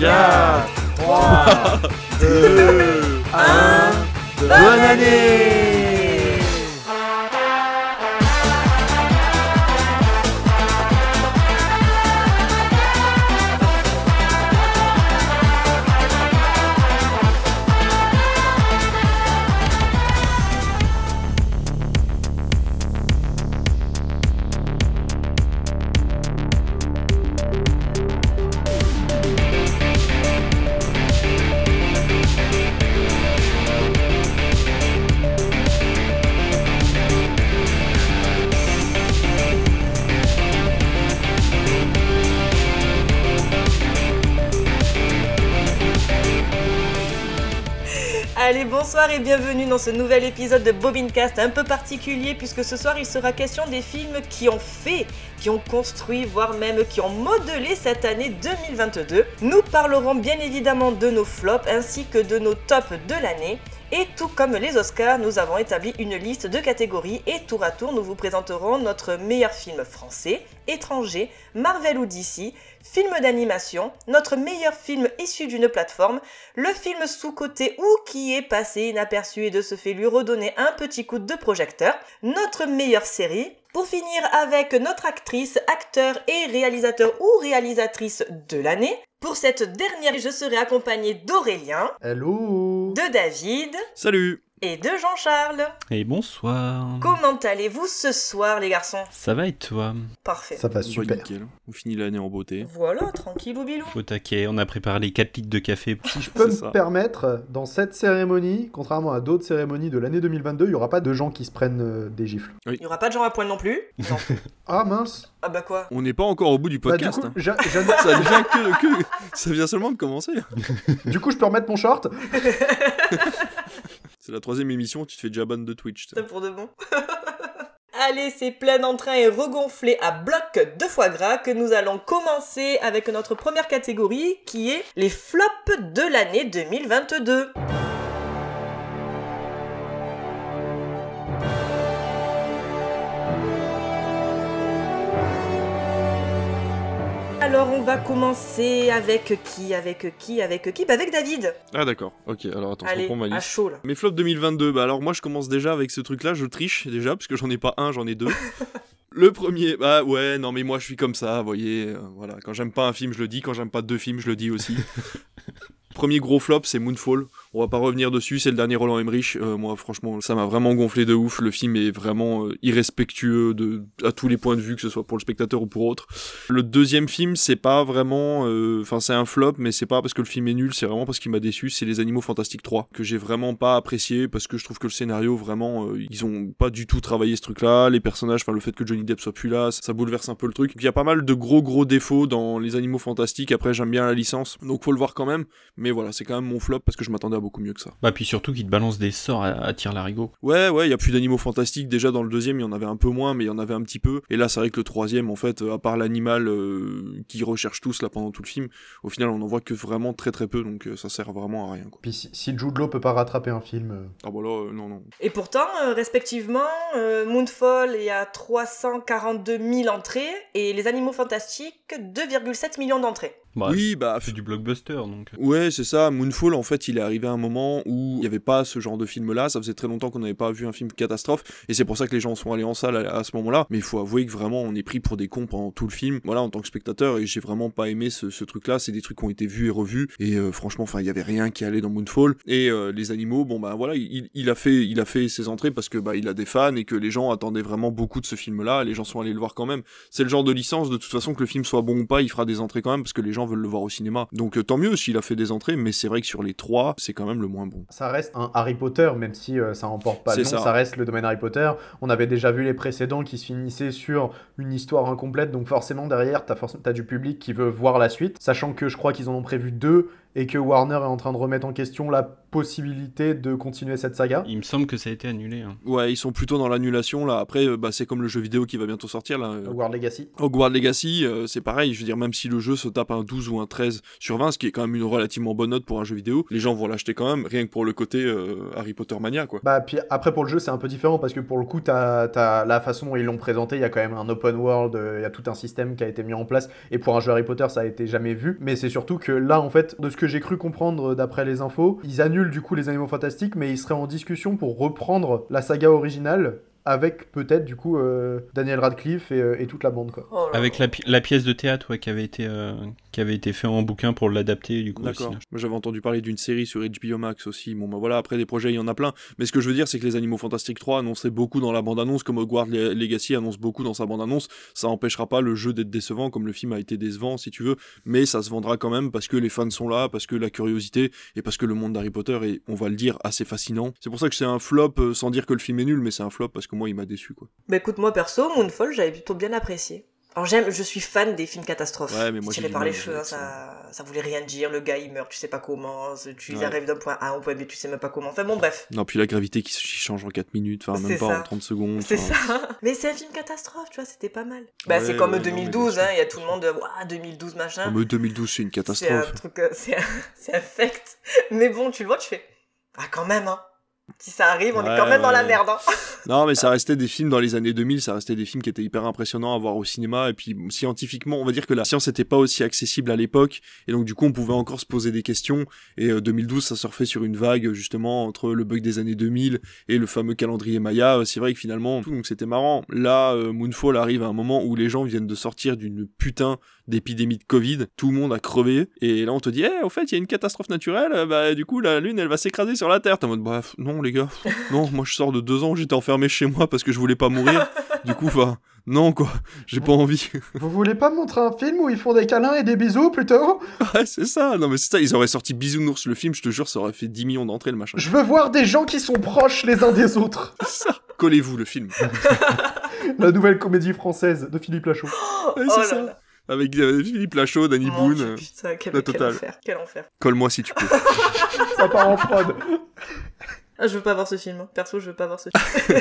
4, 3, 2, 1. Bonne année Allez, bonsoir et bienvenue dans ce nouvel épisode de Bobincast un peu particulier puisque ce soir il sera question des films qui ont fait, qui ont construit, voire même qui ont modelé cette année 2022. Nous parlerons bien évidemment de nos flops ainsi que de nos tops de l'année. Et tout comme les Oscars, nous avons établi une liste de catégories et tour à tour nous vous présenterons notre meilleur film français, étranger, Marvel ou DC, film d'animation, notre meilleur film issu d'une plateforme, le film sous-coté ou qui est passé inaperçu et de ce fait lui redonner un petit coup de projecteur, notre meilleure série, pour finir avec notre actrice, acteur et réalisateur ou réalisatrice de l'année. Pour cette dernière, je serai accompagnée d'Aurélien, Hello de David. Salut et de Jean-Charles. Et bonsoir. Comment allez-vous ce soir les garçons? Ça va et toi? Parfait. Ça va Bah, super. nickel. On finit l'année en beauté. Voilà, tranquille ou bilou. Au taquet, on a préparé les 4 litres de café. Si je peux me ça. permettre, dans cette cérémonie, contrairement à d'autres cérémonies de l'année 2022, il n'y aura pas de gens qui se prennent euh, des gifles. Il n'y aura pas de gens à poil non plus? Non. Ah mince Ah bah quoi? On n'est pas encore au bout du Bah, du, podcast. coup, hein. Ça j'annonce- vient que, que- ça vient seulement de commencer. du coup, je peux remettre mon short? C'est la troisième émission, tu te fais déjà ban de Twitch. C'est pour de bon. Allez, c'est plein entrain et regonflé à bloc de foie gras que nous allons commencer avec notre première catégorie qui est les flops de l'année 2022. Alors on va commencer avec qui Avec qui Avec qui? Bah avec David. Ah d'accord, ok, alors attends, je Allez, reprends ma à liste. chaud là. Mes flops 2022, bah alors moi je commence déjà avec ce truc là, je triche déjà, parce que j'en ai pas un, j'en ai deux. Le premier, bah ouais, non mais moi je suis comme ça, vous voyez, euh, voilà, quand j'aime pas un film je le dis, quand j'aime pas deux films je le dis aussi. Premier gros flop, c'est Moonfall. On va pas revenir dessus, c'est le dernier Roland Emmerich. Euh, moi, franchement, ça m'a vraiment gonflé de ouf. Le film est vraiment euh, irrespectueux de à tous les points de vue, que ce soit pour le spectateur ou pour autre. Le deuxième film, c'est pas vraiment, euh, enfin, c'est un flop, mais c'est pas parce que le film est nul, c'est vraiment parce qu'il m'a déçu. C'est Les Animaux Fantastiques 3 que j'ai vraiment pas apprécié parce que je trouve que le scénario, vraiment, euh, ils ont pas du tout travaillé ce truc-là. Les personnages, enfin, le fait que Johnny Depp soit plus là, ça, bouleverse un peu le truc. Il y a pas mal de gros gros défauts dans Les Animaux Fantastiques. Après, j'aime bien la licence, donc faut le voir quand même. Mais voilà, c'est quand même mon flop parce que je m'attendais beaucoup mieux que ça. Bah puis surtout qu'il te balance des sorts à, à tir larigot. Ouais, ouais, il y a plus d'animaux fantastiques. Déjà dans le deuxième, il y en avait un peu moins, mais il y en avait un petit peu. Et là, c'est vrai que le troisième, en fait, euh, à part l'animal euh, qui recherche tous là pendant tout le film, au final, on en voit que vraiment très très peu, donc euh, ça sert vraiment à rien. Quoi. Puis si, si Jude Law peut pas rattraper un film... euh, Ah bah là, euh, non, non. Et pourtant, euh, respectivement, euh, Moonfall il y a 342 000 entrées et Les Animaux Fantastiques 2,7 millions d'entrées. Bah, oui, bah, c'est du blockbuster donc. Ouais, c'est ça. Moonfall, en fait, il est arrivé à un moment où il n'y avait pas ce genre de film-là. Ça faisait très longtemps qu'on n'avait pas vu un film catastrophe. Et c'est pour ça que les gens sont allés en salle à, ce moment-là. Mais il faut avouer que vraiment, on est pris pour des cons pendant tout le film. Voilà, en tant que spectateur. Et j'ai vraiment pas aimé ce, truc-là. C'est des trucs qui ont été vus et revus. Et euh, franchement, enfin, il y avait rien qui allait dans Moonfall. Et euh, les animaux, bon, bah voilà, il, il a fait, il a fait ses entrées parce que bah, il a des fans et que les gens attendaient vraiment beaucoup de ce film-là. Les gens sont allés le voir quand même. C'est le genre de licence, de toute façon, que le film soit bon ou pas, il fera des entrées quand même parce que les gens veulent le voir au cinéma. Donc euh, tant mieux s'il a fait des entrées, mais c'est vrai que sur les trois, c'est quand même le moins bon. Ça reste un Harry Potter, même si euh, ça emporte pas le nom, ça. ça. reste le domaine Harry Potter. On avait déjà vu les précédents qui se finissaient sur une histoire incomplète, donc forcément derrière, t'as t'as du public qui veut voir la suite, sachant que je crois qu'ils en ont prévu deux et que Warner est en train de remettre en question la possibilité de continuer cette saga. Il me semble que ça a été annulé. hein. Ouais, ils sont plutôt dans l'annulation là. Après, euh, bah, c'est comme le jeu vidéo qui va bientôt sortir là. Hogwarts Legacy. Hogwarts Legacy, euh, c'est pareil, je veux dire, même si le jeu se tape un 12 ou un 13 sur 20, ce qui est quand même une relativement bonne note pour un jeu vidéo, les gens vont l'acheter quand même, rien que pour le côté euh, Harry Potter mania, quoi. Bah, puis après, pour le jeu, c'est un peu différent parce que pour le coup, t'as, t'as la façon dont ils l'ont présenté, il y a quand même un open world, euh, il y a tout un système qui a été mis en place. Et pour un jeu Harry Potter, ça a été jamais vu. Mais c'est surtout que là, en fait, de ce que j'ai cru comprendre euh, d'après les infos, ils annulent du coup les animaux fantastiques, mais ils seraient en discussion pour reprendre la saga originale avec peut-être du coup euh, Daniel Radcliffe et, euh, et toute la bande quoi. Oh Avec la, pi- la pièce de théâtre ouais, qui, avait été, euh, qui avait été fait en bouquin pour l'adapter du coup. D'accord. Moi j'avais entendu parler d'une série sur HBO Max aussi. Bon bah voilà, après des projets il y en a plein. Mais ce que je veux dire c'est que les Animaux Fantastiques 3 annonçaient beaucoup dans la bande-annonce, comme Hogwarts Le- Legacy annonce beaucoup dans sa bande-annonce. Ça empêchera pas le jeu d'être décevant comme le film a été décevant si tu veux. Mais ça se vendra quand même parce que les fans sont là, parce que la curiosité et parce que le monde d'Harry Potter est, on va le dire, assez fascinant. C'est pour ça que c'est un flop euh, sans dire que le film est nul, mais c'est un flop parce que moi il m'a déçu quoi. Bah écoute, moi perso, Moonfall, j'avais plutôt bien apprécié. Alors j'aime, je suis fan des films catastrophes. Ouais, mais moi, Tiré par les cheveux, hein, ça, ça voulait rien dire. Le gars il meurt, tu sais pas comment. Tu Ouais. arrives d'un point A à un point B, tu sais même pas comment. Enfin bon, bref. Non, puis la gravité qui change en 4 minutes, enfin même pas ça. en 30 secondes. C'est ça. Mais c'est un film catastrophe, tu vois, c'était pas mal. Bah Ouais, c'est comme ouais, non, mais 2012, bien hein. Il y a tout le monde, ouah, 2012 machin. mais 2012 c'est une c'est un catastrophe. truc, euh, c'est un, c'est un fact. Mais bon, tu le vois, tu fais, ah quand même, hein. Si ça arrive, on est quand même dans la merde, hein. Non, mais ça restait des films dans les années 2000, ça restait des films qui étaient hyper impressionnants à voir au cinéma. Et puis scientifiquement, on va dire que la science n'était pas aussi accessible à l'époque. Et donc du coup, on pouvait encore se poser des questions. Et euh, 2012, ça surfait sur une vague justement entre le bug des années 2000 et le fameux calendrier Maya. Euh, C'est vrai que finalement, tout, donc c'était marrant. Là, euh, Moonfall arrive à un moment où les gens viennent de sortir d'une putain d'épidémie de Covid. Tout le monde a crevé. Et là, on te dit, eh, au fait, il y a une catastrophe naturelle. euh, Bah, du coup, la Lune, elle va s'écraser sur la Terre. T'es en mode, bah, non, les gars. Non, moi, je sors de deux ans j'étais enfermé chez moi parce que je voulais pas mourir. du coup, enfin, non, quoi. J'ai pas envie. Vous voulez pas me montrer un film où ils font des câlins et des bisous plutôt? Ouais, c'est ça. Non, mais c'est ça. Ils auraient sorti Bisounours le film, je te jure, ça aurait fait 10 millions d'entrées le machin. Je veux voir des gens qui sont proches les uns des autres. C'est ça. Collez-vous le film. La nouvelle comédie française de Philippe Lachaud. Ouais, Oh c'est là ça. là. Avec euh, Philippe Lachaud, Danny Mon Boone. Putain, quel, la quel enfer, quel enfer. Colle-moi si tu peux. Ça part en prod. Ah, je veux pas voir ce film. hein. Perso, je veux pas voir ce film.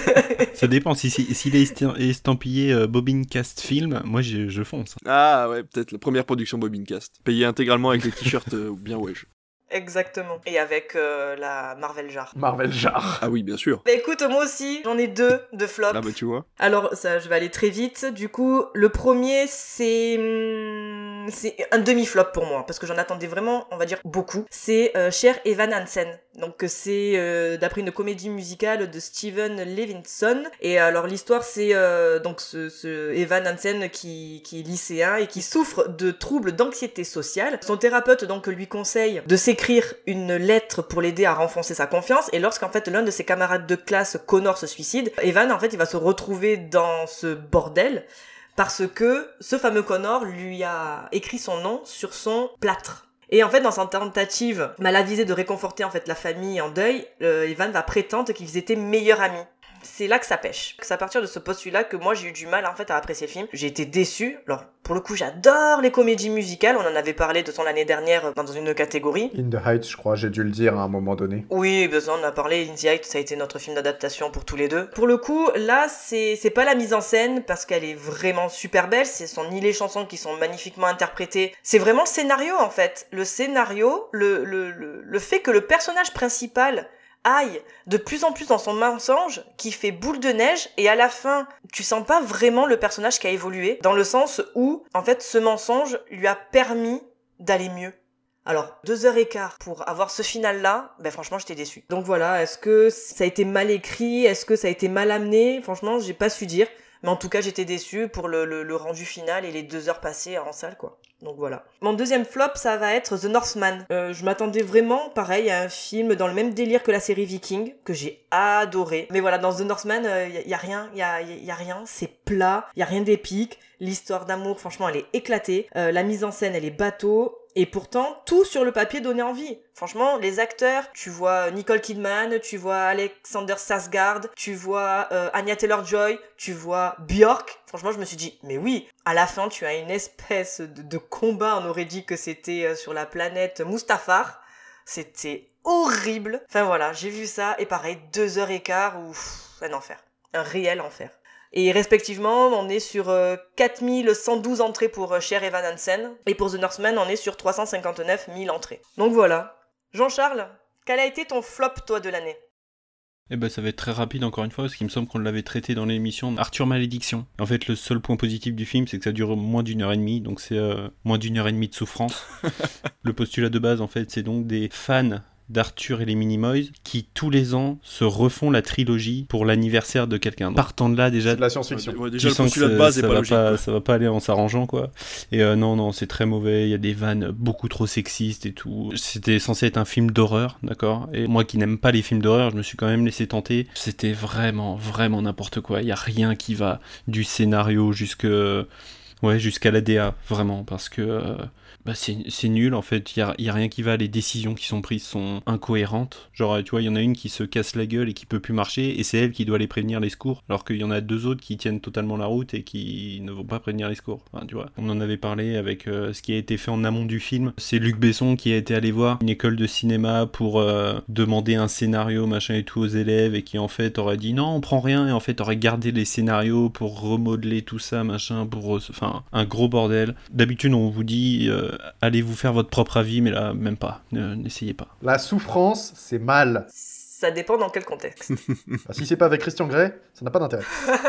Ça dépend. Si, si- s'il est estampillé euh, Bobine Cast Film, moi je, je fonce. ah ouais, peut-être la première production Bobincast. Payé intégralement avec les t-shirts euh, bien wesh. Exactement. Et avec euh, la Marvel Jar. Marvel Jar. Ah oui, bien sûr. Bah écoute, moi aussi, j'en ai deux de flop. Ah bah tu vois. Alors, ça, je vais aller très vite. Du coup, le premier, c'est. C'est un demi-flop pour moi, parce que j'en attendais vraiment, on va dire, beaucoup. C'est euh, Cher Evan Hansen. Donc, c'est euh, d'après une comédie musicale de Steven Levinson. Et alors, l'histoire, c'est euh, donc ce, ce Evan Hansen qui, qui est lycéen et qui souffre de troubles d'anxiété sociale. Son thérapeute, donc, lui conseille de s'écrire une lettre pour l'aider à renforcer sa confiance. Et lorsqu'en fait, l'un de ses camarades de classe, Connor, se suicide, Evan, en fait, il va se retrouver dans ce bordel parce que ce fameux Connor lui a écrit son nom sur son plâtre. Et en fait, dans sa tentative mal avisée de réconforter en fait la famille en deuil, euh, Evan va prétendre qu'ils étaient meilleurs amis. C'est là que ça pêche. C'est à partir de ce postulat que moi j'ai eu du mal en fait à apprécier le film. J'ai été déçu. Alors pour le coup, j'adore les comédies musicales. On en avait parlé de son l'année dernière dans une catégorie. In the Heights, je crois, j'ai dû le dire à un moment donné. Oui, besoin, on a parlé, In the Heights, ça a été notre film d'adaptation pour tous les deux. Pour le coup, là, c'est c'est pas la mise en scène, parce qu'elle est vraiment super belle, ce sont ni les chansons qui sont magnifiquement interprétées, c'est vraiment le scénario, en fait. Le scénario, le, le, le, le fait que le personnage principal aille de plus en plus dans son mensonge, qui fait boule de neige, et à la fin, tu sens pas vraiment le personnage qui a évolué, dans le sens où, en fait, ce mensonge lui a permis d'aller mieux. Alors, deux heures et quart pour avoir ce final-là, ben franchement, j'étais déçu. Donc voilà, est-ce que ça a été mal écrit? Est-ce que ça a été mal amené? Franchement, j'ai pas su dire. Mais en tout cas, j'étais déçu pour le, rendu final et les deux heures passées en salle, quoi. Donc voilà. Mon deuxième flop, ça va être The Northman. Euh, je m'attendais vraiment, pareil, à un film dans le même délire que la série Viking, que j'ai adoré. Mais voilà, dans The Northman, il y, a- y a rien, il y a, y a rien, c'est plat, il y a rien d'épique. L'histoire d'amour, franchement, elle est éclatée. Euh, la mise en scène, elle est bateau. Et pourtant, tout sur le papier donnait envie. Franchement, les acteurs, tu vois Nicole Kidman, tu vois Alexander Sarsgaard, tu vois euh, Anya Taylor-Joy, tu vois Björk. Franchement, je me suis dit, mais oui, à la fin, tu as une espèce de, combat, on aurait dit que c'était euh, sur la planète Mustafar. C'était horrible. Enfin voilà, j'ai vu ça, et pareil, deux heures et quart, un enfer. Un réel enfer. Et respectivement, on est sur 4112 entrées pour Cher Evan Hansen. Et pour The Northman, on est sur 359 000 entrées. Donc voilà. Jean-Charles, quel a été ton flop, toi, de l'année? Eh ben, ça va être très rapide encore une fois, parce qu'il me semble qu'on l'avait traité dans l'émission Arthur Malédiction. En fait, le seul point positif du film, c'est que ça dure moins d'une heure et demie, donc c'est moins d'une heure et demie de souffrance. le postulat de base, en fait, c'est donc des fans d'Arthur et les Minimoys qui tous les ans se refont la trilogie pour l'anniversaire de quelqu'un. Partant de là déjà, de la science-fiction. Ouais, déjà, le postulat de base ça, est pas va logique. pas, ça va pas aller en s'arrangeant quoi. Et euh, non non, c'est très mauvais. Il y a des vannes beaucoup trop sexistes et tout. C'était censé être un film d'horreur, d'accord? Et moi qui n'aime pas les films d'horreur, je me suis quand même laissé tenter. C'était vraiment vraiment n'importe quoi. Il y a rien qui va du scénario jusque ouais jusqu'à la DA vraiment parce que euh, bah c'est nul en fait, il y a, rien qui va, les décisions qui sont prises sont incohérentes. Genre, tu vois, il y en a une qui se casse la gueule et qui peut plus marcher, et c'est elle qui doit aller prévenir les secours, alors qu'il y en a deux autres qui tiennent totalement la route et qui ne vont pas prévenir les secours. Enfin, tu vois, on en avait parlé avec euh, ce qui a été fait en amont du film. C'est Luc Besson qui a été allé voir une école de cinéma pour euh, demander un scénario, machin et tout aux élèves, et qui en fait aurait dit non, on prend rien, et en fait aurait gardé les scénarios pour remodeler tout ça, machin, pour. Enfin, un gros bordel. D'habitude, on vous dit. Euh, allez vous faire votre propre avis, mais là, même pas. N'essayez pas. La souffrance, c'est mal. Ça dépend dans quel contexte. Bah, si c'est pas avec Christian Grey, ça n'a pas d'intérêt.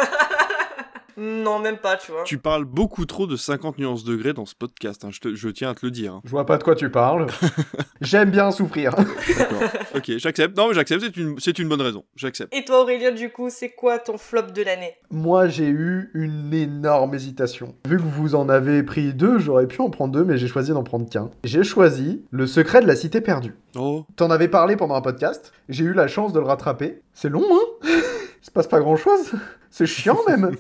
Non, même pas, tu vois. Tu parles beaucoup trop de 50 nuances degrés dans ce podcast, hein, je, te- je tiens à te le dire. hein. Je vois pas de quoi tu parles. J'aime bien souffrir. D'accord. ok, j'accepte. Non, mais j'accepte, c'est une, c'est une bonne raison. J'accepte. Et toi, Aurélien, du coup, c'est quoi ton flop de l'année? Moi, j'ai eu une énorme hésitation. Vu que vous en avez pris deux, j'aurais pu en prendre deux, mais j'ai choisi d'en prendre qu'un. J'ai choisi Le secret de la cité perdue. Oh, T'en avais parlé pendant un podcast, j'ai eu la chance de le rattraper. C'est long, hein? Il se passe pas grand chose. C'est chiant même.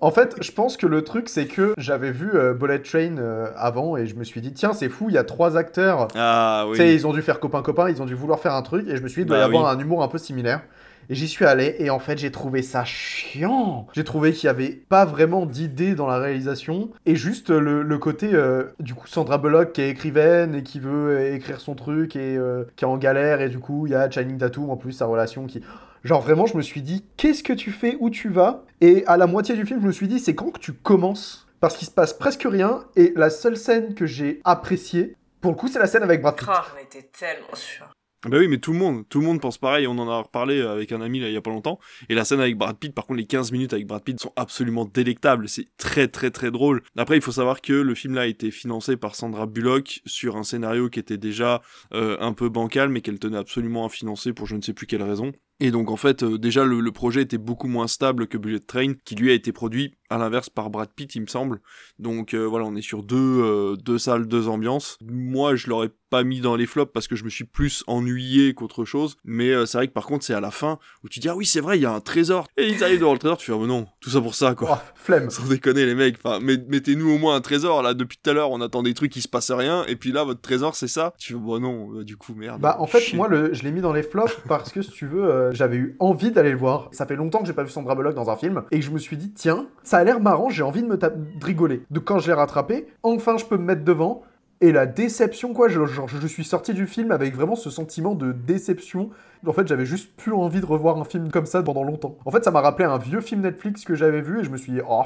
En fait, je pense que le truc, c'est que j'avais vu euh, Bullet Train euh, avant et je me suis dit, tiens, c'est fou, il y a trois acteurs. ah Tu sais, oui. ils ont dû faire copain-copain, ils ont dû vouloir faire un truc et je me suis dit, il doit y Bah avoir un humour un peu similaire. Et j'y suis allé et en fait, j'ai trouvé ça chiant. J'ai trouvé qu'il y avait pas vraiment d'idée dans la réalisation et juste le, le côté, euh, du coup, Sandra Bullock qui est écrivaine et qui veut écrire son truc et euh, qui est en galère et du coup, il y a Channing Tatum en plus, sa relation qui. Genre vraiment, je me suis dit, qu'est-ce que tu fais, où tu vas? Et à la moitié du film, je me suis dit, c'est quand que tu commences? Parce qu'il se passe presque rien et la seule scène que j'ai appréciée, pour le coup, c'est la scène avec Brad Pitt. Ah, j'en étais tellement sûre. Bah oui, mais tout le monde, tout le monde pense pareil. On en a reparlé avec un ami là, il y a pas longtemps. Et la scène avec Brad Pitt, par contre, les 15 minutes avec Brad Pitt sont absolument délectables. C'est très très très drôle. Après, il faut savoir que le film là a été financé par Sandra Bullock sur un scénario qui était déjà euh, un peu bancal, mais qu'elle tenait absolument à financer pour je ne sais plus quelle raison. Et donc en fait, euh, déjà le, le projet était beaucoup moins stable que Bullet Train, qui lui a été produit à l'inverse par Brad Pitt, il me semble. Donc euh, voilà, on est sur deux, euh, deux salles, deux ambiances. Moi, je l'aurais pas mis dans les flops parce que je me suis plus ennuyé qu'autre chose. Mais c'est vrai que par contre, c'est à la fin où tu dis ah oui, c'est vrai, il y a un trésor. Et ils arrivent devant le trésor, tu fais ah, mais non, tout ça pour ça quoi. Oh, flemme. Sans déconner les mecs, enfin, met- mettez-nous au moins un trésor là. Depuis tout à l'heure, on attend des trucs, il se passe rien, et puis là, votre trésor, c'est ça. Tu fais bon non, euh, du coup merde. Bah en fait Chier. moi le, je l'ai mis dans les flops parce que si tu veux euh, j'avais eu envie d'aller le voir. Ça fait longtemps que j'ai pas vu Sandra Bullock dans un film et je me suis dit tiens ça a l'air marrant j'ai envie de me de rigoler. Donc quand je l'ai rattrapé enfin je peux me mettre devant et la déception quoi je, genre, je suis sorti du film avec vraiment ce sentiment de déception. En fait j'avais juste plus envie de revoir un film comme ça pendant longtemps. En fait ça m'a rappelé un vieux film Netflix que j'avais vu et je me suis dit oh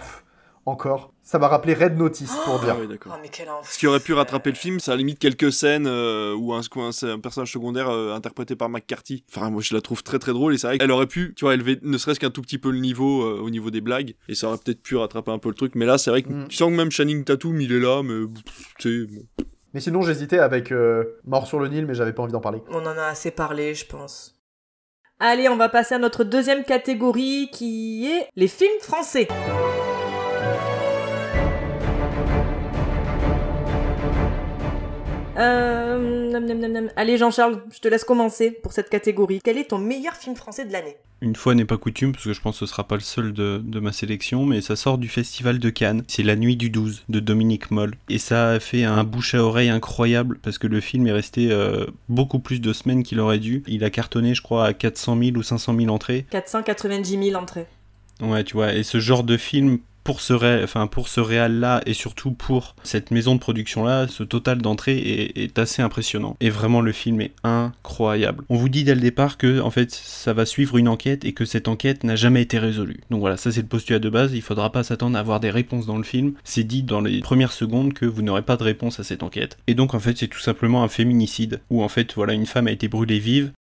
encore. Ça m'a rappelé Red Notice pour dire. Ah oui, d'accord. Oh, mais quel enfer. Ce qui aurait pu rattraper le film, c'est à la limite quelques scènes euh, où un, personnage secondaire euh, interprété par McCarthy. Enfin, moi je la trouve très très drôle et c'est vrai qu'elle aurait pu, tu vois, élever ne serait-ce qu'un tout petit peu le niveau euh, au niveau des blagues et ça aurait peut-être pu rattraper un peu le truc. Mais là, c'est vrai que Mm. tu sens que même Channing Tatum il est là, mais tu sais, bon. Mais sinon j'hésitais avec euh, Mort sur le Nil mais j'avais pas envie d'en parler. On en a assez parlé, je pense. Allez, on va passer à notre deuxième catégorie qui est les films français. Euh. Allez Jean-Charles, je te laisse commencer pour cette catégorie. Quel est ton meilleur film français de l'année? Une fois n'est pas coutume, parce que je pense que ce sera pas le seul de, de ma sélection, mais ça sort du Festival de Cannes. C'est La Nuit du 12 de Dominique Moll. Et ça a fait un bouche à oreille incroyable, parce que le film est resté euh, beaucoup plus de semaines qu'il aurait dû. Il a cartonné, je crois, à 400 000 ou 500 000 entrées. 490 000 entrées. Ouais, tu vois, et ce genre de film pour ce, enfin, pour réal-là et surtout pour cette maison de production-là, ce total d'entrée est, est, assez impressionnant. Et vraiment, le film est incroyable. On vous dit dès le départ que, en fait, ça va suivre une enquête et que cette enquête n'a jamais été résolue. Donc voilà, ça c'est le postulat de base. Il faudra pas s'attendre à avoir des réponses dans le film. C'est dit dans les premières secondes que vous n'aurez pas de réponse à cette enquête. Et donc, en fait, c'est tout simplement un féminicide où, en fait, voilà, une femme a été brûlée vive.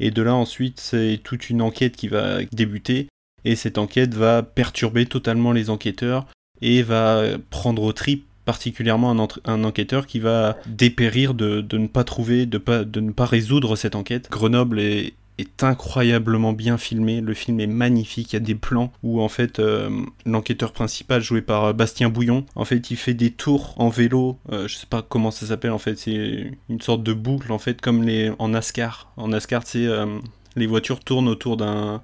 Et de là ensuite, c'est toute une enquête qui va débuter et cette enquête va perturber totalement les enquêteurs et va prendre au trip particulièrement un, enquêteur qui va dépérir de, de, ne pas trouver, de, pas, de ne pas résoudre cette enquête. Grenoble est, incroyablement bien filmé, le film est magnifique, il y a des plans où en fait euh, l'enquêteur principal joué par Bastien Bouillon, en fait il fait des tours en vélo, euh, je sais pas comment ça s'appelle en fait, c'est une sorte de boucle en fait comme les en NASCAR. En NASCAR c'est euh, les voitures tournent autour d'un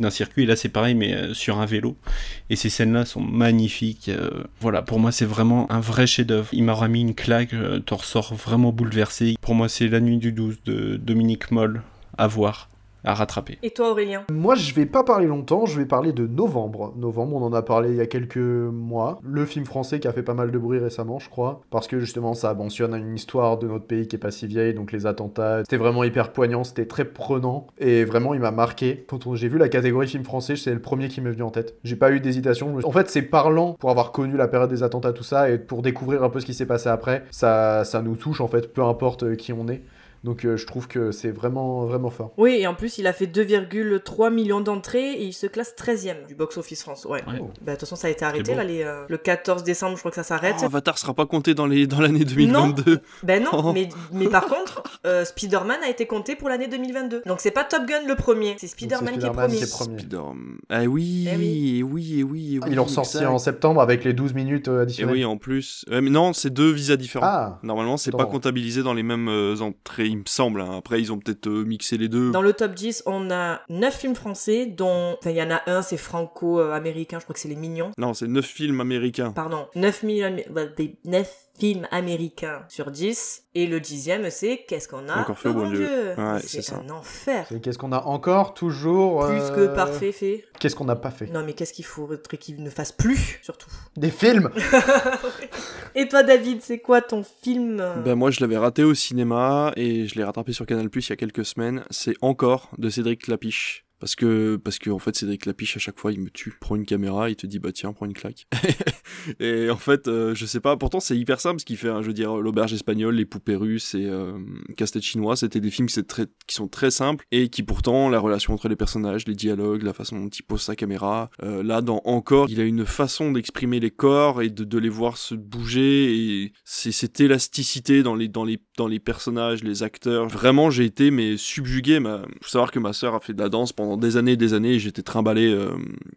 d'un circuit. Et là, c'est pareil, mais euh, sur un vélo. Et ces scènes-là sont magnifiques. Euh, voilà, pour moi, c'est vraiment un vrai chef-d'œuvre. Il m'a remis une claque, euh, t'en ressors vraiment bouleversé. Pour moi, c'est La Nuit du 12 de Dominique Moll à voir à rattraper. Et toi Aurélien? Moi je vais pas parler longtemps, je vais parler de Novembre. Novembre, on en a parlé il y a quelques mois. Le film français qui a fait pas mal de bruit récemment, je crois, parce que justement ça mentionne une histoire de notre pays qui est pas si vieille, donc les attentats. C'était vraiment hyper poignant, c'était très prenant, et vraiment il m'a marqué. Quand j'ai vu la catégorie film français, c'est le premier qui m'est venu en tête. J'ai pas eu d'hésitation. En fait c'est parlant pour avoir connu la période des attentats, tout ça, et pour découvrir un peu ce qui s'est passé après. Ça, ça nous touche en fait, peu importe qui on est. Donc euh, je trouve que c'est vraiment, vraiment fort. Oui, et en plus, il a fait 2,3 millions d'entrées et il se classe 13e du box-office France. Ouais. Ouais. Bah, de toute façon, ça a été arrêté là, les, euh, le 14 décembre, je crois que ça s'arrête. Oh, Avatar sera pas compté dans l'année dans 2022. Ben non, Oh. mais, mais par contre, euh, Spider-Man a été compté pour l'année 2022. Donc c'est pas Top Gun le premier, c'est Spider-Man qui est Spider-Man premier. qui est premier. Spider- Ah oui, Eh oui. eh oui, eh oui, eh oui. Ils l'ont exact. en septembre avec les 12 minutes euh, Et additionnelles. oui, en plus. Mais non, c'est deux visas différents. Ah, Normalement, c'est pas comptabilisé dans les mêmes euh, entrées, il me semble. hein. Après, ils ont peut-être euh, mixé les deux. Dans le top 10, on a 9 films français, dont. Enfin, il y en a un, c'est franco-américain, je crois que c'est Les Mignons. Non, c'est neuf films américains. Pardon, 9, films américains sur 10. Et le dixième, c'est Qu'est-ce qu'on a Encore fait Oh au bon mon Dieu. Dieu Ouais, C'est c'est ça. un enfer Et qu'est-ce qu'on a encore toujours Plus euh, que parfait fait. Qu'est-ce qu'on n'a pas fait Non, mais qu'est-ce qu'il faudrait qu'il ne fasse plus, surtout Des films Et toi, David, c'est quoi ton film euh, Ben moi je l'avais raté au cinéma et je l'ai rattrapé sur Canal Plus il y a quelques semaines. C'est encore de Cédric Lapiche. Parce que, parce que en fait, Cédric Lapiche, à chaque fois, il me tue. Prends une caméra, il te dit, bah tiens, prends une claque. et en fait, euh, je sais pas, pourtant c'est hyper simple ce qu'il fait. hein. je veux dire, L'Auberge espagnole, Les Poupées russes et euh, Casse-tête chinois, c'était des films qui, sont très simples et qui pourtant, la relation entre les personnages, les dialogues, la façon dont il pose sa caméra, euh, là, dans Encore, il a une façon d'exprimer les corps et de, les voir se bouger et c'est cette élasticité dans les, dans, les, dans les personnages, les acteurs. Vraiment, j'ai été mais subjugué. Faut savoir que ma sœur a fait de la danse pendant des années et des années j'étais trimballé euh,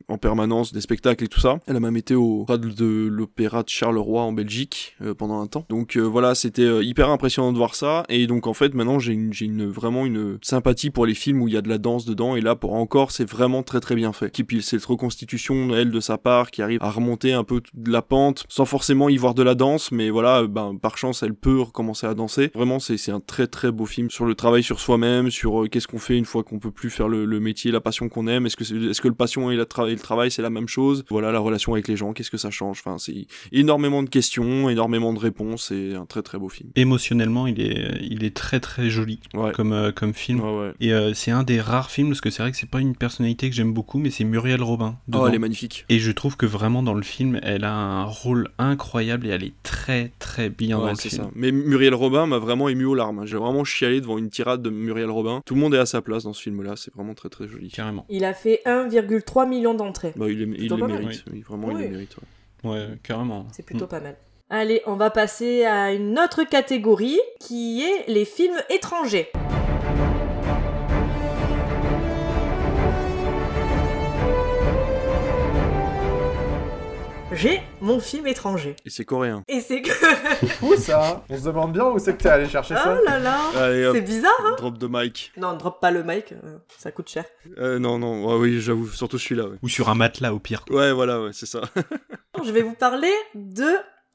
en permanence des spectacles et tout ça. Elle a même été au stade de l'opéra de Charleroi en Belgique euh, pendant un temps. Donc euh, voilà, c'était hyper impressionnant de voir ça et donc en fait maintenant j'ai une, vraiment une sympathie pour les films où il y a de la danse dedans et là pour encore c'est vraiment très très bien fait. Et puis cette reconstitution elle de sa part qui arrive à remonter un peu de la pente sans forcément y voir de la danse mais voilà ben par chance elle peut recommencer à danser. Vraiment c'est un très très beau film sur le travail sur soi-même, sur qu'est-ce qu'on fait une fois qu'on peut plus faire le métier, la passion qu'on aime, est-ce que est-ce que le passion et, la tra- et le travail c'est la même chose? Voilà la relation avec les gens, qu'est-ce que ça change? Enfin c'est énormément de questions, énormément de réponses et un très très beau film. Émotionnellement, il est, il est très très joli Ouais. comme, euh, comme film. Ouais, ouais. Et euh, c'est un des rares films, parce que c'est vrai que c'est pas une personnalité que j'aime beaucoup, mais c'est Muriel Robin. Oh, elle est magnifique. Et je trouve que vraiment dans le film, elle a un rôle incroyable et elle est très très bien dans le film. ça. Mais Muriel Robin m'a vraiment ému aux larmes. J'ai vraiment chialé devant une tirade de Muriel Robin. Tout le monde est à sa place dans ce film-là. C'est vraiment très très joli. Carrément. Il a fait 1,3 million d'entrées. Bah, il, est- il les mérite. Oui, vraiment, il les mérite. ouais. Ouais, carrément. C'est plutôt Mm. pas mal. Allez, on va passer à une autre catégorie qui est les films étrangers. J'ai mon film étranger. Et c'est coréen. Et c'est que. Où ça? On se demande bien où c'est que t'es allé chercher ça. Oh là là C'est bizarre, hein drop de mic. Non, drop pas le mic, euh, ça coûte cher. Euh, non, non, ouais, oui, j'avoue, surtout celui-là. Ouais. Ou sur un matelas au pire. ouais, voilà, ouais, c'est ça. Je vais vous parler de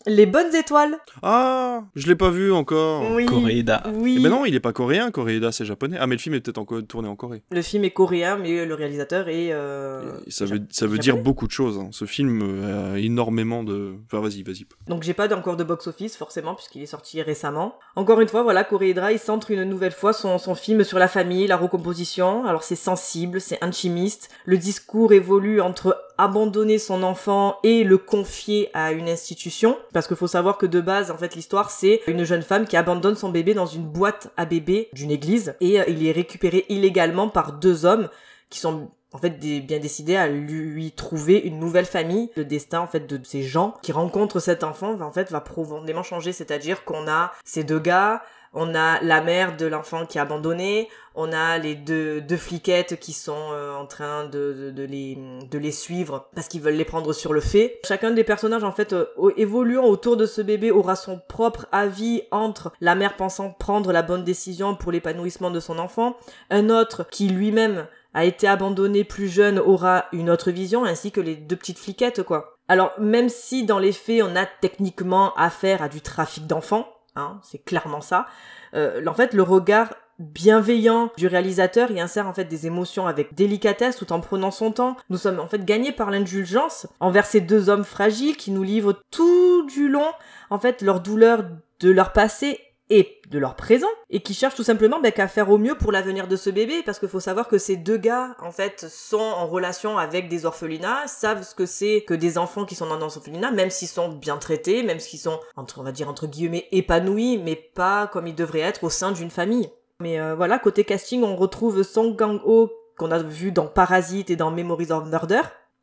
Les Bonnes Étoiles. Ah, je l'ai pas vu encore. Oui. Koreeda. Oui. Eh ben non, il est pas coréen, Koreeda c'est japonais. Ah, mais le film est peut-être encore tourné en Corée. Le film est coréen, mais le réalisateur est. euh, ça veut, ça veut dire beaucoup de choses. hein. Ce film euh, a énormément de. Enfin, vas-y, vas-y. Donc j'ai pas encore de box-office forcément puisqu'il est sorti récemment. Encore une fois, voilà, Koreedra, il centre une nouvelle fois son, son film sur la famille, la recomposition. Alors c'est sensible, c'est intimiste. Le discours évolue entre abandonner son enfant et le confier à une institution. Parce qu'il faut savoir que de base, en fait, l'histoire c'est une jeune femme qui abandonne son bébé dans une boîte à bébé d'une église et euh, il est récupéré illégalement par deux hommes qui sont en fait des- bien décidés à lui trouver une nouvelle famille. Le destin en fait de ces gens qui rencontrent cet enfant va en fait va profondément changer, c'est-à-dire qu'on a ces deux gars, on a la mère de l'enfant qui est abandonné, on a les deux, deux fliquettes qui sont euh, en train de, de, de les, de les suivre parce qu'ils veulent les prendre sur le fait. Chacun des personnages en fait euh, évoluant autour de ce bébé aura son propre avis entre la mère pensant prendre la bonne décision pour l'épanouissement de son enfant, un autre qui lui-même a été abandonné plus jeune aura une autre vision, ainsi que les deux petites fliquettes, quoi. Alors, même si dans les faits, on a techniquement affaire à du trafic d'enfants, hein, c'est clairement ça, euh, en fait, le regard bienveillant du réalisateur y insère en fait des émotions avec délicatesse tout en prenant son temps. Nous sommes en fait gagnés par l'indulgence envers ces deux hommes fragiles qui nous livrent tout du long en fait leur douleur de leur passé et de leur présent et qui cherchent tout simplement ben, qu'à faire au mieux pour l'avenir de ce bébé parce qu'il faut savoir que ces deux gars en fait sont en relation avec des orphelinats savent ce que c'est que des enfants qui sont dans un orphelinat même s'ils sont bien traités même s'ils sont entre on va dire entre guillemets épanouis mais pas comme ils devraient être au sein d'une famille. Mais euh, voilà côté casting on retrouve Song Kang Ho qu'on a vu dans Parasite et dans Memories of Murder.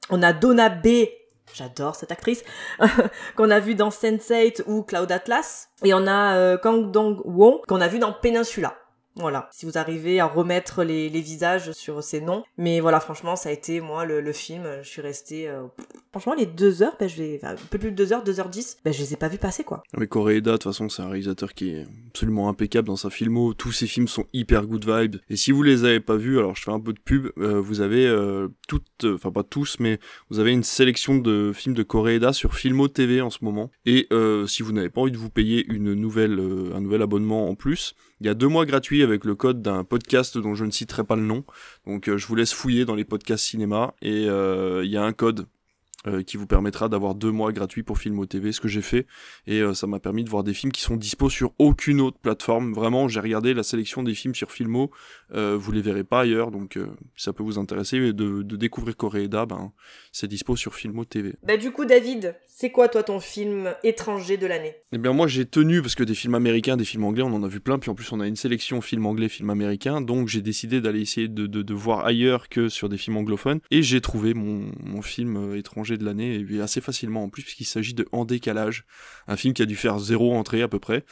On a Donna B J'adore cette actrice qu'on a vu dans Sense8 ou Cloud Atlas et on a euh, Kang Dong Won qu'on a vu dans Peninsula. Voilà, si vous arrivez à remettre les, visages sur ces noms. Mais voilà, franchement, ça a été, moi, le, film, je suis restée... euh, Franchement, les deux heures, ben, je vais... un peu plus de deux heures, deux heures dix, ben, je les ai pas vus passer, quoi. Mais Koreeda, de toute façon, c'est un réalisateur qui est absolument impeccable dans sa filmo. Tous ses films sont hyper good vibes. Et si vous les avez pas vus, alors je fais un peu de pub, euh, vous avez euh, toutes, enfin pas tous, mais vous avez une sélection de films de Koreeda sur Filmo TV en ce moment. Et si vous n'avez pas envie de vous payer une nouvelle, un nouvel abonnement en plus, il y a deux mois gratuits avec le code d'un podcast dont je ne citerai pas le nom. Donc euh, je vous laisse fouiller dans les podcasts cinéma et euh, il y a un code euh, qui vous permettra d'avoir deux mois gratuits pour Filmo TV, ce que j'ai fait et euh, ça m'a permis de voir des films qui sont dispo sur aucune autre plateforme. Vraiment, j'ai regardé la sélection des films sur Filmo, euh, vous les verrez pas ailleurs, donc euh, si ça peut vous intéresser de, de découvrir Koreeda, ben c'est dispo sur Filmo TV. Bah du coup, David, c'est quoi, toi, ton film étranger de l'année? Eh bien moi j'ai tenu parce que des films américains, des films anglais, on en a vu plein, puis en plus on a une sélection films anglais, films américains, donc j'ai décidé d'aller essayer de, de, de voir ailleurs que sur des films anglophones, et j'ai trouvé mon, mon film euh, de l'année, et assez facilement en plus, puisqu'il s'agit de En décalage, un film qui a dû faire zéro entrée à peu près,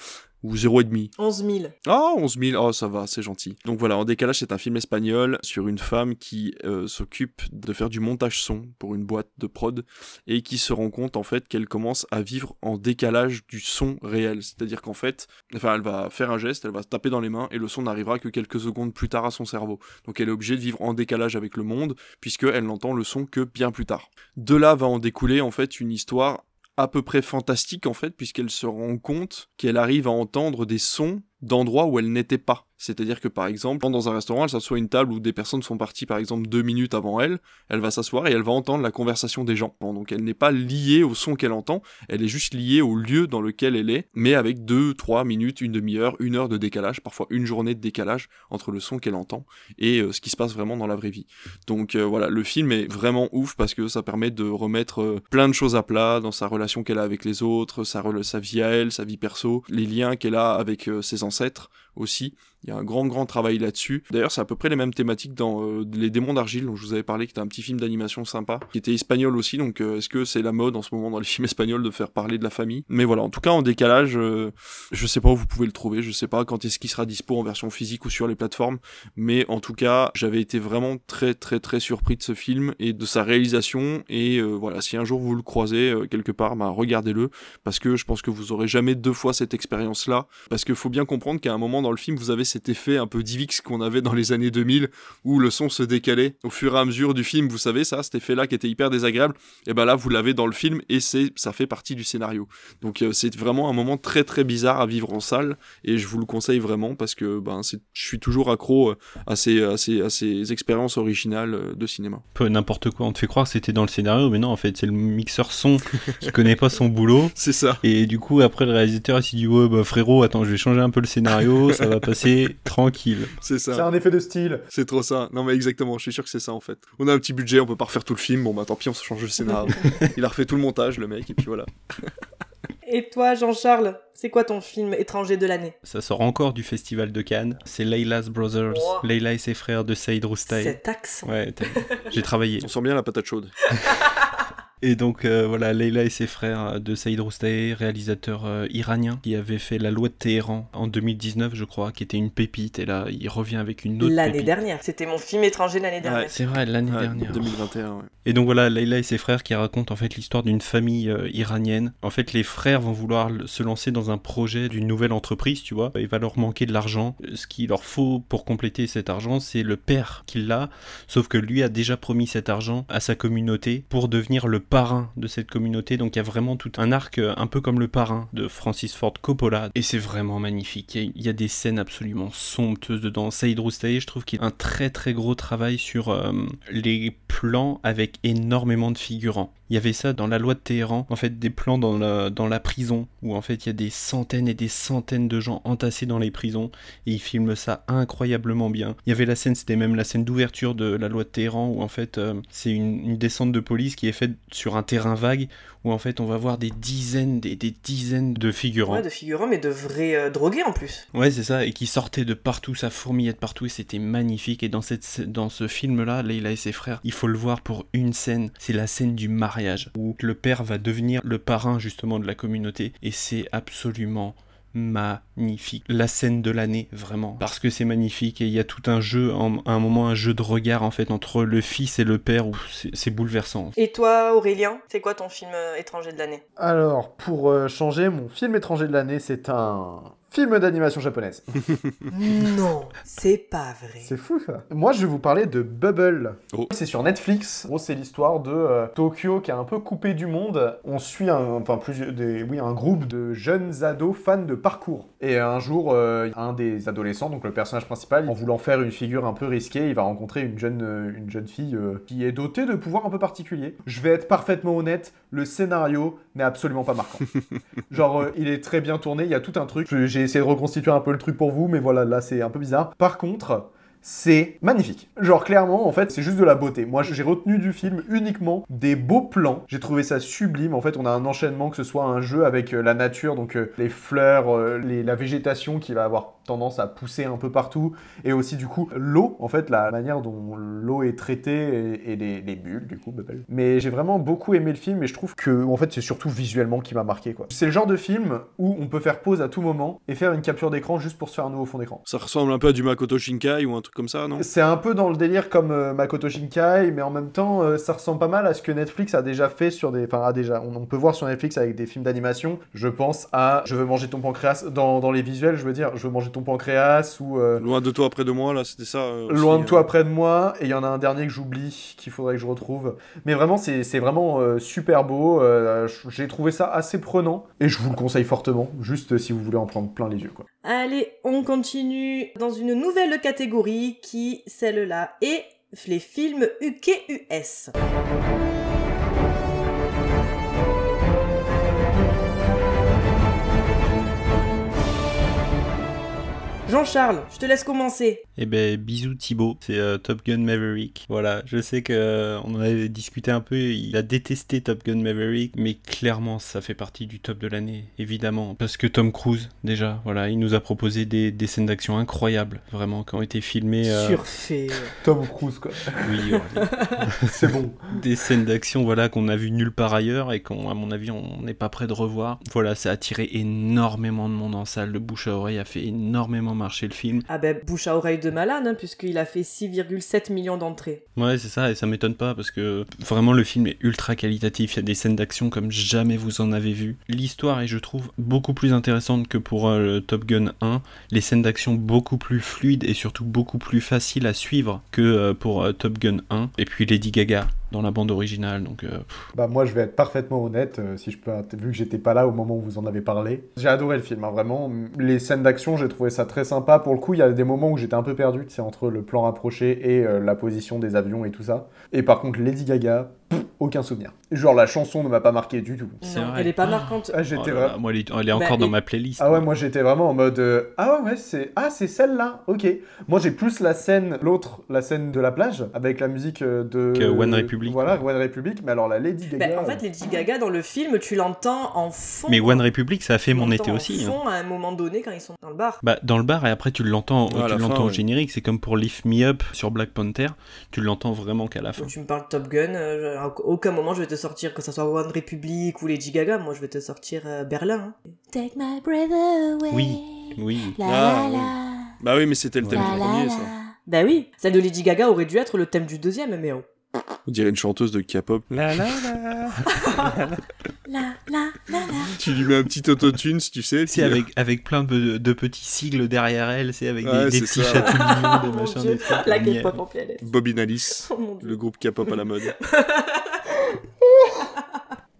ou zéro et demi. 11 000. Ah, 11 000, oh ça va, c'est gentil. Donc voilà, En décalage, c'est un film espagnol sur une femme qui euh, s'occupe de faire du montage son pour une boîte de prod et qui se rend compte en fait qu'elle commence à vivre en décalage du son réel. C'est-à-dire qu'en fait, enfin, elle va faire un geste, elle va se taper dans les mains et le son n'arrivera que quelques secondes plus tard à son cerveau. Donc elle est obligée de vivre en décalage avec le monde puisqu'elle n'entend le son que bien plus tard. De là va en découler en fait une histoire à peu près fantastique en fait, puisqu'elle se rend compte qu'elle arrive à entendre des sons d'endroits où elle n'était pas. C'est-à-dire que par exemple, dans un restaurant, elle s'assoit à une table où des personnes sont parties par exemple deux minutes avant elle, elle va s'asseoir et elle va entendre la conversation des gens. Donc elle n'est pas liée au son qu'elle entend, elle est juste liée au lieu dans lequel elle est, mais avec deux, trois minutes, une demi-heure, une heure de décalage, parfois une journée de décalage entre le son qu'elle entend et euh, ce qui se passe vraiment dans la vraie vie. Donc euh, voilà, le film est vraiment ouf parce que ça permet de remettre euh, plein de choses à plat dans sa relation qu'elle a avec les autres, sa, sa vie à elle, sa vie perso, les liens qu'elle a avec ses ancêtres aussi. Il y a un grand, grand travail là-dessus. D'ailleurs, c'est à peu près les mêmes thématiques dans euh, Les Démons d'Argile, dont je vous avais parlé, qui était un petit film d'animation sympa, qui était espagnol aussi. Donc, euh, est-ce que c'est la mode en ce moment dans les films espagnols de faire parler de la famille? Mais voilà, en tout cas, en décalage, euh, je sais pas où vous pouvez le trouver. Je sais pas quand est-ce qu'il sera dispo en version physique ou sur les plateformes. Mais en tout cas, j'avais été vraiment très, très, très surpris de ce film et de sa réalisation. Et voilà, si un jour vous le croisez quelque part, bah, regardez-le. Parce que je pense que vous aurez jamais deux fois cette expérience-là. Parce qu'il faut bien comprendre qu'à un moment dans le film, vous avez cet effet un peu Divix qu'on avait dans les années 2000 où le son se décalait au fur et à mesure du film, vous savez ça, cet effet-là qui était hyper désagréable, et ben là vous l'avez dans le film et c'est ça fait partie du scénario. Donc euh, c'est vraiment un moment très très bizarre à vivre en salle et je vous le conseille vraiment parce que ben je suis toujours accro euh, à ces, à ces, à ces expériences originales euh, de cinéma. Peu n'importe quoi, on te fait croire que c'était dans le scénario, mais non en fait c'est le mixeur son qui connaît pas son boulot. C'est ça. Et du coup après le réalisateur s'est dit ouais bah frérot attends je vais changer un peu le scénario, ça va passer tranquille. C'est ça. C'est un effet de style. C'est trop ça. Non mais exactement, je suis sûr que c'est ça en fait. On a un petit budget, on peut pas refaire tout le film, bon bah tant pis, on se change le scénario. Il a refait tout le montage le mec et puis voilà. Et toi Jean-Charles, c'est quoi ton film étranger de l'année? Ça sort encore du festival de Cannes. C'est Layla's Brothers, oh. Layla et ses frères de Saïd Roustaï. Cet accent. Ouais, j'ai travaillé. On sent bien la patate chaude. Et donc euh, voilà, Leila et ses frères euh, de Saïd Roustaé, réalisateur euh, iranien, qui avait fait La Loi de Téhéran en 2019, je crois, qui était une pépite. Et là, il revient avec une autre L'année dernière, c'était mon film étranger l'année dernière. c'est vrai, l'année dernière. 2021, ouais. Et donc voilà, Leila et ses frères qui racontent en fait l'histoire d'une famille iranienne. En fait, les frères vont vouloir se lancer dans un projet d'une nouvelle entreprise, tu vois. Il va leur manquer de l'argent. Ce qu'il leur faut pour compléter cet argent, c'est le père qui l'a. Sauf que lui a déjà promis cet argent à sa communauté pour devenir le parrain de cette communauté. Donc il y a vraiment tout un arc euh, un peu comme le parrain de Francis Ford Coppola. Et c'est vraiment magnifique. Il y, a, des scènes absolument somptueuses dedans. Saïd Roustaé, je trouve qu'il a un très très gros travail sur euh, les plans avec énormément de figurants. Il y avait ça dans la loi de Téhéran, en fait des plans dans la, dans la prison, où en fait il y a des centaines et des centaines de gens entassés dans les prisons, et il filme ça incroyablement bien. Il y avait la scène, c'était même la scène d'ouverture de la loi de Téhéran, où en fait euh, c'est une, descente de police qui est faite sur un terrain vague, où en fait on va voir des dizaines, des, des dizaines de figurants. Ouais, de figurants, mais de vrais euh, drogués en plus. Ouais, c'est ça, et qui sortaient de partout, ça fourmillait de partout, et c'était magnifique. Et dans, cette, dans ce film-là, Leila et ses frères, il faut le voir pour une scène, c'est la scène du mariage où le père va devenir le parrain justement de la communauté, et c'est absolument magnifique. La scène de l'année, vraiment. Parce que c'est magnifique et il y a tout un jeu, à un moment, un jeu de regard en fait entre le fils et le père où c'est bouleversant. Et toi, Aurélien, c'est quoi ton film euh, étranger de l'année? Alors, pour euh, changer, mon film étranger de l'année, c'est un film d'animation japonaise. non, c'est pas vrai. C'est fou ça. Moi, je vais vous parler de Bubble. Oh. C'est sur Netflix. C'est l'histoire de euh, Tokyo qui est un peu coupé du monde. On suit un, enfin des, oui, un groupe de jeunes ados fans de parcours. Et un jour, euh, un des adolescents, donc le personnage principal, en voulant faire une figure un peu risquée, il va rencontrer une jeune, euh, une jeune fille qui est dotée de pouvoirs un peu particuliers. Je vais être parfaitement honnête, le scénario n'est absolument pas marquant. Genre, il est très bien tourné, il y a tout un truc. J'ai essayé de reconstituer un peu le truc pour vous, mais voilà, là c'est un peu bizarre. Par contre, c'est magnifique. Genre clairement, en fait, c'est juste de la beauté. Moi, j'ai retenu du film uniquement des beaux plans. J'ai trouvé ça sublime. En fait, on a un enchaînement, que ce soit un jeu avec euh, la nature, donc euh, les fleurs, euh, la végétation qui va avoir tendance à pousser un peu partout, et aussi du coup l'eau, en fait, la manière dont l'eau est traitée et, les, bulles, du coup, Mais j'ai vraiment beaucoup aimé le film, et je trouve que, en fait, c'est surtout visuellement qui m'a marqué, quoi. C'est le genre de film où on peut faire pause à tout moment et faire une capture d'écran juste pour se faire un nouveau fond d'écran. Ça ressemble un peu à du Makoto Shinkai ou un truc comme ça, non? C'est un peu dans le délire comme euh, Makoto Shinkai, mais en même temps, euh, ça ressemble pas mal à ce que Netflix a déjà fait sur des. Enfin, a déjà. On, peut voir sur Netflix avec des films d'animation. Je pense à Je veux manger ton pancréas. Dans, dans, les visuels, je veux dire, Je veux manger ton pancréas ou. Euh, Loin de toi, près de moi, là, c'était ça. Loin de toi, près de moi. Et il y en a un dernier que j'oublie, qu'il faudrait que je retrouve. Mais vraiment, c'est vraiment super beau. J'ai trouvé ça assez prenant. Et je vous le conseille fortement, juste si vous voulez en prendre plein les yeux, quoi. Allez, on continue dans une nouvelle catégorie qui, celle-là, est les films UKUS. Jean-Charles, je te laisse commencer. Eh ben, bisous Thibaut, c'est euh, Top Gun Maverick. Voilà, je sais que euh, on en avait discuté un peu, il a détesté Top Gun Maverick, mais clairement ça fait partie du top de l'année, évidemment. Parce que Tom Cruise, déjà, voilà, il nous a proposé des, des scènes d'action incroyables, vraiment, qui ont été filmées... euh, Surfait. Tom Cruise, quoi. Oui, ouais. C'est bon. des scènes d'action voilà qu'on a vu nulle part ailleurs et qu'on à mon avis on n'est pas prêt de revoir voilà ça a attiré énormément de monde en salle le bouche à oreille a fait énormément le film. Ah ben, bouche à oreille de malade, hein, puisqu'il a fait 6,7 millions d'entrées. ouais c'est ça et ça m'étonne pas parce que vraiment le film est ultra qualitatif. Il y a des scènes d'action comme jamais vous en avez vu. L'histoire est je trouve beaucoup plus intéressante que pour euh, le Top Gun 1 les scènes d'action beaucoup plus fluides et surtout beaucoup plus faciles à suivre que euh, pour euh, Top Gun 1 et puis Lady Gaga dans la bande originale donc euh, Bah moi je vais être parfaitement honnête, euh, si je peux, vu que j'étais pas là au moment où vous en avez parlé. J'ai adoré le film, hein, vraiment. Les scènes d'action, j'ai trouvé ça très sympa. Pour le coup, il y a des moments où j'étais un peu perdu, c'est entre le plan rapproché et euh, la position des avions et tout ça. Et par contre, Lady Gaga, pff, aucun souvenir. Genre la chanson ne m'a pas marqué du tout. Non, elle est pas marquante. Ah Oh j'étais vraiment... moi, elle est, elle est Bah, encore dans et- ma playlist. Ah ouais, moi j'étais vraiment en mode euh, ah ouais c'est ah c'est celle-là, ok. Moi j'ai plus la scène l'autre la scène de la plage avec la musique euh, de Que One Republic. Voilà One Republic, mais alors la Lady Gaga. Ben, en fait, Lady Gaga, dans le film, tu l'entends en fond. Mais One Republic, ça a fait mon été en aussi. hein. fond à un moment donné quand ils sont dans le bar. Bah, dans le bar, et après tu l'entends Ouais, à tu l'entends au générique, c'est comme pour Lift Me Up sur Black Panther, tu l'entends vraiment qu'à la fin. Tu me parles de Top Gun, euh, à aucun moment je vais te sortir que ça soit One Republic ou Lady Gaga, moi je vais te sortir euh, Berlin. hein. Take my breath away. Oui, oui. La Ah, la oui. la. Bah oui, mais c'était le thème La du la premier, la. ça. Bah oui, celle de Lady Gaga aurait dû être le thème du deuxième, mais oh. On dirait une chanteuse de K-pop. La la la. La la la la. tu lui mets un petit autotune, tu sais. C'est euh, avec, avec plein de, de petits sigles derrière elle, c'est avec Ouais, des, petits Oh des mon machins, des trucs. La. K-pop en PLS. Bobby Oh dieu. le groupe K-pop à la mode.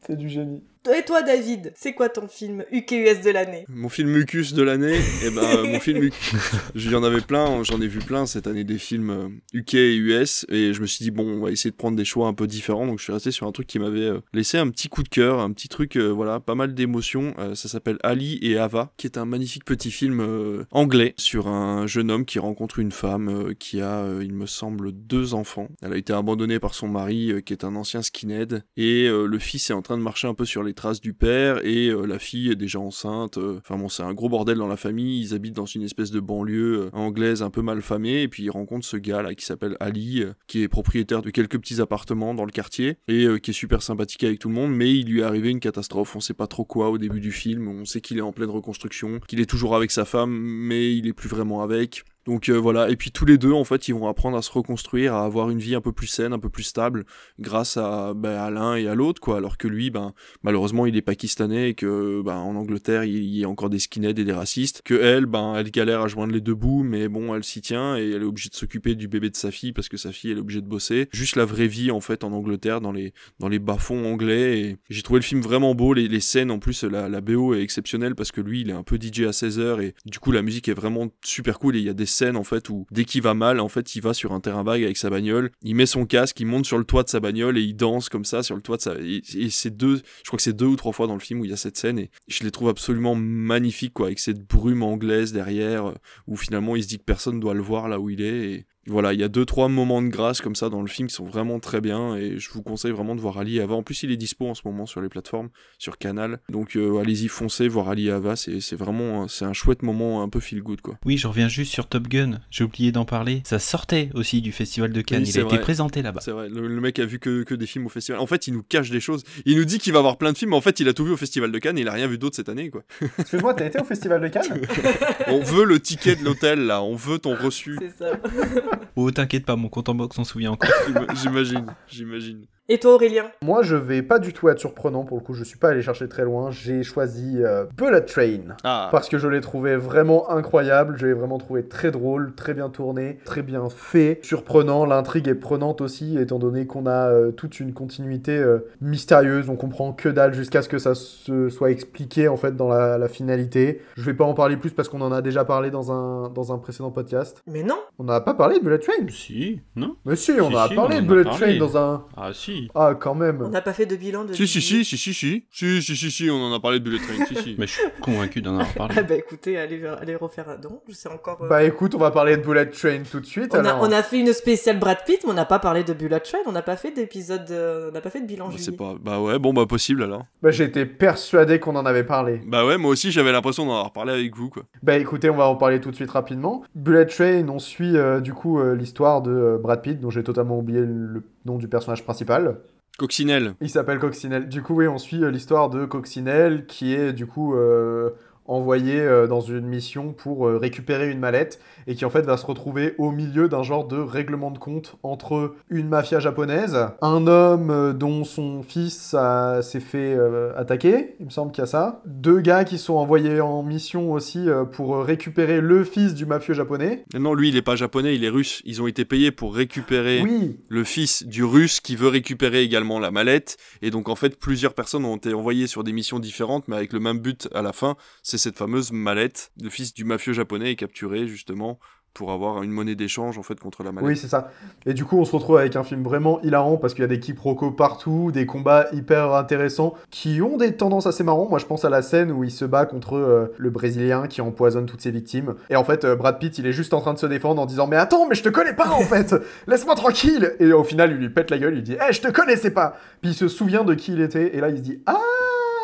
C'est du génie. Et toi David, c'est quoi ton film UKUS de l'année? Mon film Mucus de l'année, et ben euh, mon film Mucus, j'en avais plein, j'en ai vu plein cette année des films euh, UK et US, et je me suis dit bon, on va essayer de prendre des choix un peu différents, donc je suis resté sur un truc qui m'avait euh, laissé un petit coup de cœur, un petit truc, euh, voilà, pas mal d'émotions. Euh, ça s'appelle Ali et Ava, qui est un magnifique petit film euh, anglais sur un jeune homme qui rencontre une femme euh, qui a, euh, il me semble, deux enfants. Elle a été abandonnée par son mari, euh, qui est un ancien skinhead, et euh, le fils est en train de marcher un peu sur les traces du père et euh, la fille est déjà enceinte. euh, Enfin bon, c'est un gros bordel dans la famille. Ils habitent dans une espèce de banlieue euh, anglaise un peu mal famée et puis ils rencontrent ce gars là qui s'appelle Ali, qui est propriétaire de quelques petits appartements dans le quartier et qui est super sympathique avec tout le monde. Mais il lui est arrivé une catastrophe. On sait pas trop quoi au début du film. On sait qu'il est en pleine reconstruction, qu'il est toujours avec sa femme, mais il est plus vraiment avec. Donc euh, voilà, et puis tous les deux, en fait, ils vont apprendre à se reconstruire, à avoir une vie un peu plus saine, un peu plus stable, grâce à, ben, à l'un et à l'autre, quoi. Alors que lui, ben, malheureusement, il est pakistanais et que, ben, en Angleterre, il y a encore des skinheads et des racistes. Que elle, ben, elle galère à joindre les deux bouts, mais bon, elle s'y tient et elle est obligée de s'occuper du bébé de sa fille parce que sa fille, elle est obligée de bosser. Juste la vraie vie, en fait, en Angleterre, dans les, bas-fonds anglais. Et j'ai trouvé le film vraiment beau. Les, les scènes, en plus, la, la BO est exceptionnelle parce que lui, il est un peu DJ à 16h et du coup, la musique est vraiment super cool. Et il y a des scènes, en fait, où dès qu'il va mal, en fait, il va sur un terrain vague avec sa bagnole, il met son casque, il monte sur le toit de sa bagnole et il danse comme ça sur le toit de sa. Et, et c'est deux, je crois que c'est deux ou trois fois dans le film où il y a cette scène et je les trouve absolument magnifiques, quoi, avec cette brume anglaise derrière, euh, où finalement il se dit que personne doit le voir là où il est. Et voilà, il y a deux trois moments de grâce comme ça dans le film qui sont vraiment très bien et je vous conseille vraiment de voir Ali Ava. En plus, il est dispo en ce moment sur les plateformes, sur Canal. Donc euh, allez-y, foncez voir Ali et Ava. C'est c'est vraiment c'est un chouette moment un peu feel good quoi. Oui, je reviens juste sur Top Gun, j'ai oublié d'en parler. Ça sortait aussi du festival de Cannes, Oui, il c'est a été présenté là-bas. C'est vrai, le, le mec a vu que, que des films au festival. En fait, il nous cache des choses. Il nous dit qu'il va voir plein de films, mais en fait, il a tout vu au festival de Cannes et il a rien vu d'autre cette année quoi. Excuse-moi, t'as été au festival de Cannes On veut le ticket de l'hôtel là, on veut ton reçu. C'est ça. Oh, t'inquiète pas, mon compte en box s'en souvient encore. J'imagine, j'imagine. Et toi Aurélien Moi, je vais pas du tout être surprenant pour le coup. Je suis pas allé chercher très loin. J'ai choisi euh, Bullet Train. Ah, Parce que je l'ai trouvé vraiment incroyable, je l'ai vraiment trouvé très drôle, très bien tourné, très bien fait, surprenant, l'intrigue est prenante aussi, étant donné qu'on a euh, toute une continuité euh, mystérieuse, on comprend que dalle jusqu'à ce que ça se soit expliqué en fait dans la, la finalité. Je vais pas en parler plus parce qu'on en a déjà parlé dans un, dans un précédent podcast. Mais non On n'a pas parlé de Bullet Train si, non Mais si, on Si, a si, parlé on de Bullet parlé. Train dans un... Ah si, ah, quand même. On n'a pas fait de bilan de. Si, si, si, si, si, si. Si, si, si, si, on en a parlé de Bullet Train. si, si. Mais je suis convaincu d'en avoir parlé. Ah, bah écoutez, allez, refaire un don. Je sais encore. Euh, bah écoute, on va parler de Bullet Train tout de suite. On, alors. A, on a fait une spéciale Brad Pitt, mais on n'a pas parlé de Bullet Train. On n'a pas fait d'épisode. Euh, on n'a pas fait de bilan. Bah, sais pas. Bah ouais, bon, bah possible alors. Bah j'étais persuadé qu'on en avait parlé. Bah ouais, moi aussi, j'avais l'impression d'en avoir parlé avec vous, quoi. Bah écoutez, on va en parler tout de suite rapidement. Bullet Train, on suit euh, du coup l'histoire de Brad Pitt, dont j'ai totalement oublié le nom du personnage principal. Coccinelle. Il s'appelle Coccinelle. Du coup, oui, on suit euh, l'histoire de Coccinelle qui est du coup euh, envoyé euh, dans une mission pour récupérer une mallette et qui en fait va se retrouver au milieu d'un genre de règlement de compte entre une mafia japonaise, un homme euh, dont son fils s'est fait euh, attaquer, il me semble qu'il y a ça, deux gars qui sont envoyés en mission aussi euh, pour récupérer le fils du mafieux japonais. Non, lui il est pas japonais, il est russe. Ils ont été payés pour récupérer Oui, le fils du russe qui veut récupérer également la mallette. Et donc en fait, plusieurs personnes ont été envoyées sur des missions différentes, mais avec le même but à la fin. C'est cette fameuse mallette. Le fils du mafieux japonais est capturé justement pour avoir une monnaie d'échange en fait contre la mallette. Oui, c'est ça. Et du coup, on se retrouve avec un film vraiment hilarant parce qu'il y a des quiproquos partout, des combats hyper intéressants qui ont des tendances assez marrantes. Moi, je pense à la scène où il se bat contre euh, le Brésilien qui empoisonne toutes ses victimes. Et en fait, euh, Brad Pitt, il est juste en train de se défendre en disant Mais attends, mais je te connais pas en fait Laisse-moi tranquille Et au final, il lui pète la gueule, il dit Eh, je te connaissais pas Puis il se souvient de qui il était. Et là, il se dit Ah,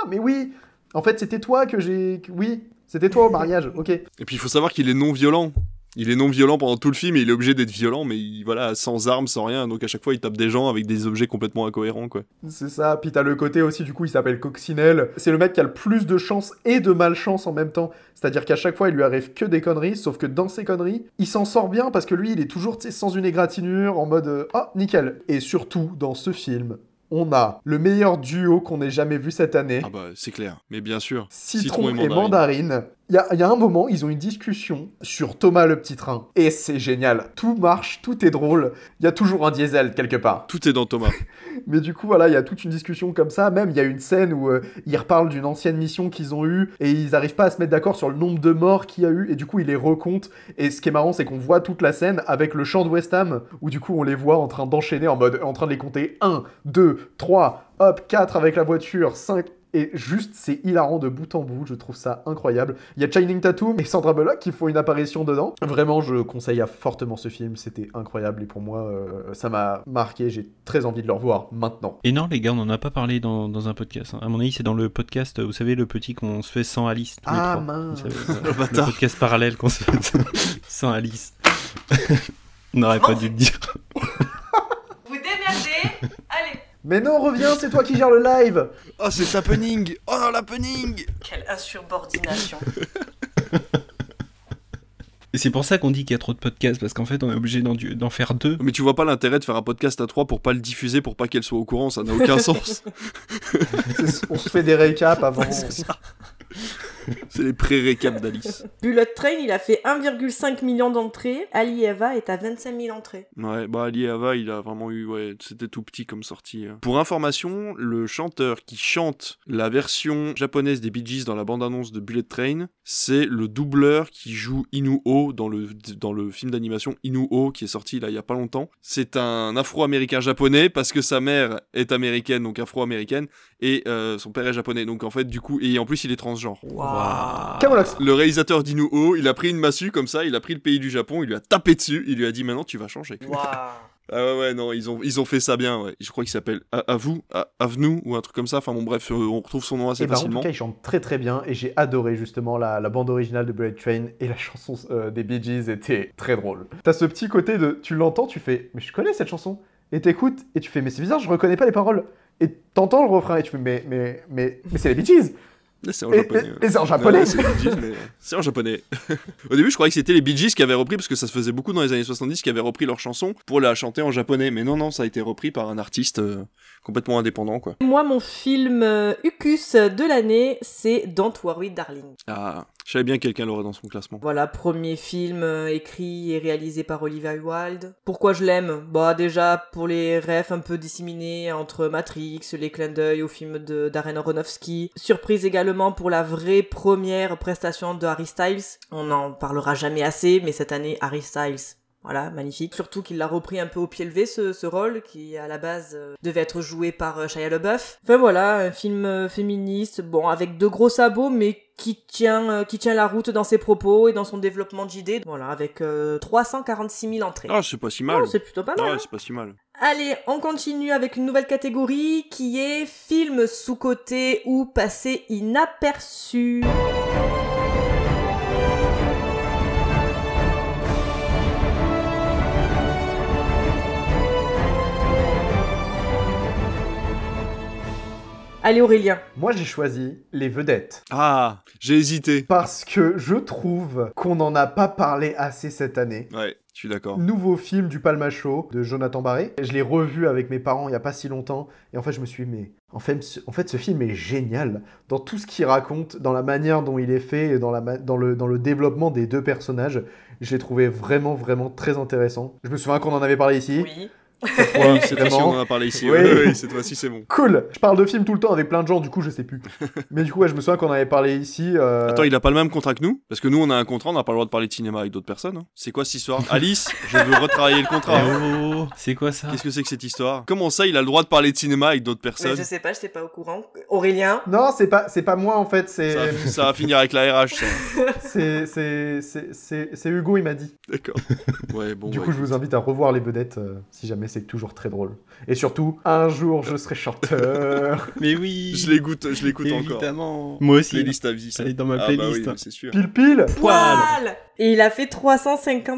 mais oui En fait, c'était toi que j'ai. Oui, c'était toi au mariage, ok. Et puis il faut savoir qu'il est non violent. Il est non violent pendant tout le film et il est obligé d'être violent, mais il, voilà, sans armes, sans rien. Donc à chaque fois, il tape des gens avec des objets complètement incohérents, quoi. C'est ça, puis t'as le côté aussi, du coup, il s'appelle Coccinelle. C'est le mec qui a le plus de chance et de malchance en même temps. C'est-à-dire qu'à chaque fois, il lui arrive que des conneries, sauf que dans ces conneries, il s'en sort bien parce que lui, il est toujours tu sais, sans une égratignure, en mode euh, Ah, nickel. Et surtout, dans ce film, on a le meilleur duo qu'on ait jamais vu cette année. Ah bah, c'est clair. Mais bien sûr. Citron, et mandarine. Il y a un moment, ils ont une discussion sur Thomas le petit train. Et c'est génial. Tout marche, tout est drôle. Il y a toujours un diesel quelque part. Tout est dans Thomas. Mais du coup, voilà, il y a toute une discussion comme ça. Même, il y a une scène où euh, ils reparlent d'une ancienne mission qu'ils ont eue et ils n'arrivent pas à se mettre d'accord sur le nombre de morts qu'il y a eu. Et du coup, ils les recomptent. Et ce qui est marrant, c'est qu'on voit toute la scène avec le chant de West Ham où du coup, on les voit en train d'enchaîner en mode en train de les compter 1, 2, 3, hop, 4 avec la voiture, 5. Et juste, c'est hilarant de bout en bout, je trouve ça incroyable. Il y a Shining Tattoo et Sandra Bullock qui font une apparition dedans. Vraiment, je conseille à fortement ce film, c'était incroyable et pour moi, euh, ça m'a marqué, j'ai très envie de le revoir maintenant. Et non, les gars, on n'en a pas parlé dans, dans un podcast. hein. À mon avis, c'est dans le podcast, vous savez, le petit qu'on se fait sans Alice. Tous les Ah, trois. mince. Savez, Le podcast parallèle qu'on se fait sans Alice. on n'aurait pas dû le dire. Vous démerdez Allez Mais non, reviens, c'est toi qui gères le live Oh, c'est l'happening Oh non, l'happening Quelle insubordination Et c'est pour ça qu'on dit qu'il y a trop de podcasts, parce qu'en fait, on est obligé d'en d'en faire deux. Mais tu vois pas l'intérêt de faire un podcast à trois pour pas le diffuser, pour pas qu'elle soit au courant, ça n'a aucun sens. On se fait des récaps avant. C'est ça. C'est les pré-récaps d'Alice. Bullet Train, il a fait 1,5 million d'entrées. Ali Eva est à 25 000 entrées. Ouais, bah Ali Ava, il a vraiment eu, ouais, c'était tout petit comme sortie. hein. Pour information, le chanteur qui chante la version japonaise des Bee Gees dans la bande-annonce de Bullet Train, c'est le doubleur qui joue Inuo dans le, dans le film d'animation Inuo qui est sorti là il y a pas longtemps. C'est un afro-américain japonais parce que sa mère est américaine, donc afro-américaine, et euh, son père est japonais. Donc en fait, du coup, et en plus il est transgenre. Le réalisateur d'Inuo, il a pris une massue comme ça, il a pris le pays du Japon, il lui a tapé dessus, il lui a dit maintenant tu vas changer. Waouh Ah ouais, ouais, non, ils ont, ils ont fait ça bien, ouais. Je crois qu'il s'appelle Avou, Avnou, ou un truc comme ça. Enfin bon, bref, euh, on retrouve son nom assez Et bah, en tout facilement. cas, il chante très très bien et j'ai adoré justement la, la bande originale de Bullet Train et la chanson euh, des Bee Gees était très drôle. T'as ce petit côté de tu l'entends, tu fais mais je connais cette chanson et t'écoutes et tu fais mais c'est bizarre, je reconnais pas les paroles et t'entends le refrain et tu fais mais mais mais mais c'est les Bee Gees c'est en japonais. ouais. en japonais. Ouais, mais c'est en japonais. Au début, je croyais que c'était les Bee Gees qui avaient repris, parce que ça se faisait beaucoup dans les années 70, qui avaient repris leur chanson pour la chanter en japonais. Mais non, non, ça a été repris par un artiste euh, complètement indépendant, quoi. Moi, mon film euh, Ucus de l'année, c'est Don't Worry Darling. Ah, je savais bien que quelqu'un l'aurait dans son classement. Voilà, premier film euh, écrit et réalisé par Oliver Wilde. Pourquoi je l'aime? Bah déjà pour les refs un peu disséminés entre Matrix, les clins d'œil au film de Darren Aronofsky. Surprise également pour la vraie première prestation de Harry Styles. On n'en parlera jamais assez, mais cette année Harry Styles Voilà, magnifique. Surtout qu'il l'a repris un peu au pied levé, ce, ce rôle, qui à la base euh, devait être joué par euh, Shia LaBeouf. Enfin voilà, un film euh, féministe, bon, avec de gros sabots, mais qui tient, euh, qui tient la route dans ses propos et dans son développement d'idées. Voilà, avec euh, 346 000 entrées. Ah, c'est pas si mal. Oh, c'est plutôt pas mal. Ouais, hein. c'est pas si mal. Allez, on continue avec une nouvelle catégorie qui est film sous-coté ou passé inaperçu. Allez Aurélien, Moi, j'ai choisi les vedettes. Ah, j'ai hésité. Parce que je trouve qu'on n'en a pas parlé assez cette année. Ouais, je suis d'accord. Nouveau film du Palma Show de Jonathan Barré. Je l'ai revu avec mes parents il y a pas si longtemps. Et en fait, je me suis dit, mais en fait, ce, en fait, ce film est génial. Dans tout ce qu'il raconte, dans la manière dont il est fait et dans, la dans, le, dans le développement des deux personnages, je l'ai trouvé vraiment, vraiment très intéressant. Je me souviens qu'on en avait parlé ici. oui. Cette fois, Oui, cette fois-ci, vraiment. on en a parlé ici. Oui. Cette fois-ci, c'est bon. Cool Je parle de films tout le temps avec plein de gens, du coup, je sais plus. Mais du coup, ouais, je me souviens qu'on en avait parlé ici. euh, Attends, il a pas le même contrat que nous Parce que nous, on a un contrat, on n'a pas le droit de parler de cinéma avec d'autres personnes. hein. C'est quoi cette histoire? Alice, je veux retravailler le contrat. Eh oh, c'est quoi ça? Qu'est-ce que c'est que cette histoire? Comment ça, il a le droit de parler de cinéma avec d'autres Mais personnes? je sais pas, je n'étais pas au courant. Aurélien, Non, c'est pas, c'est pas moi en fait, c'est, ça, va, ça va finir avec la RH, ça. c'est, c'est, c'est, c'est, c'est Hugo, il m'a dit. D'accord. Ouais, bon. du ouais, coup, je vous invite à revoir les vedettes euh, si jamais c'est toujours très drôle. Et surtout, un jour, je serai chanteur. Mais oui Je l'écoute, je l'écoute encore. Évidemment Moi aussi. Playlist à vie, ça. Elle est dans ma Ah bah playlist. oui, mais c'est sûr. pile pile. poil Et il a fait 351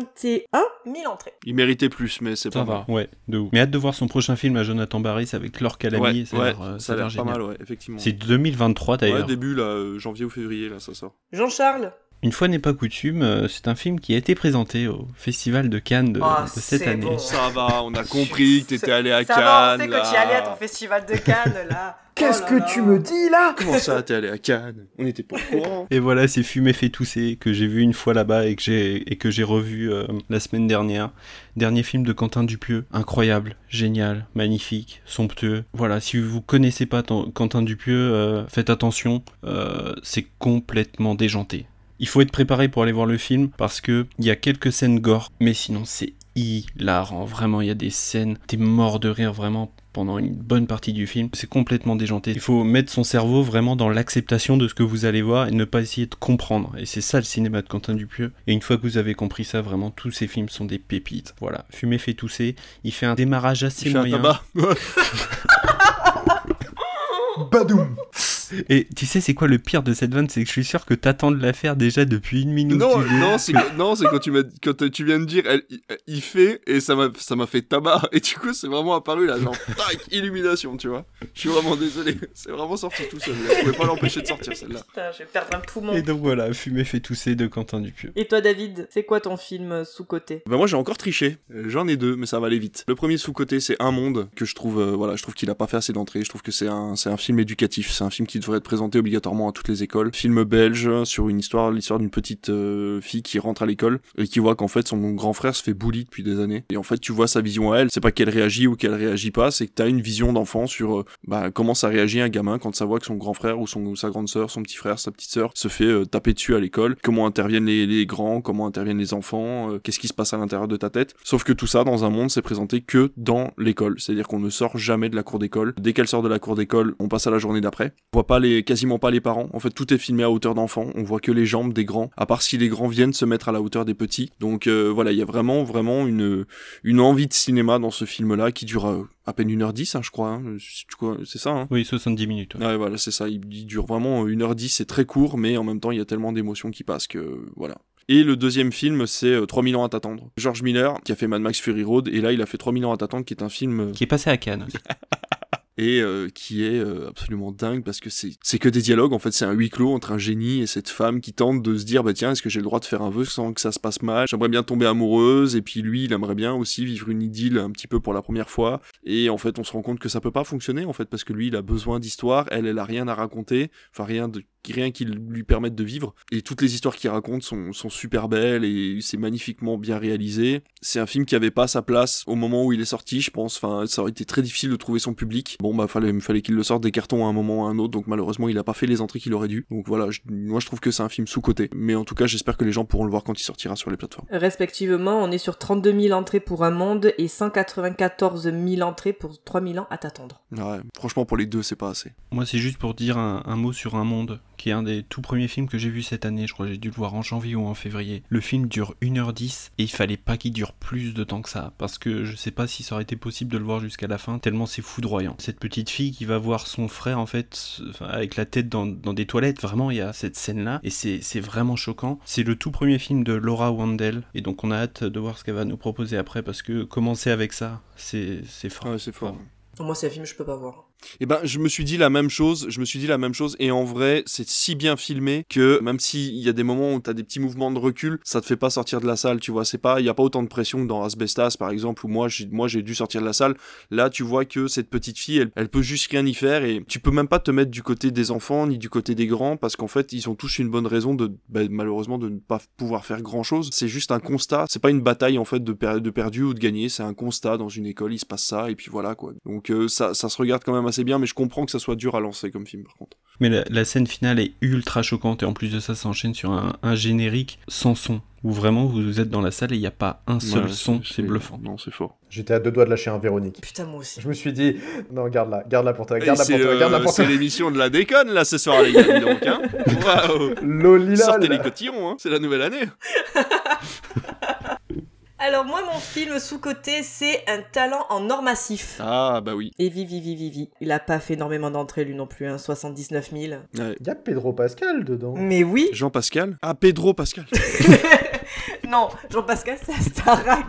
000 entrées. Il méritait plus, mais c'est Ça pas mal. va, ouais, de ouf. Mais hâte de voir son prochain film à Jonathan Barré, c'est avec Laure Calamy, Ouais, ça a ouais, l'air, euh, ça a l'air pas mal, ouais, effectivement. C'est 2023 Ouais, d'ailleurs. début, là, euh, janvier ou février, là, ça sort. Jean-Charles Une fois n'est pas coutume, euh, c'est un film qui a été présenté au Festival de Cannes de, Ah, de cette année. bon. Ça va, on a compris que t'étais allé à Ça Cannes. va, on sait que tu allais à ton festival de Cannes, là. Qu'est-ce Oh que là. tu me dis là Comment ça, t'es allé à Cannes? On n'était pas au courant. Et voilà, c'est Fumé fait tousser que j'ai vu une fois là-bas et que j'ai et que j'ai revu euh, la semaine dernière. Dernier film de Quentin Dupieux, incroyable, génial, magnifique, somptueux. Voilà, si vous connaissez pas Quentin Dupieux, euh, faites attention, euh, c'est complètement déjanté. Il faut être préparé pour aller voir le film parce que il y a quelques scènes gore, mais sinon c'est hilarant. Vraiment, il y a des scènes, t'es mort de rire vraiment pendant une bonne partie du film. C'est complètement déjanté. Il faut mettre son cerveau vraiment dans l'acceptation de ce que vous allez voir et ne pas essayer de comprendre. Et c'est ça le cinéma de Quentin Dupieux. Et une fois que vous avez compris ça, vraiment tous ces films sont des pépites. Voilà, Fumer fait tousser. Il fait un démarrage assez Il fait un moyen. tabac. Badoum Et tu sais, c'est quoi le pire de cette vanne? C'est que je suis sûr que t'attends de la faire déjà depuis une minute. Non, non, c'est quand, non, c'est quand tu m'as, quand tu viens de dire, elle, il, fait, et ça m'a, ça m'a fait tabac, et du coup, c'est vraiment apparu là, genre, tac, illumination, tu vois. Je suis vraiment désolé, c'est vraiment sorti tout seul. là. Je pouvais pas l'empêcher de sortir celle-là. Putain, je vais perdre un poumon. Et donc voilà, Fumer fait tousser de Quentin Dupieux. Et toi, David, c'est quoi ton film sous-côté Bah moi j'ai encore triché, Euh, j'en ai deux mais ça va aller vite. Le premier sous-côté c'est Un Monde que je trouve euh, voilà, je trouve qu'il a pas fait assez d'entrée, je trouve que c'est un c'est un film éducatif, c'est un film qui devrait être présenté obligatoirement à toutes les écoles. Film belge sur une histoire l'histoire d'une petite euh, fille qui rentre à l'école et qui voit qu'en fait son grand frère se fait bully depuis des années et en fait tu vois sa vision à elle, c'est pas qu'elle réagit ou qu'elle réagit pas, c'est que t'as une vision d'enfant sur euh, bah, comment ça réagit un gamin quand ça voit que son grand frère ou son sa grande sœur, son petit frère, sa petite sœur se fait euh, taper dessus à l'école, comment interviennent les, grands, comment interviennent les enfants, qu'est-ce qui se passe à l'intérieur de ta tête. Sauf que tout ça dans un monde c'est présenté que dans l'école, c'est-à-dire qu'on ne sort jamais de la cour d'école. Dès qu'elle sort de la cour d'école, on passe à la journée d'après. Pas les quasiment pas les parents. En fait, tout est filmé à hauteur d'enfant. On voit que les jambes des grands, à part si les grands viennent se mettre à la hauteur des petits. Donc euh, voilà, il y a vraiment vraiment une une envie de cinéma dans ce film-là qui dure euh, à peine 1h10, hein, je crois. hein. Crois- C'est ça. Hein Oui, 70 minutes. ouais. Voilà, c'est ça. Il, il dure vraiment 1h10, c'est très court, mais en même temps, il y a tellement d'émotions qui passent que voilà. Et le deuxième film, c'est euh, 3000 ans à t'attendre. George Miller, qui a fait Mad Max Fury Road, et là, il a fait 3000 ans à t'attendre, qui est un film euh, Qui est passé à Cannes. et euh, qui est euh, absolument dingue parce que c'est que des dialogues en fait c'est un huis clos entre un génie et cette femme qui tente de se dire bah tiens est-ce que j'ai le droit de faire un vœu sans que ça se passe mal? J'aimerais bien tomber amoureuse et puis lui il aimerait bien aussi vivre une idylle un petit peu pour la première fois. Et en fait on se rend compte que ça peut pas fonctionner en fait parce que lui il a besoin d'histoire elle elle a rien à raconter enfin rien de rien qui lui permettent de vivre. Et toutes les histoires qu'il raconte sont, sont super belles et c'est magnifiquement bien réalisé. C'est un film qui avait pas sa place au moment où il est sorti, je pense. Enfin, ça aurait été très difficile de trouver son public. Bon, bah, fallait, fallait qu'il le sorte des cartons à un moment ou à un autre, donc malheureusement, il a pas fait les entrées qu'il aurait dû. Donc voilà, je- moi je trouve que c'est un film sous-côté. Mais en tout cas, j'espère que les gens pourront le voir quand il sortira sur les plateformes. Respectivement, on est sur 32 000 entrées pour un monde et 194 000 entrées pour 3 000 ans à t'attendre. Ouais, franchement, pour les deux, c'est pas assez. Moi, c'est juste pour dire un, un mot sur Un Monde, qui est un des tout premiers films que j'ai vu cette année. Je crois que j'ai dû le voir en janvier ou en février. Le film dure 1h10 et il fallait pas qu'il dure plus de temps que ça. Parce que je sais pas si ça aurait été possible de le voir jusqu'à la fin, tellement c'est foudroyant. Cette petite fille qui va voir son frère, en fait, enfin, avec la tête dans, dans des toilettes, vraiment, il y a cette scène-là. Et c'est c'est vraiment choquant. C'est le tout premier film de Laura Wandel. Et donc, on a hâte de voir ce qu'elle va nous proposer après. Parce que commencer avec ça, c'est c'est fort. Ouais, c'est fort. Moi, c'est un film je peux pas voir. Et ben, je me suis dit la même chose, je me suis dit la même chose, et en vrai, c'est si bien filmé que même s'il y a des moments où t'as des petits mouvements de recul, ça te fait pas sortir de la salle, tu vois, c'est pas, il y a pas autant de pression que dans Asbestas, par exemple, où moi, j'ai, moi, j'ai dû sortir de la salle. Là, tu vois que cette petite fille, elle, elle peut juste rien y faire, et tu peux même pas te mettre du côté des enfants, ni du côté des grands, parce qu'en fait, ils ont tous une bonne raison de, ben, malheureusement, de ne pas pouvoir faire grand chose. C'est juste un constat, c'est pas une bataille, en fait, de, de perdu ou de gagné, c'est un constat dans une école, il se passe ça, et puis voilà, quoi. Donc, euh, ça, ça se regarde quand même assez bien, mais je comprends que ça soit dur à lancer comme film, par contre. Mais la, la scène finale est ultra choquante et en plus de ça, ça enchaîne sur un, un générique sans son. Où vraiment vous êtes dans la salle et il n'y a pas un seul Ouais, son, c'est bluffant. Non, c'est fort. J'étais à deux doigts de lâcher un Véronique. Putain, moi aussi. Je me suis dit, non, garde-la, garde-la pour toi, garde-la c'est pour toi, euh, garde-la pour c'est toi. l'émission de la déconne là ce soir les gars donc hein. Waouh. Lolila. Sortez les cotillons hein, c'est la nouvelle année. Alors, moi, mon film sous-côté, c'est Un talent en or massif. Ah bah oui. Et Vivi, Vivi, Vivi. Il a pas fait énormément d'entrées, lui non plus, hein, 79 000. Ouais. Il y a Pedro Pascal dedans. Mais oui Jean-Pascal Ah Pedro Pascal. Non, Jean-Pascal, c'est un Starac.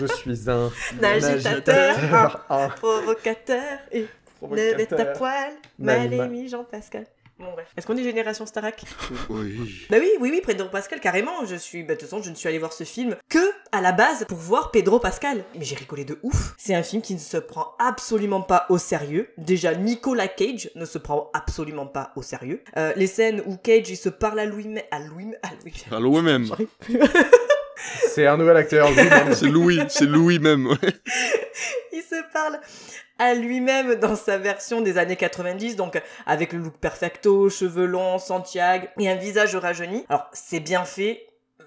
Je suis un Agitateur, un provocateur et ne provocateur. poil, mal Mal- aimé Jean-Pascal. Bon bref. Est-ce qu'on est génération Starac Oui. Bah oui, oui, oui, Pedro Pascal, carrément. Je suis, bah de toute façon, je ne suis allée voir ce film que à la base pour voir Pedro Pascal. Mais j'ai rigolé de ouf. C'est un film qui ne se prend absolument pas au sérieux. Déjà, Nicolas Cage ne se prend absolument pas au sérieux. Euh, les scènes où Cage il se parle à lui-même, à lui, à lui. Allô même. J'arrive plus. C'est un nouvel acteur, lui-même. C'est Louis, c'est Louis même. ouais. il se parle à lui-même dans sa version des années 90, donc avec le look perfecto, cheveux longs, Santiago et un visage rajeuni. Alors c'est bien fait.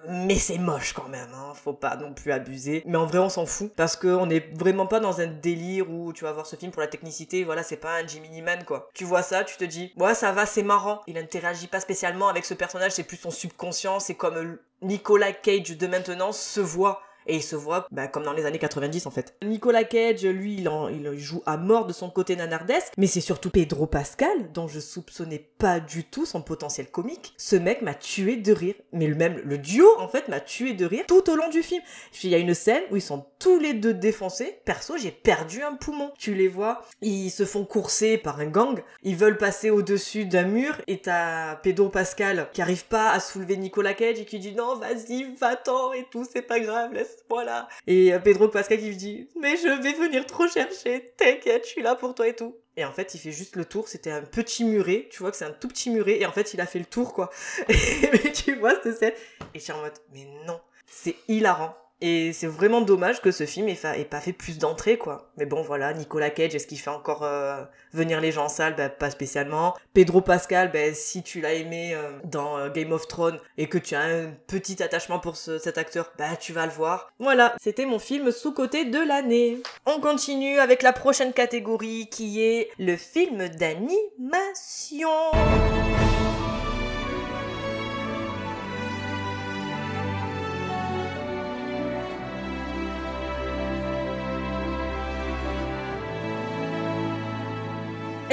Mais c'est moche quand même, hein. faut pas non plus abuser. Mais en vrai, on s'en fout parce qu'on n'est vraiment pas dans un délire où tu vas voir ce film pour la technicité. Voilà, c'est pas un Jimmy Man quoi. Tu vois ça, tu te dis, ouais, ça va, c'est marrant. Il interagit pas spécialement avec ce personnage, c'est plus son subconscient. C'est comme Nicolas Cage de maintenant se voit. Et il se voit bah, comme dans les années 90 en fait. Nicolas Cage, lui, il, joue à mort de son côté nanardesque, mais c'est surtout Pedro Pascal, dont je soupçonnais pas du tout son potentiel comique. Ce mec m'a tué de rire. Mais le même, le duo, en fait, m'a tué de rire tout au long du film. Il y a une scène où ils sont tous les deux défoncés. Perso, j'ai perdu un poumon. Tu les vois, ils se font courser par un gang. Ils veulent passer au-dessus d'un mur et t'as Pedro Pascal qui arrive pas à soulever Nicolas Cage et qui dit non, vas-y, va-t'en et tout, c'est pas grave, laisse-moi là. Et Pedro Pascal qui lui dit mais je vais venir trop chercher, t'inquiète, je suis là pour toi et tout. Et en fait, il fait juste le tour. C'était un petit muret. Tu vois que c'est un tout petit muret. Et en fait, il a fait le tour, quoi. Et tu vois cette scène. Et je suis en mode, mais non. C'est hilarant. Et c'est vraiment dommage que ce film ait, pas fait plus d'entrées, quoi. Mais bon, voilà, Nicolas Cage, est-ce qu'il fait encore euh, venir les gens en salle? Bah, Pas spécialement. Pedro Pascal, bah, si tu l'as aimé euh, dans euh, Game of Thrones et que tu as un petit attachement pour ce- cet acteur, bah tu vas le voir. Voilà, c'était mon film sous-côté de l'année. On continue avec la prochaine catégorie qui est le film d'animation.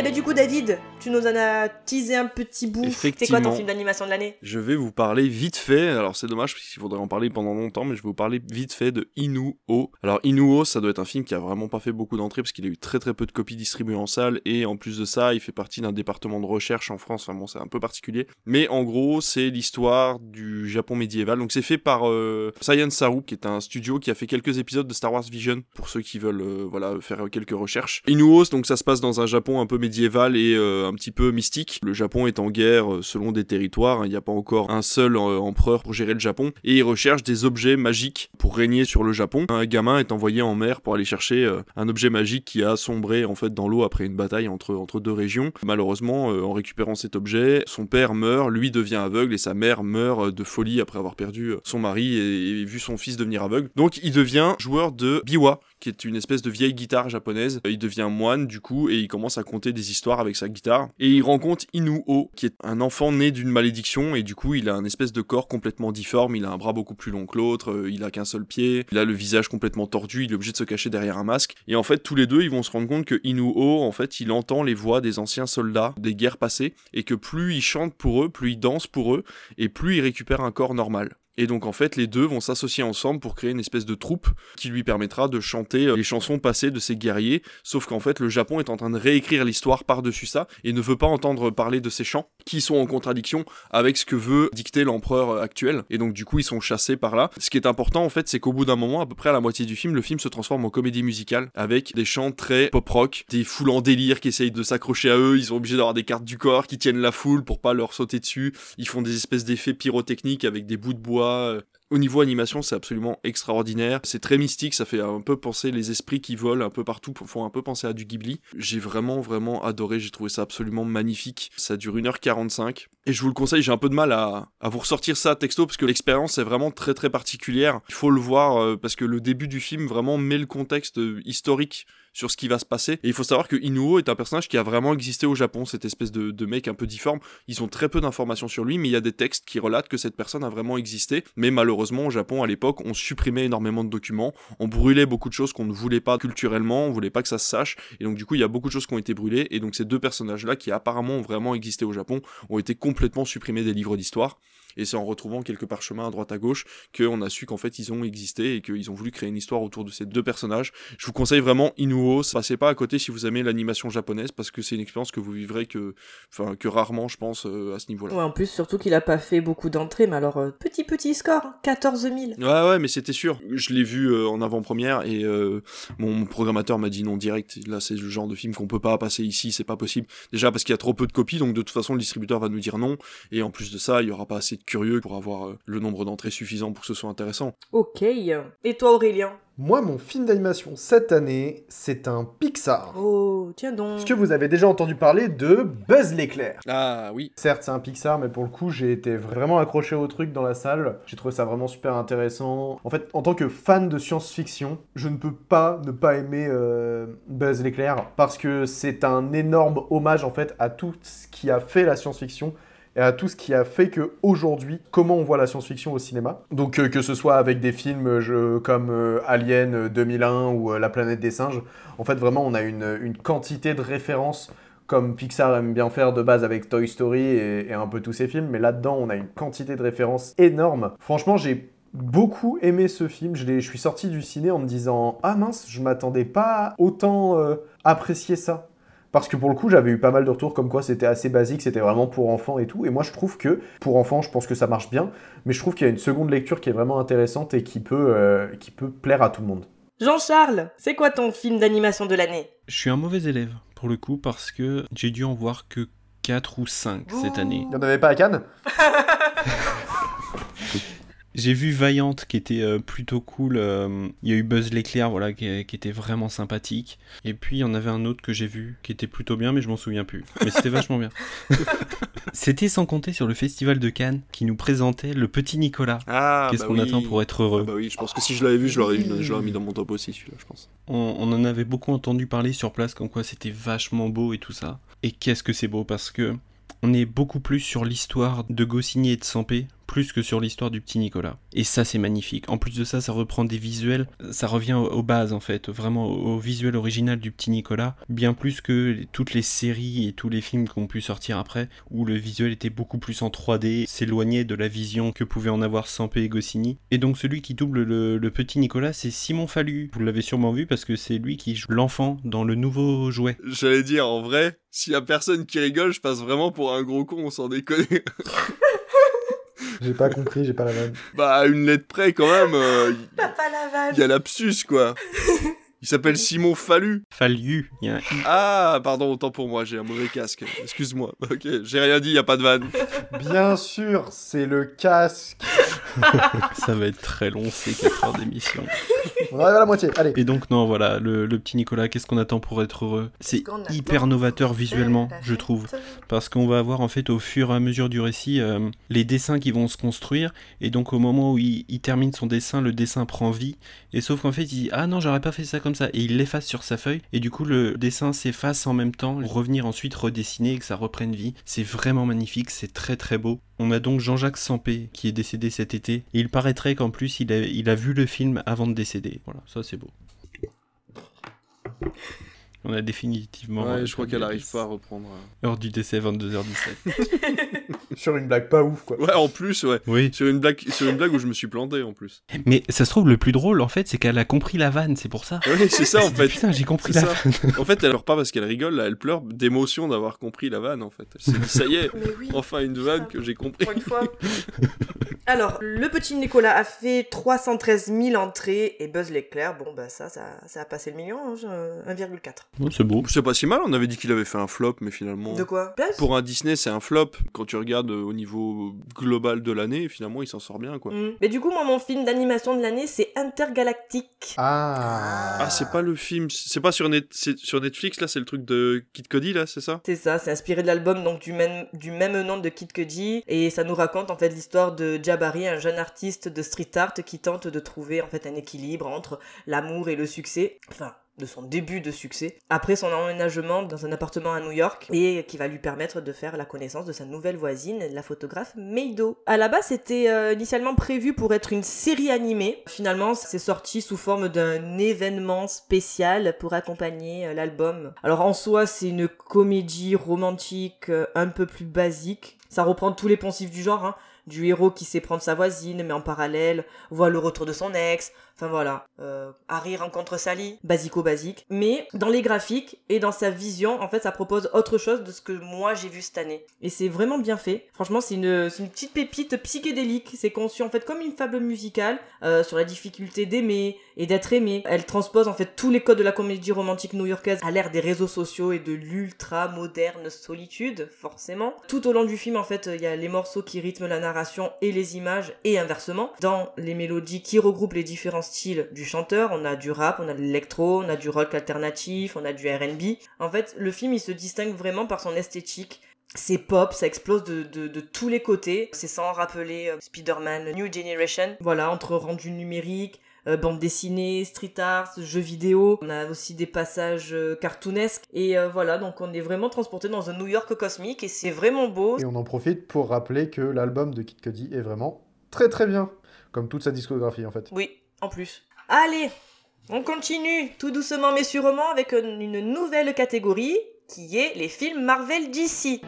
Eh ben du coup David, tu nous en as teasé un petit bout. C'est quoi ton film d'animation de l'année? Je vais vous parler vite fait. Alors c'est dommage parce qu'il faudrait en parler pendant longtemps, mais je vais vous parler vite fait de Inuo. Alors Inuo, ça doit être un film qui a vraiment pas fait beaucoup d'entrées parce qu'il a eu très très peu de copies distribuées en salle et en plus de ça, il fait partie d'un département de recherche en France. Enfin bon, c'est un peu particulier. Mais en gros, c'est l'histoire du Japon médiéval. Donc c'est fait par euh, Science Saru, qui est un studio qui a fait quelques épisodes de Star Wars Vision pour ceux qui veulent euh, voilà faire quelques recherches. Inuo, donc ça se passe dans un Japon un peu médiéval et euh, un petit peu mystique. Le Japon est en guerre euh, selon des territoires, il n'y a pas encore un seul euh, empereur pour gérer le Japon, et il recherche des objets magiques pour régner sur le Japon. Un gamin est envoyé en mer pour aller chercher un objet magique qui a sombré en fait dans l'eau après une bataille entre, entre deux régions. Malheureusement, en récupérant cet objet, son père meurt, lui devient aveugle et sa mère meurt de folie après avoir perdu son mari et vu son fils devenir aveugle. Donc il devient joueur de biwa, qui est une espèce de vieille guitare japonaise. Il devient moine du coup et il commence à conter des histoires avec sa guitare. Et il rencontre Inuo, qui est un enfant né d'une malédiction et du coup il a un espèce de corps complètement difforme. Il a un bras beaucoup plus long que l'autre, euh, il a qu'un seul pied, il a le visage complètement tordu, il est obligé de se cacher derrière un masque. Et en fait tous les deux ils vont se rendre compte que Inuo en fait il entend les voix des anciens soldats des guerres passées et que plus il chante pour eux, plus il danse pour eux et plus il récupère un corps normal. Et donc en fait, les deux vont s'associer ensemble pour créer une espèce de troupe qui lui permettra de chanter euh, les chansons passées de ces guerriers. Sauf qu'en fait, le Japon est en train de réécrire l'histoire par-dessus ça et ne veut pas entendre parler de ces chants qui sont en contradiction avec ce que veut dicter l'empereur euh, actuel. Et donc du coup, ils sont chassés par là. Ce qui est important en fait, c'est qu'au bout d'un moment, à peu près à la moitié du film, le film se transforme en comédie musicale avec des chants très pop-rock, des foules en délire qui essayent de s'accrocher à eux. Ils sont obligés d'avoir des cartes du corps qui tiennent la foule pour pas leur sauter dessus. Ils font des espèces d'effets pyrotechniques avec des bouts de bois. Euh, au niveau animation, c'est absolument extraordinaire. C'est très mystique, ça fait un peu penser les esprits qui volent un peu partout, font un peu penser à du Ghibli. J'ai vraiment, vraiment adoré, j'ai trouvé ça absolument magnifique. Ça dure 1h45. Et je vous le conseille, j'ai un peu de mal à, vous ressortir ça texto parce que l'expérience est vraiment très très particulière. Il faut le voir euh, parce que le début du film vraiment met le contexte euh, historique sur ce qui va se passer. Et il faut savoir que Inuo est un personnage qui a vraiment existé au Japon, cette espèce de, mec un peu difforme. Ils ont très peu d'informations sur lui, mais il y a des textes qui relatent que cette personne a vraiment existé. Mais malheureusement, au Japon, à l'époque, on supprimait énormément de documents, on brûlait beaucoup de choses qu'on ne voulait pas culturellement, on voulait pas que ça se sache. Et donc, du coup, il y a beaucoup de choses qui ont été brûlées. Et donc, ces deux personnages-là, qui apparemment ont vraiment existé au Japon, ont été complètement supprimés des livres d'histoire. Et c'est en retrouvant quelques parchemins à droite à gauche qu'on a su qu'en fait ils ont existé et qu'ils ont voulu créer une histoire autour de ces deux personnages. Je vous conseille vraiment Inuo, passez pas à côté si vous aimez l'animation japonaise parce que c'est une expérience que vous vivrez que, enfin, que rarement, je pense, euh, à ce niveau-là. Ouais, en plus, surtout qu'il a pas fait beaucoup d'entrées, mais alors, euh, petit petit score, 14 000. Ouais, ouais, mais c'était sûr. Je l'ai vu euh, en avant-première et mon programmateur m'a dit non direct. Là, c'est le genre de film qu'on peut pas passer ici, c'est pas possible. Déjà parce qu'il y a trop peu de copies, donc de toute façon, le distributeur va nous dire non. Et en plus de ça, il y aura pas assez de curieux pour avoir euh, le nombre d'entrées suffisant pour que ce soit intéressant. Ok. Et toi, Aurélien? Moi, mon film d'animation cette année, c'est un Pixar. Oh, tiens donc. Est-ce que vous avez déjà entendu parler de Buzz l'éclair? Ah oui. Certes, c'est un Pixar, mais pour le coup, j'ai été vraiment accroché au truc dans la salle. J'ai trouvé ça vraiment super intéressant. En fait, en tant que fan de science-fiction, je ne peux pas ne pas aimer euh, Buzz l'éclair parce que c'est un énorme hommage en fait à tout ce qui a fait la science-fiction et à tout ce qui a fait que aujourd'hui, comment on voit la science-fiction au cinéma. Donc euh, que ce soit avec des films euh, comme euh, Alien euh, 2001 ou La planète des singes, en fait vraiment on a une, quantité de références comme Pixar aime bien faire de base avec Toy Story et, un peu tous ses films, mais là-dedans on a une quantité de références énorme. Franchement j'ai beaucoup aimé ce film, je, je suis sorti du ciné en me disant ah mince je m'attendais pas autant euh, apprécier ça. Parce que pour le coup, j'avais eu pas mal de retours comme quoi c'était assez basique, c'était vraiment pour enfants et tout. Et moi, je trouve que pour enfants, je pense que ça marche bien. Mais je trouve qu'il y a une seconde lecture qui est vraiment intéressante et qui peut, euh, qui peut plaire à tout le monde. Jean-Charles, c'est quoi ton film d'animation de l'année? Je suis un mauvais élève, pour le coup, parce que j'ai dû en voir que 4 ou 5 cette année. Il n'y en avait pas à Cannes? J'ai vu Vaillante qui était euh, plutôt cool. euh, Il y a eu Buzz l'éclair, voilà, qui, qui était vraiment sympathique. Et puis il y en avait un autre que j'ai vu qui était plutôt bien, mais je m'en souviens plus. Mais c'était vachement bien. c'était sans compter sur le festival de Cannes qui nous présentait le petit Nicolas. Ah, Qu'est-ce bah qu'on oui. attend pour être Ah heureux bah oui, je pense que si je l'avais vu, je l'aurais je l'aurais mis dans mon top aussi, celui-là, je pense. on, on en avait beaucoup entendu parler sur place, comme quoi c'était vachement beau et tout ça. Et qu'est-ce que c'est beau parce que on est beaucoup plus sur l'histoire de Goscinny et de Sampé, plus que sur l'histoire du petit Nicolas. Et ça, c'est magnifique. En plus de ça, ça reprend des visuels, ça revient aux, aux bases en fait, vraiment au, au visuel original du petit Nicolas, bien plus que toutes les séries et tous les films qui ont pu sortir après, où le visuel était beaucoup plus en 3D, s'éloignait de la vision que pouvaient en avoir Sampé et Goscinny. Et donc celui qui double le, le petit Nicolas, c'est Simon Fallu. Vous l'avez sûrement vu parce que c'est lui qui joue l'enfant dans le nouveau jouet. J'allais dire, en vrai, s'il y a personne qui rigole, je passe vraiment pour un gros con, on s'en déconne. J'ai pas compris, j'ai pas la vanne. bah, une lettre près, quand même, euh, T'as pas la vanne il y a l'absus, quoi. Il s'appelle Simon Fallu. Fallu, il y a un i. Ah, pardon, autant pour moi, j'ai un mauvais casque. Excuse-moi. Ok, j'ai rien dit, y a pas de vanne. Bien sûr, c'est le casque. Ça va être très long, ces 4 heures d'émission. On arrive à la moitié. Allez. Et donc, non, voilà, le, le petit Nicolas, qu'est-ce qu'on attend pour être heureux? C'est hyper novateur visuellement, je trouve. Parce qu'on va avoir en fait au fur et à mesure du récit euh, les dessins qui vont se construire et donc au moment où il, il termine son dessin, le dessin prend vie et sauf qu'en fait il dit ah non j'aurais pas fait ça comme ça et il l'efface sur sa feuille et du coup le dessin s'efface en même temps pour revenir ensuite redessiner et que ça reprenne vie. C'est vraiment magnifique, c'est très très beau. On a donc Jean-Jacques Sampé qui est décédé cet été et il paraîtrait qu'en plus il a, il a vu le film avant de décéder. Voilà, ça c'est beau. On a définitivement. Ouais, je crois qu'elle la arrive liste. pas à reprendre. euh. Heure du décès 22h17. Sur une blague pas ouf, quoi. Ouais, en plus, ouais. oui. Sur une blague, sur une blague où je me suis planté en plus. Mais ça se trouve, le plus drôle, en fait, c'est qu'elle a compris la vanne, c'est pour ça. Ouais, c'est ça en fait. Putain, j'ai compris la ça. vanne. En fait, elle pleure pas parce qu'elle rigole, là, elle pleure d'émotion d'avoir compris la vanne en fait. Elle s'est dit, ça y est, oui. enfin une vanne que j'ai compris. Pour une fois. Alors, le petit Nicolas a fait 313 000 entrées et Buzz l'éclair, bon bah ça, ça, ça a passé le million, hein, je- 1,4. Bon, c'est beau. C'est pas si mal, on avait dit qu'il avait fait un flop, mais finalement. De quoi? Buzz Pour un Disney, c'est un flop. Quand tu regardes au niveau global de l'année, finalement, il s'en sort bien, quoi. Mm. Mais du coup, moi, mon film d'animation de l'année, c'est Intergalactique. Ah. Ah, c'est pas le film, c'est pas sur, net, c'est sur Netflix, là, c'est le truc de Kid Cody, là, c'est ça? C'est ça, c'est inspiré de l'album donc du même, du même nom de Kid Cudi et ça nous raconte en fait l'histoire de Jabari, un jeune artiste de street art qui tente de trouver en fait un équilibre entre l'amour et le succès. Enfin, de son début de succès, après son emménagement dans un appartement à New York, et qui va lui permettre de faire la connaissance de sa nouvelle voisine, la photographe Meido. À la base, c'était euh, initialement prévu pour être une série animée. Finalement, c'est sorti sous forme d'un événement spécial pour accompagner euh, l'album. Alors en soi, c'est une comédie romantique euh, un peu plus basique. Ça reprend tous les poncifs du genre, hein. Du héros qui sait prendre sa voisine, mais en parallèle voit le retour de son ex, Enfin voilà, euh, Harry rencontre Sally, basico-basique. Mais dans les graphiques et dans sa vision, en fait, ça propose autre chose de ce que moi j'ai vu cette année. Et c'est vraiment bien fait. Franchement, c'est une, c'est une petite pépite psychédélique. C'est conçu en fait comme une fable musicale euh, sur la difficulté d'aimer et d'être aimé. Elle transpose en fait tous les codes de la comédie romantique new-yorkaise à l'ère des réseaux sociaux et de l'ultra moderne solitude, forcément. Tout au long du film, en fait, il y a les morceaux qui rythment la narration et les images et inversement. Dans les mélodies qui regroupent les différents styles du chanteur, on a du rap, on a de l'électro, on a du rock alternatif, on a du R&B. En fait, le film, il se distingue vraiment par son esthétique. C'est pop, ça explose de, de, de tous les côtés. C'est sans rappeler euh, Spider-Man New Generation. Voilà, entre rendu numérique, euh, bande dessinée, street art, jeux vidéo. On a aussi des passages euh, cartoonesques. Et euh, voilà, donc on est vraiment transporté dans un New York cosmique et c'est vraiment beau. Et on en profite pour rappeler que l'album de Kid Cudi est vraiment très très bien. Comme toute sa discographie en fait. Oui, en plus. Allez, on continue tout doucement mais sûrement avec une une nouvelle catégorie qui est les films Marvel d'ici.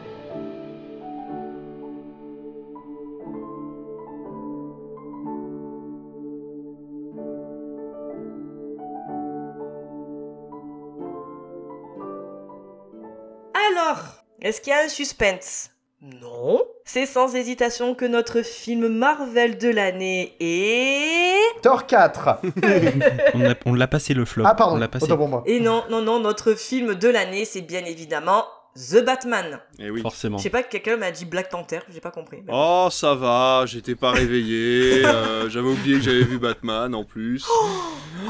Est-ce qu'il y a un suspense? Non. C'est sans hésitation que notre film Marvel de l'année est... Thor 4 On a- on l'a passé le flop. Ah pardon, On l'a passé. autant pour moi. Et non, non, non, notre film de l'année, c'est bien évidemment The Batman. Eh oui. Forcément. Je sais pas, quelqu'un m'a dit Black Panther, j'ai pas compris. mais- Oh, ça va, j'étais pas réveillé. euh, j'avais oublié que j'avais vu Batman en plus.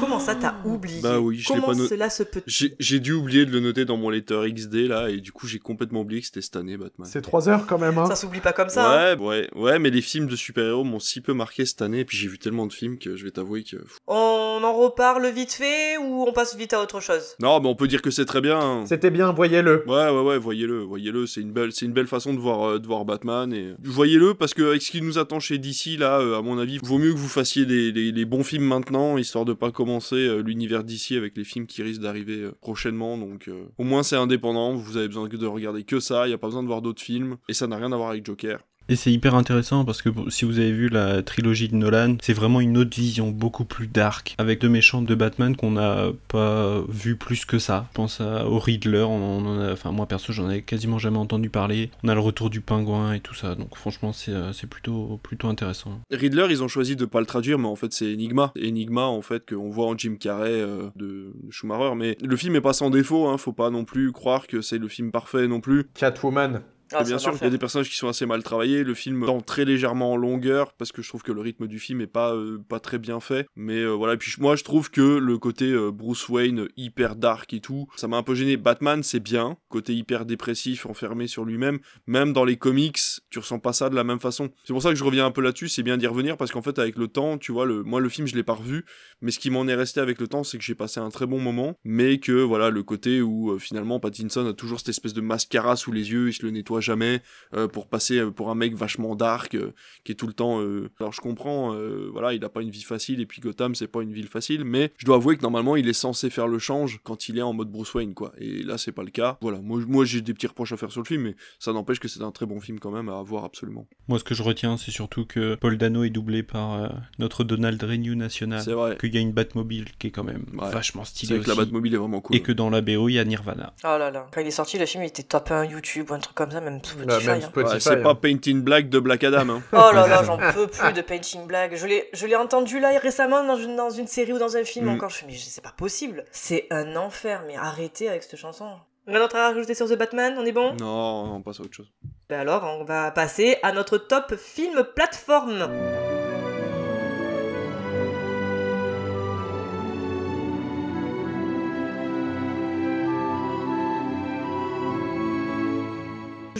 Comment ça, t'as oublié Bah oui, je l'ai Comment pas no- cela se peut J'ai dû oublier de le noter dans mon letter XD là, et du coup j'ai complètement oublié que c'était cette année Batman. C'est 3 heures quand même. Hein. Ça s'oublie pas comme ça. hein. Ouais, ouais, ouais, mais les films de super-héros m'ont si peu marqué cette année, et puis j'ai vu tellement de films que je vais t'avouer que. On en reparle vite fait ou on passe vite à autre chose? Non, mais on peut dire que c'est très bien. hein. C'était bien, voyez-le. Ouais, ouais, ouais, voyez-le, voyez-le, c'est une belle, façon de voir, euh, de voir Batman et voyez-le parce que avec ce qui nous attend chez DC là, euh, à mon avis, vaut mieux que vous fassiez les bons films maintenant, histoire de pas commencer euh, l'univers DC avec les films qui risquent d'arriver prochainement. Donc au moins c'est indépendant, vous avez besoin de regarder que ça, y a pas besoin de voir d'autres films et ça n'a rien à voir avec Joker. Et c'est hyper intéressant parce que si vous avez vu la trilogie de Nolan, c'est vraiment une autre vision, beaucoup plus dark, avec deux méchants de Batman qu'on n'a pas vu plus que ça. Je pense à, au Riddler, on, en a, enfin moi perso j'en avais quasiment jamais entendu parler. On a le retour du pingouin et tout ça, donc franchement c'est euh, c'est plutôt, plutôt intéressant. Riddler, ils ont choisi de pas le traduire, mais en fait c'est Enigma. Enigma, en fait, qu'on voit en Jim Carrey euh, de Schumacher. Mais le film est pas sans défaut, hein, faut pas non plus croire que c'est le film parfait non plus. Catwoman. Ah, bien sûr, il y a des personnages qui sont assez mal travaillés. Le film tend très légèrement en longueur parce que je trouve que le rythme du film est pas euh, pas très bien fait. Mais euh, voilà. Et puis moi, je trouve que le côté euh, Bruce Wayne hyper dark et tout, ça m'a un peu gêné. Batman, c'est bien, côté hyper dépressif, enfermé sur lui-même. Même dans les comics, tu ressens pas ça de la même façon. C'est pour ça que je reviens un peu là-dessus. C'est bien d'y revenir parce qu'en fait, avec le temps, tu vois, le moi le film, je l'ai pas revu, mais ce qui m'en est resté avec le temps, c'est que j'ai passé un très bon moment, mais que voilà le côté où finalement Pattinson a toujours cette espèce de mascara sous les yeux, il se le nettoie jamais euh, pour passer euh, pour un mec vachement dark euh, qui est tout le temps euh, alors je comprends euh, voilà il a pas une vie facile et puis Gotham c'est pas une ville facile mais je dois avouer que normalement il est censé faire le change quand il est en mode Bruce Wayne quoi et là c'est pas le cas voilà moi, moi j'ai des petits reproches à faire sur le film mais ça n'empêche que c'est un très bon film quand même à voir absolument Moi ce que je retiens c'est surtout que Paul Dano est doublé par euh, notre Donald Renew national, c'est vrai qu'il y a une Batmobile qui est quand même Ouais. vachement c'est stylée vrai que la aussi. Batmobile est vraiment cool Et que dans la BO il y a Nirvana. Oh là là. Quand il est sorti, le film il était top 1 YouTube ou un truc comme ça, même Spotify. Là, même hein. Spotify. Ouais, c'est hein. pas Paint in Black de Black Adam hein. Oh là là, j'en peux plus de Painting Black. Je l'ai, je l'ai entendu là récemment dans une, dans une série ou dans un film Mm. encore. Je me suis dit, mais c'est pas possible. C'est un enfer, mais arrêtez avec cette chanson. On a d'autres à rajouter sur The Batman, on est bon? Non on passe à autre chose Ben alors, on va passer à notre top film plateforme.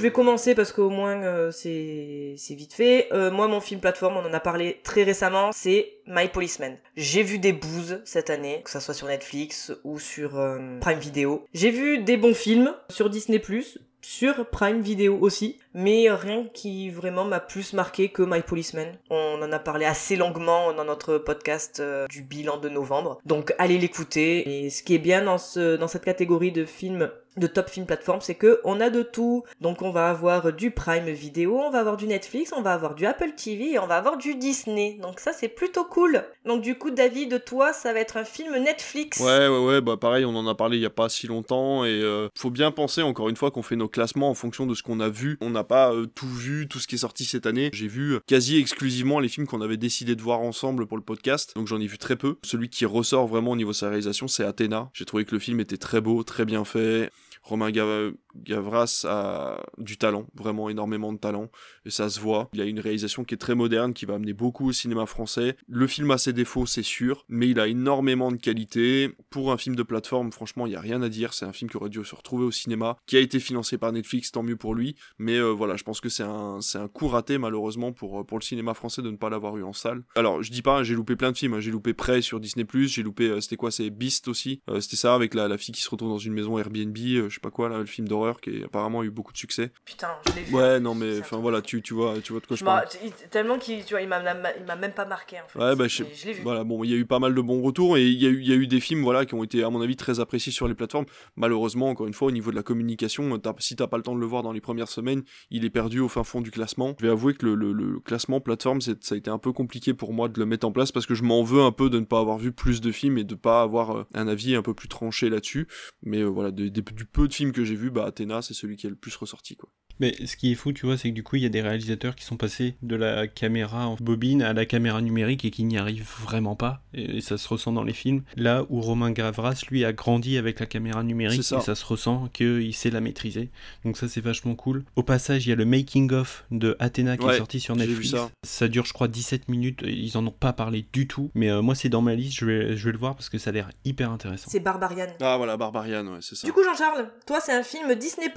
Je vais commencer parce qu'au moins euh, c'est vite fait. Euh, moi, mon film plateforme, on en a parlé très récemment, c'est My Policeman. J'ai vu des bouses cette année, que ça soit sur Netflix ou sur euh, Prime Video. J'ai vu des bons films sur Disney+, sur Prime Video aussi, mais rien qui vraiment m'a plus marqué que My Policeman. On en a parlé assez longuement dans notre podcast euh, du bilan de novembre, donc allez l'écouter. Et ce qui est bien dans, ce, dans cette catégorie de films de top film plateforme, c'est que on a de tout. Donc on va avoir du Prime Video, on va avoir du Netflix, on va avoir du Apple TV et on va avoir du Disney. Donc ça c'est plutôt cool. Donc du coup David, toi ça va être un film Netflix. Ouais, ouais, ouais, bah pareil, on en a parlé il y a pas si longtemps et euh, faut bien penser encore une fois qu'on fait nos classements en fonction de ce qu'on a vu. On pas euh, tout vu, tout ce qui est sorti cette année. J'ai vu euh, quasi exclusivement les films qu'on avait décidé de voir ensemble pour le podcast, donc j'en ai vu très peu. Celui qui ressort vraiment au niveau de sa réalisation, c'est Athéna. J'ai trouvé que le film était très beau, très bien fait. Romain Gav- Gavras a du talent, vraiment énormément de talent, et ça se voit. Il a une réalisation qui est très moderne, qui va amener beaucoup au cinéma français. Le film a ses défauts, c'est sûr, mais il a énormément de qualité. Pour un film de plateforme, franchement, il n'y a rien à dire. C'est un film qui aurait dû se retrouver au cinéma, qui a été financé par Netflix, tant mieux pour lui. Mais euh, voilà, je pense que c'est un, un coup raté, malheureusement, pour, euh, pour le cinéma français de ne pas l'avoir eu en salle. Alors, je dis pas, j'ai loupé plein de films. hein. J'ai loupé Prey sur Disney+, j'ai loupé, euh, c'était quoi, c'est Beast aussi. C'était ça, avec la, la fille qui se retrouve dans une maison Airbnb, je sais pas quoi, là, le film d'horreur qui a apparemment eu beaucoup de succès. Putain, je l'ai vu. Ouais, non, mais enfin voilà, tu, tu vois, tu vois de quoi je Je parle. tellement qu'il tu vois, il m'a même pas marqué en fait. Ouais, bah, je- je l'ai vu. Voilà, bon, il y a eu pas mal de bons retours et il y, a eu- il y a eu des films voilà, qui ont été, à mon avis, très appréciés sur les plateformes. Malheureusement, encore une fois, au niveau de la communication, t'as- si t'as pas le temps de le voir dans les premières semaines, il est perdu au fin fond du classement. Je vais avouer que le, le- le classement plateforme, ça a été un peu compliqué pour moi de le mettre en place parce que je m'en veux un peu de ne pas avoir vu plus de films et de pas avoir euh, un avis un peu plus tranché là-dessus. Mais euh, voilà, des- des- du peu de films que j'ai vu, bah, Athéna, c'est celui qui est le plus ressorti. Quoi. Mais ce qui est fou, tu vois, c'est que du coup, il y a des réalisateurs qui sont passés de la caméra en bobine à la caméra numérique et qui n'y arrivent vraiment pas. Et ça se ressent dans les films. Là où Romain Gavras, lui, a grandi avec la caméra numérique ça. et ça se ressent qu'il sait la maîtriser. Donc ça, c'est vachement cool. Au passage, il y a le making-of de Athéna qui Ouais, est sorti sur Netflix. ça. dure, je crois, 17 minutes. Ils en ont pas parlé du tout. Mais euh, moi, c'est dans ma liste. Je vais, je vais le voir parce que ça a l'air hyper intéressant. C'est Barbarian. Ah voilà, Barbarian, ouais, c'est ça. Du coup, Jean-Charles, toi, c'est un film Disney+.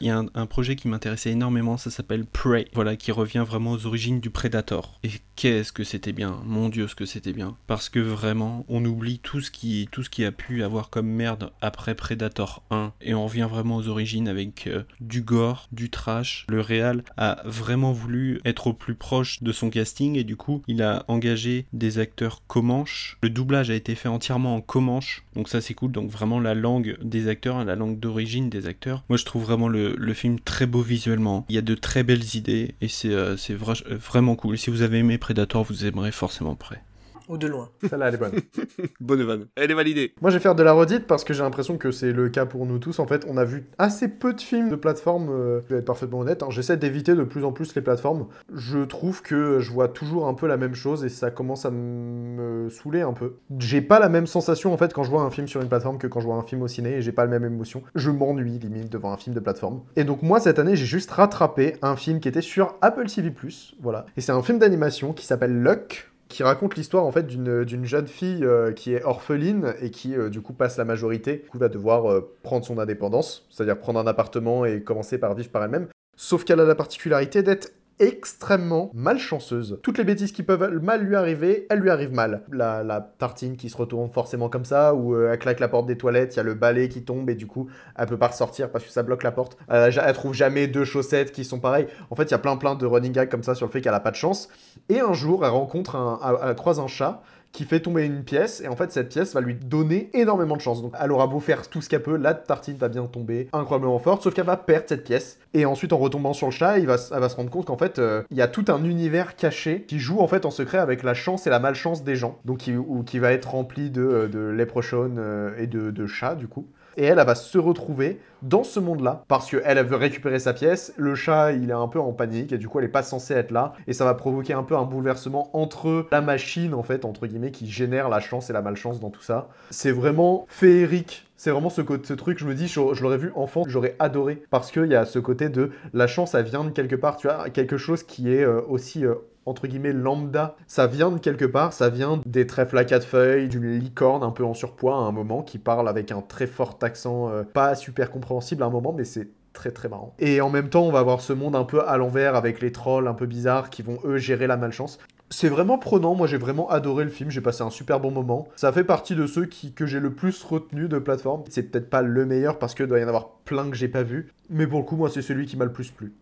Il y a un, un projet qui m'intéressait énormément, ça s'appelle Prey, voilà, qui revient vraiment aux origines du Predator. Et qu'est-ce que c'était bien, mon dieu, ce que c'était bien. Parce que vraiment, on oublie tout ce qui, tout ce qui a pu avoir comme merde après Predator 1, et on revient vraiment aux origines avec euh, du gore, du trash. Le réal a vraiment voulu être au plus proche de son casting, et du coup, il a engagé des acteurs comanches. Le doublage a été fait entièrement en comanche, donc ça c'est cool. Donc vraiment la langue des acteurs, la langue d'origine des acteurs. Moi je trouve vraiment le, le film très beau visuellement. Il y a de très belles idées et c'est euh, euh, vraiment cool. Si vous avez aimé Predator, vous aimerez forcément Prey. Ou de loin. Celle-là, elle est bonne. Bonne vanne. Elle est validée. Moi, je vais faire de la redite parce que j'ai l'impression que c'est le cas pour nous tous. En fait, on a vu assez peu de films de plateforme. euh, je vais être parfaitement honnête. hein. J'essaie d'éviter de plus en plus les plateformes. Je trouve que je vois toujours un peu la même chose et ça commence à me saouler un peu. J'ai pas la même sensation en fait quand je vois un film sur une plateforme que quand je vois un film au ciné et j'ai pas la même émotion. Je m'ennuie limite devant un film de plateforme. Et donc moi cette année j'ai juste rattrapé un film qui était sur Apple TV+. Voilà. Et c'est un film d'animation qui s'appelle Luck qui raconte l'histoire en fait d'une jeune fille euh, qui est orpheline et qui euh, du coup passe la majorité, du coup va devoir euh, prendre son indépendance, c'est-à-dire prendre un appartement et commencer par vivre par elle-même. Sauf qu'elle a la particularité d'être extrêmement malchanceuse. Toutes les bêtises qui peuvent mal lui arriver, elles lui arrivent mal. La, tartine qui se retourne forcément comme ça, ou euh, elle claque la porte des toilettes, il y a le balai qui tombe et du coup elle peut pas ressortir parce que ça bloque la porte. Elle, ja- elle trouve jamais deux chaussettes qui sont pareilles. En fait, il y a plein plein de running gags comme ça sur le fait qu'elle a pas de chance. Et un jour, elle rencontre un, elle croise un chat qui fait tomber une pièce et en fait cette pièce va lui donner énormément de chance. Donc elle aura beau faire tout ce qu'elle peut, la tartine va bien tomber incroyablement forte, sauf qu'elle va perdre cette pièce. Et ensuite en retombant sur le chat, il va, elle va se rendre compte qu'en fait euh, il y a tout un univers caché qui joue en fait en secret avec la chance et la malchance des gens. Donc qui, ou, qui va être rempli de, euh, de léprochaunes euh, et de, de chats du coup. Et elle, elle va se retrouver dans ce monde-là parce qu'elle elle veut récupérer sa pièce. Le chat, il est un peu en panique et du coup, elle est pas censée être là. Et ça va provoquer un peu un bouleversement entre la machine, en fait, entre guillemets, qui génère la chance et la malchance dans tout ça. C'est vraiment féerique. C'est vraiment ce, ce truc, je me dis, je, l'aurais vu enfant, j'aurais adoré. Parce qu'il y a ce côté de la chance, ça vient de quelque part, tu vois, quelque chose qui est euh, aussi. euh, entre guillemets lambda, ça vient de quelque part, ça vient des trèfles à quatre feuilles, d'une licorne un peu en surpoids à un moment qui parle avec un très fort accent euh, pas super compréhensible à un moment, mais c'est très très marrant. Et en même temps, on va avoir ce monde un peu à l'envers avec les trolls un peu bizarres qui vont eux gérer la malchance. C'est vraiment prenant, moi j'ai vraiment adoré le film, j'ai passé un super bon moment. Ça fait partie de ceux qui, que j'ai le plus retenu de plateforme. C'est peut-être pas le meilleur parce que doit y en avoir plein que j'ai pas vu, mais pour le coup, moi c'est celui qui m'a le plus plu.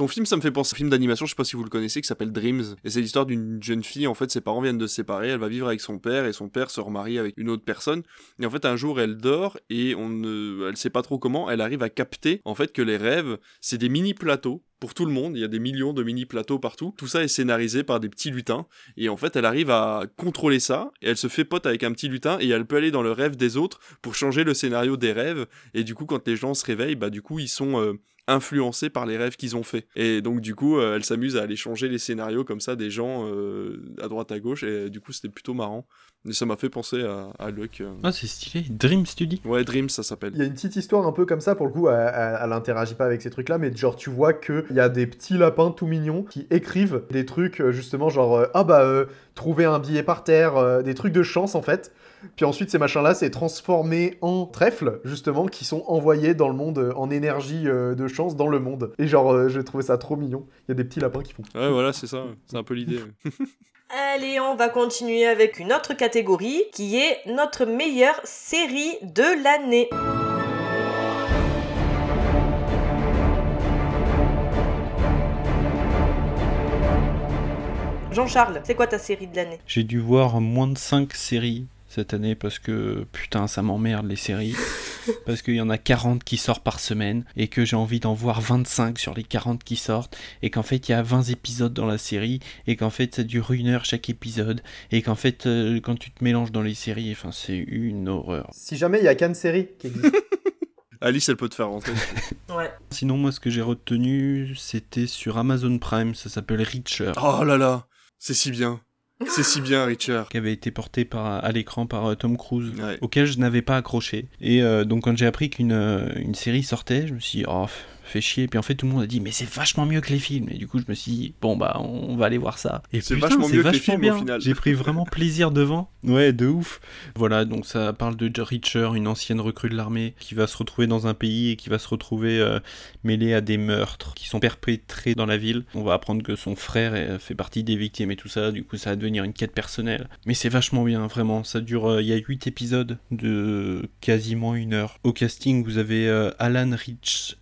Ton film, ça me fait penser à un film d'animation, je sais pas si vous le connaissez, qui s'appelle Dreams. Et c'est l'histoire d'une jeune fille, en fait, ses parents viennent de se séparer, elle va vivre avec son père, et son père se remarie avec une autre personne. Et en fait, un jour, elle dort, et on ne... elle sait pas trop comment, elle arrive à capter, en fait, que les rêves, c'est des mini-plateaux pour tout le monde, il y a des millions de mini-plateaux partout. Tout ça est scénarisé par des petits lutins. Et en fait, elle arrive à contrôler ça, et elle se fait pote avec un petit lutin, et elle peut aller dans le rêve des autres pour changer le scénario des rêves. Et du coup, quand les gens se réveillent, bah du coup, ils sont euh, influencés par les rêves qu'ils ont fait. Et donc, du coup, euh, elle s'amuse à aller changer les scénarios comme ça des gens euh, à droite à gauche, et du coup, c'était plutôt marrant. Et ça m'a fait penser à, à Luck. euh. Ah, c'est stylé. Dream Study. Ouais, Dreams, ça s'appelle. Il y a une petite histoire un peu comme ça, pour le coup, elle, elle, elle interagit pas avec ces trucs-là, mais genre tu vois qu'il y a des petits lapins tout mignons qui écrivent des trucs, justement, genre, ah bah, euh, trouver un billet par terre, euh, des trucs de chance en fait. Puis ensuite, ces machins-là, c'est transformé en trèfles, justement, qui sont envoyés dans le monde, euh, en énergie euh, de chance dans le monde. Et genre, euh, j'ai trouvé ça trop mignon. Il y a des petits lapins qui font. Ouais, voilà, c'est ça. C'est un peu l'idée. Allez, on va continuer avec une autre catégorie qui est notre meilleure série de l'année. Jean-Charles, c'est quoi ta série de l'année? J'ai dû voir moins de 5 séries cette année parce que putain ça m'emmerde les séries parce qu'il y en a 40 qui sortent par semaine et que j'ai envie d'en voir 25 sur les 40 qui sortent et qu'en fait il y a 20 épisodes dans la série et qu'en fait ça dure une heure chaque épisode et qu'en fait euh, quand tu te mélanges dans les séries enfin c'est une horreur Si jamais il y a qu'une série qui existe. Alice, elle peut te faire rentrer. Ouais. sinon moi ce que j'ai retenu c'était sur Amazon Prime ça s'appelle Reacher oh là là, c'est si bien. C'est si bien, Richard. qui avait été porté par, à l'écran par euh, Tom Cruise Ouais. auquel je n'avais pas accroché. Et euh, donc quand j'ai appris qu'une euh, une série sortait, je me suis dit, oh, fait chier. Puis en fait, tout le monde a dit, mais c'est vachement mieux que les films. Et du coup, je me suis dit, bon, bah, on va aller voir ça. Et C'est vachement c'est mieux que les vachement films, bien. au final. J'ai pris vraiment plaisir devant. Ouais, de ouf. Voilà, donc ça parle de Reacher, une ancienne recrue de l'armée, qui va se retrouver dans un pays et qui va se retrouver euh, mêlée à des meurtres qui sont perpétrés dans la ville. On va apprendre que son frère fait partie des victimes et tout ça. Du coup, ça va devenir une quête personnelle. Mais c'est vachement bien, vraiment. Ça dure. euh, Il y a 8 épisodes de quasiment une heure. Au casting, vous avez euh, Alan Rich,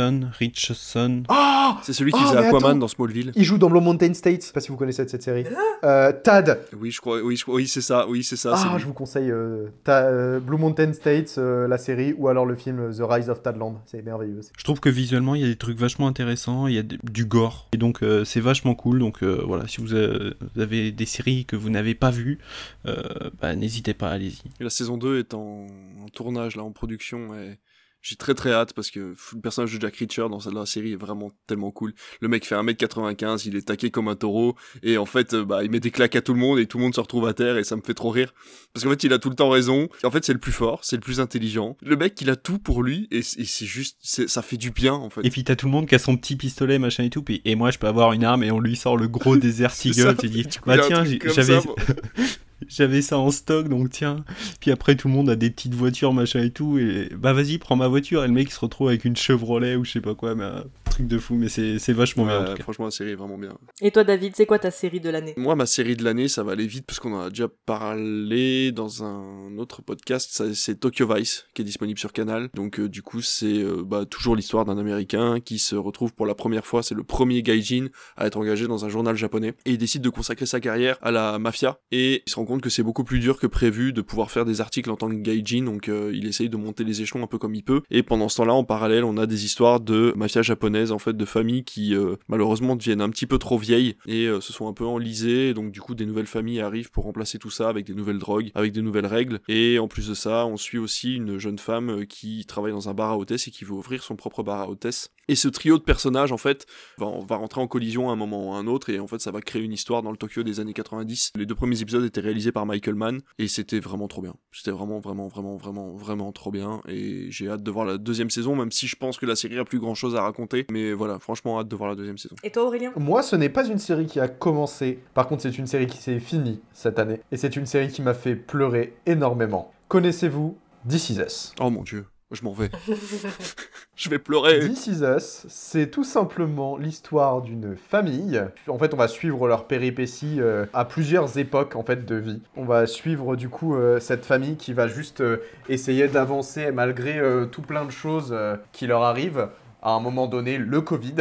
Richton, Richson. Ah C'est celui qui Oh, faisait Aquaman attends. dans Smallville. Il joue dans Blue Mountain State, je sais pas si vous connaissez cette série. Euh, Tad Oui, je crois. Oui, je crois- oui c'est ça. Oui, c'est ça. Ah, je vous conseille euh, Ta- euh, Blue Mountain State, euh, la série, ou alors le film The Rise of Tadland. C'est merveilleux. Je trouve que visuellement, il y a des trucs vachement intéressants, il y a du gore. Et donc, euh, c'est vachement cool. Donc, euh, voilà, si vous, euh, vous avez des séries que vous n'avez pas vues, euh, bah, n'hésitez pas, allez-y. La saison 2 est en, en tournage, là, en production. Et j'ai très très hâte parce que le personnage de Jack Reacher dans la série est vraiment tellement cool. Le mec fait 1m95, il est taqué comme un taureau. Et en fait, euh, bah, il met des claques à tout le monde et tout le monde se retrouve à terre et ça me fait trop rire. Parce qu'en fait, il a tout le temps raison. Et en fait, c'est le plus fort, c'est le plus intelligent. Le mec, il a tout pour lui et c'est juste, ça fait du bien en fait. Et puis, t'as tout le monde qui a son petit pistolet, machin et tout. Puis, et moi, je peux avoir une arme et on lui sort le gros ça. Eagle. Tu dis, bah tiens, j'avais. j'avais ça en stock, donc tiens. Puis après, tout le monde a des petites voitures, machin et tout. Et bah, vas-y, prends ma voiture. Et le mec, il se retrouve avec une Chevrolet ou je sais pas quoi. Mais un truc de fou. Mais c'est vachement bien en Ouais, tout cas. franchement, la série est vraiment bien. Et toi, David, c'est quoi ta série de l'année? Moi, ma série de l'année, ça va aller vite parce qu'on en a déjà parlé dans un autre podcast. C'est Tokyo Vice qui est disponible sur Canal. Donc, euh, du coup, c'est euh, bah, toujours l'histoire d'un Américain qui se retrouve pour la première fois. C'est le premier gaijin à être engagé dans un journal japonais et il décide de consacrer sa carrière à la mafia. Et il se rend compte que c'est beaucoup plus dur que prévu de pouvoir faire des articles en tant que gaijin. Donc, euh, il essaye de monter les échelons un peu comme il peut. Et pendant ce temps-là, en parallèle, on a des histoires de mafia japonaise, en fait, de familles qui euh, malheureusement deviennent un petit peu trop vieilles et euh, se sont un peu enlisées. Donc, du coup, des nouvelles familles arrivent pour remplacer tout ça avec des nouvelles drogues, avec des nouvelles règles. Et en plus de ça, on suit aussi une jeune femme euh, qui travaille dans un bar à hôtesse et qui veut ouvrir son propre bar à hôtesse. Et ce trio de personnages, en fait, va, va rentrer en collision à un moment ou à un autre. Et en fait, ça va créer une histoire dans le Tokyo des années 90. Les deux premiers épisodes étaient réalisés par Michael Mann et c'était vraiment trop bien. C'était vraiment, vraiment, vraiment, vraiment, vraiment trop bien. Et j'ai hâte de voir la deuxième saison, même si je pense que la série a plus grand chose à raconter. Mais voilà, franchement, hâte de voir la deuxième saison. Et toi, Aurélien? Moi, ce n'est pas une série qui a commencé. Par contre, c'est une série qui s'est finie cette année. Et c'est une série qui m'a fait pleurer énormément. Connaissez-vous This Is Us? Oh mon dieu, je m'en vais. je vais pleurer. This Is Us, c'est tout simplement l'histoire d'une famille. En fait, on va suivre leurs péripéties euh, à plusieurs époques en fait de vie. On va suivre du coup euh, cette famille qui va juste euh, essayer d'avancer malgré euh, tout plein de choses euh, qui leur arrivent. À un moment donné, le Covid.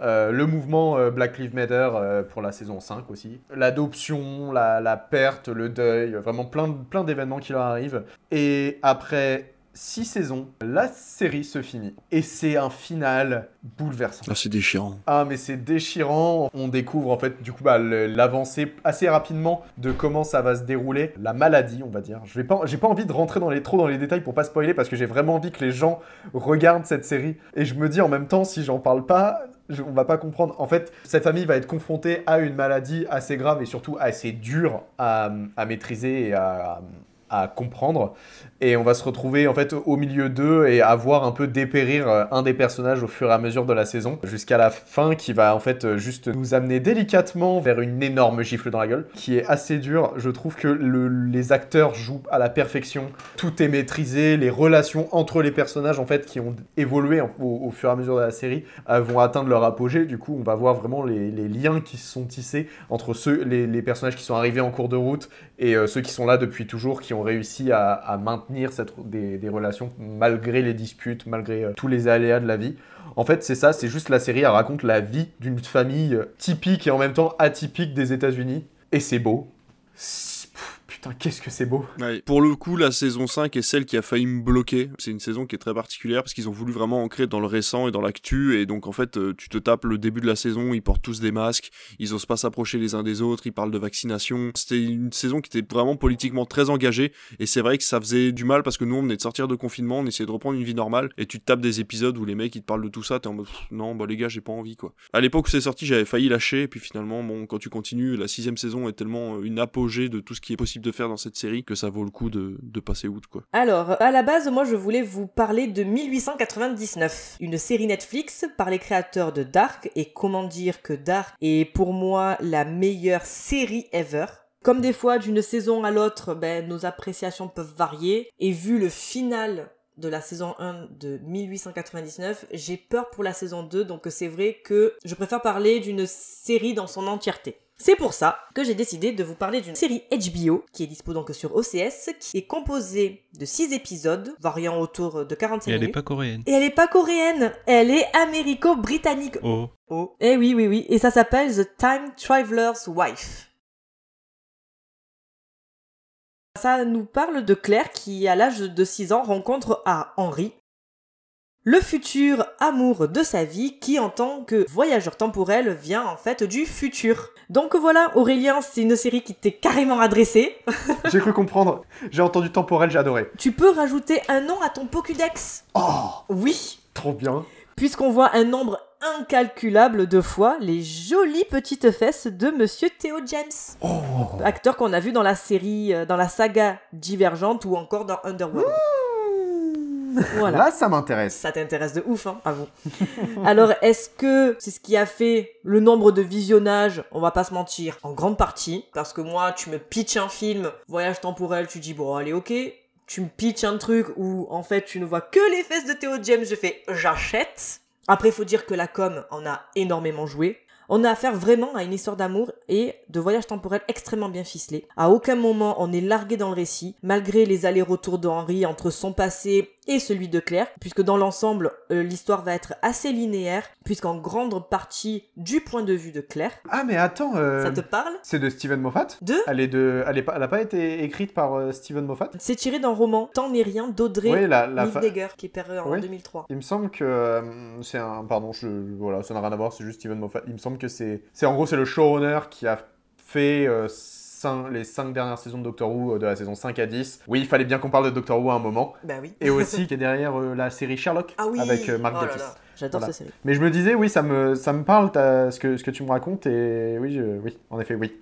euh, le mouvement euh, Black Lives Matter euh, pour la saison 5 aussi. L'adoption, la, la perte, le deuil, vraiment plein, plein d'événements qui leur arrivent. Et après six saisons, la série se finit. Et c'est un final bouleversant. Ah, c'est déchirant. Ah mais c'est déchirant. On découvre en fait du coup bah, l'avancée assez rapidement de comment ça va se dérouler, la maladie on va dire. Je vais pas, j'ai pas envie de rentrer dans les trop dans les détails pour pas spoiler parce que j'ai vraiment envie que les gens regardent cette série et je me dis en même temps si j'en parle pas, je- on va pas comprendre. En fait, cette famille va être confrontée à une maladie assez grave et surtout assez dure à, à maîtriser et à, à comprendre. Et on va se retrouver en fait au milieu d'eux et à voir un peu dépérir euh, un des personnages au fur et à mesure de la saison jusqu'à la fin qui va en fait euh, juste nous amener délicatement vers une énorme gifle dans la gueule qui est assez dur. Je trouve que le- les acteurs jouent à la perfection. Tout est maîtrisé. Les relations entre les personnages en fait qui ont évolué au, fur et à mesure de la série euh, vont atteindre leur apogée. Du coup, on va voir vraiment les, liens qui se sont tissés entre ceux, les, personnages qui sont arrivés en cours de route et ceux qui sont là depuis toujours, qui ont réussi à maintenir des, des relations malgré les disputes, malgré euh, tous les aléas de la vie. En fait, c'est ça, c'est juste la série, elle raconte la vie d'une famille euh, typique et en même temps atypique des États-Unis. Et c'est beau. Putain, qu'est-ce que c'est beau. Pour le coup, la saison 5 est celle qui a failli me bloquer. C'est une saison qui est très particulière parce qu'ils ont voulu vraiment ancrer dans le récent et dans l'actu. Et donc, en fait, euh, tu te tapes le début de la saison, ils portent tous des masques, ils osent pas s'approcher les uns des autres, ils parlent de vaccination. C'était une saison qui était vraiment politiquement très engagée. Et c'est vrai que ça faisait du mal parce que nous, on venait de sortir de confinement, on essayait de reprendre une vie normale. Et tu te tapes des épisodes où les mecs, ils te parlent de tout ça, t'es en mode, non, bah les gars, j'ai pas envie, quoi. À l'époque où c'est sorti, j'avais failli lâcher. Et puis finalement, bon, quand tu continues, la sixième saison est tellement euh, une apogée de tout ce qui est possible de faire dans cette série que ça vaut le coup de, de passer outre, quoi. Alors, à la base, moi, je voulais vous parler de 1899, une série Netflix par les créateurs de Dark. Et comment dire que Dark est pour moi la meilleure série ever. Comme des fois, d'une saison à l'autre, ben, nos appréciations peuvent varier. Et vu le final de la saison 1 de 1899, j'ai peur pour la saison 2, donc c'est vrai que je préfère parler d'une série dans son entièreté. C'est pour ça que j'ai décidé de vous parler d'une série HBO qui est dispo donc sur OCS, qui est composée de 6 épisodes, variant autour de 45 Et elle est minutes. pas coréenne. Et elle est pas coréenne, elle est américo-britannique. Oh. Oh. Eh oui, oui, oui. Et ça s'appelle The Time Traveler's Wife. Ça nous parle de Claire qui, à l'âge de 6 ans, rencontre à Henry, le futur amour de sa vie qui, en tant que voyageur temporel, vient en fait du futur. Donc voilà, Aurélien, c'est une série qui t'est carrément adressée. J'ai cru comprendre. J'ai entendu temporel, j'ai adoré. Tu peux rajouter un nom à ton Pokédex. Oh, Oui, trop bien. puisqu'on voit un nombre incalculable de fois les jolies petites fesses de Monsieur Theo James. Oh. acteur qu'on a vu dans la série, euh, dans la saga Divergente ou encore dans Underworld. Voilà. Là, ça m'intéresse. Ça t'intéresse de ouf, hein, avoue. Alors, est-ce que c'est ce qui a fait le nombre de visionnages On va pas se mentir, en grande partie? Parce que moi, tu me pitches un film, voyage temporel, tu dis, bon, allez, ok. Tu me pitches un truc où, en fait, tu ne vois que les fesses de Theo James, je fais, j'achète. Après, faut dire que la com en a énormément joué. On a affaire vraiment à une histoire d'amour et de voyage temporel extrêmement bien ficelé. À aucun moment on est largué dans le récit, malgré les allers-retours de Henry entre son passé et celui de Claire, puisque dans l'ensemble, euh, l'histoire va être assez linéaire, puisqu'en grande partie du point de vue de Claire. Ah, mais attends. euh, Ça te parle C'est de Steven Moffat De elle, est de... elle, est pas... elle a pas été écrite par euh, Steven Moffat C'est tiré d'un roman Tant n'est rien d'Audrey Oui, la, la fa- Niffdegger, qui est paru en Oui. 2003. Il me semble que euh, c'est un. Pardon, je... voilà, ça n'a rien à voir, c'est juste Steven Moffat. Il me semble que c'est. C'est en gros, c'est le showrunner qui a fait les 5 dernières saisons de Doctor Who, euh, de la saison 5 à 10. Oui, il fallait bien qu'on parle de Doctor Who à un moment. Bah oui. Et aussi qui est derrière euh, la série Sherlock Ah oui avec euh, Mark Oh Gatiss. là, J'adore Voilà. cette série. Mais je me disais, oui, ça me, ça me parle ce, que, ce que tu me racontes, et oui, je- oui, en effet, oui.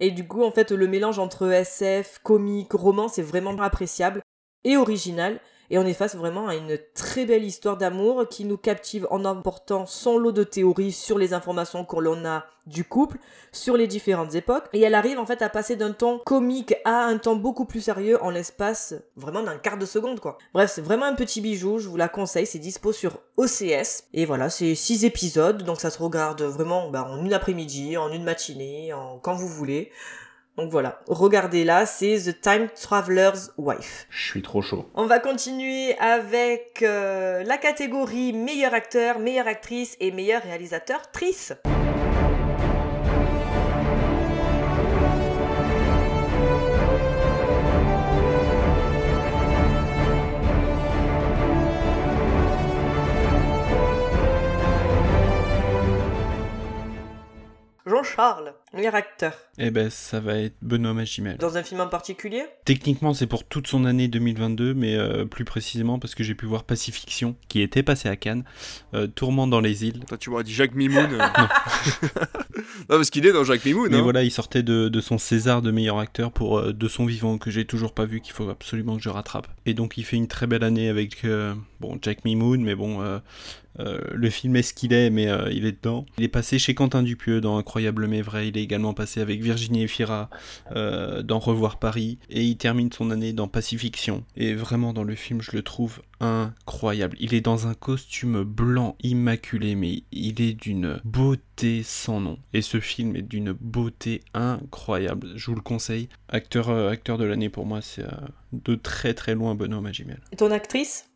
Et du coup, en fait, le mélange entre SF, comique, roman, c'est vraiment appréciable et original. Et on est face vraiment à une très belle histoire d'amour qui nous captive en emportant son lot de théories sur les informations qu'on l'on a du couple, sur les différentes époques. Et elle arrive en fait à passer d'un ton comique à un ton beaucoup plus sérieux en l'espace vraiment d'un quart de seconde quoi. Bref, c'est vraiment un petit bijou, je vous la conseille, c'est dispo sur OCS. Et voilà, c'est six épisodes, donc ça se regarde vraiment bah, en une après-midi, en une matinée, en quand vous voulez. Donc voilà, regardez-la, c'est The Time Traveler's Wife. Je suis trop chaud. On va continuer avec euh, la catégorie meilleur acteur, meilleure actrice et meilleur réalisateur trice. Jean-Charles, meilleur acteur. Eh ben, ça va être Benoît Magimel. Dans un film en particulier? Techniquement, c'est pour toute son année 2022, mais euh, plus précisément parce que j'ai pu voir Pacifiction, qui était passé à Cannes, euh, Tourment dans les îles. Toi, tu m'aurais dit Jacques Mimoun. euh. non, parce qu'il est dans Jacques Mimoun. Mais hein. voilà, il sortait de, de son César de meilleur acteur pour euh, De son vivant, que j'ai toujours pas vu, qu'il faut absolument que je rattrape. Et donc, il fait une très belle année avec euh, bon, Jack Mimoun, mais bon, euh, euh, le film est ce qu'il est, mais euh, il est dedans. Il est passé chez Quentin Dupieux dans Incroyable mais vrai. Il également passé avec Virginie Efira euh, dans Revoir Paris. Et il termine son année dans Pacifiction. Et vraiment, dans le film, je le trouve incroyable. Il est dans un costume blanc immaculé, mais il est d'une beauté sans nom. Et ce film est d'une beauté incroyable. Je vous le conseille. Acteur, euh, acteur de l'année pour moi, c'est euh, de très très loin Benoît Magimel. Et ton actrice?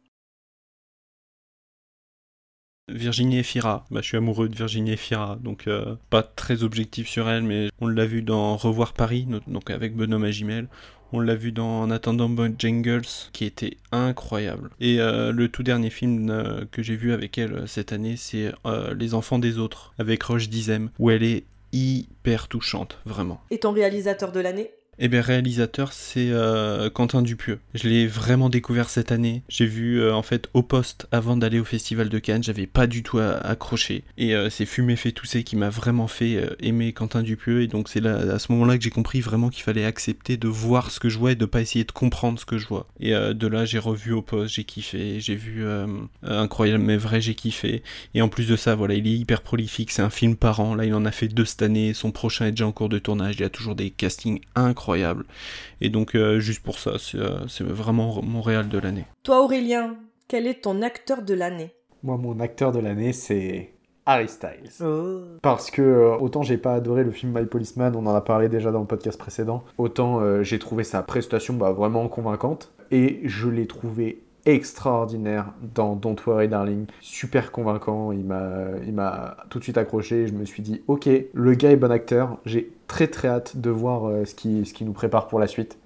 Virginie Efira, bah, je suis amoureux de Virginie Efira, donc euh, pas très objectif sur elle, mais on l'a vu dans Revoir Paris, donc avec Benoît Magimel. On l'a vu dans En attendant Bojangles, qui était incroyable. Et euh, le tout dernier film euh, que j'ai vu avec elle cette année, c'est Les enfants des autres, avec Roche Dizem, où elle est hyper touchante, vraiment. Et ton réalisateur de l'année? Eh bien, réalisateur, c'est euh, Quentin Dupieux. Je l'ai vraiment découvert cette année. J'ai vu, euh, en fait, au poste, avant d'aller au Festival de Cannes, j'avais pas du tout à- accroché. Et euh, c'est Fumé fait tousser qui m'a vraiment fait euh, aimer Quentin Dupieux. Et donc, c'est à ce moment-là que j'ai compris vraiment qu'il fallait accepter de voir ce que je vois et de pas essayer de comprendre ce que je vois. Et euh, de là, j'ai revu au poste, j'ai kiffé. J'ai vu euh, Incroyable mais vrai, j'ai kiffé. Et en plus de ça, voilà, il est hyper prolifique. C'est un film par an. Là, il en a fait deux cette année. Son prochain est déjà en cours de tournage. Il y a toujours des castings incroyables. Et donc, euh, juste pour ça, c'est euh, c'est vraiment mon réal de l'année. Toi Aurélien, quel est ton acteur de l'année? Moi, mon acteur de l'année, c'est Harry Styles. Oh. Parce que euh, autant j'ai pas adoré le film My Policeman, on en a parlé déjà dans le podcast précédent, autant euh, j'ai trouvé sa prestation bah, vraiment convaincante et je l'ai trouvé extraordinaire dans Don't Worry Darling, super convaincant, il m'a tout de suite accroché, je me suis dit OK, le gars est bon acteur, j'ai très très hâte de voir euh, ce qui ce qui nous prépare pour la suite.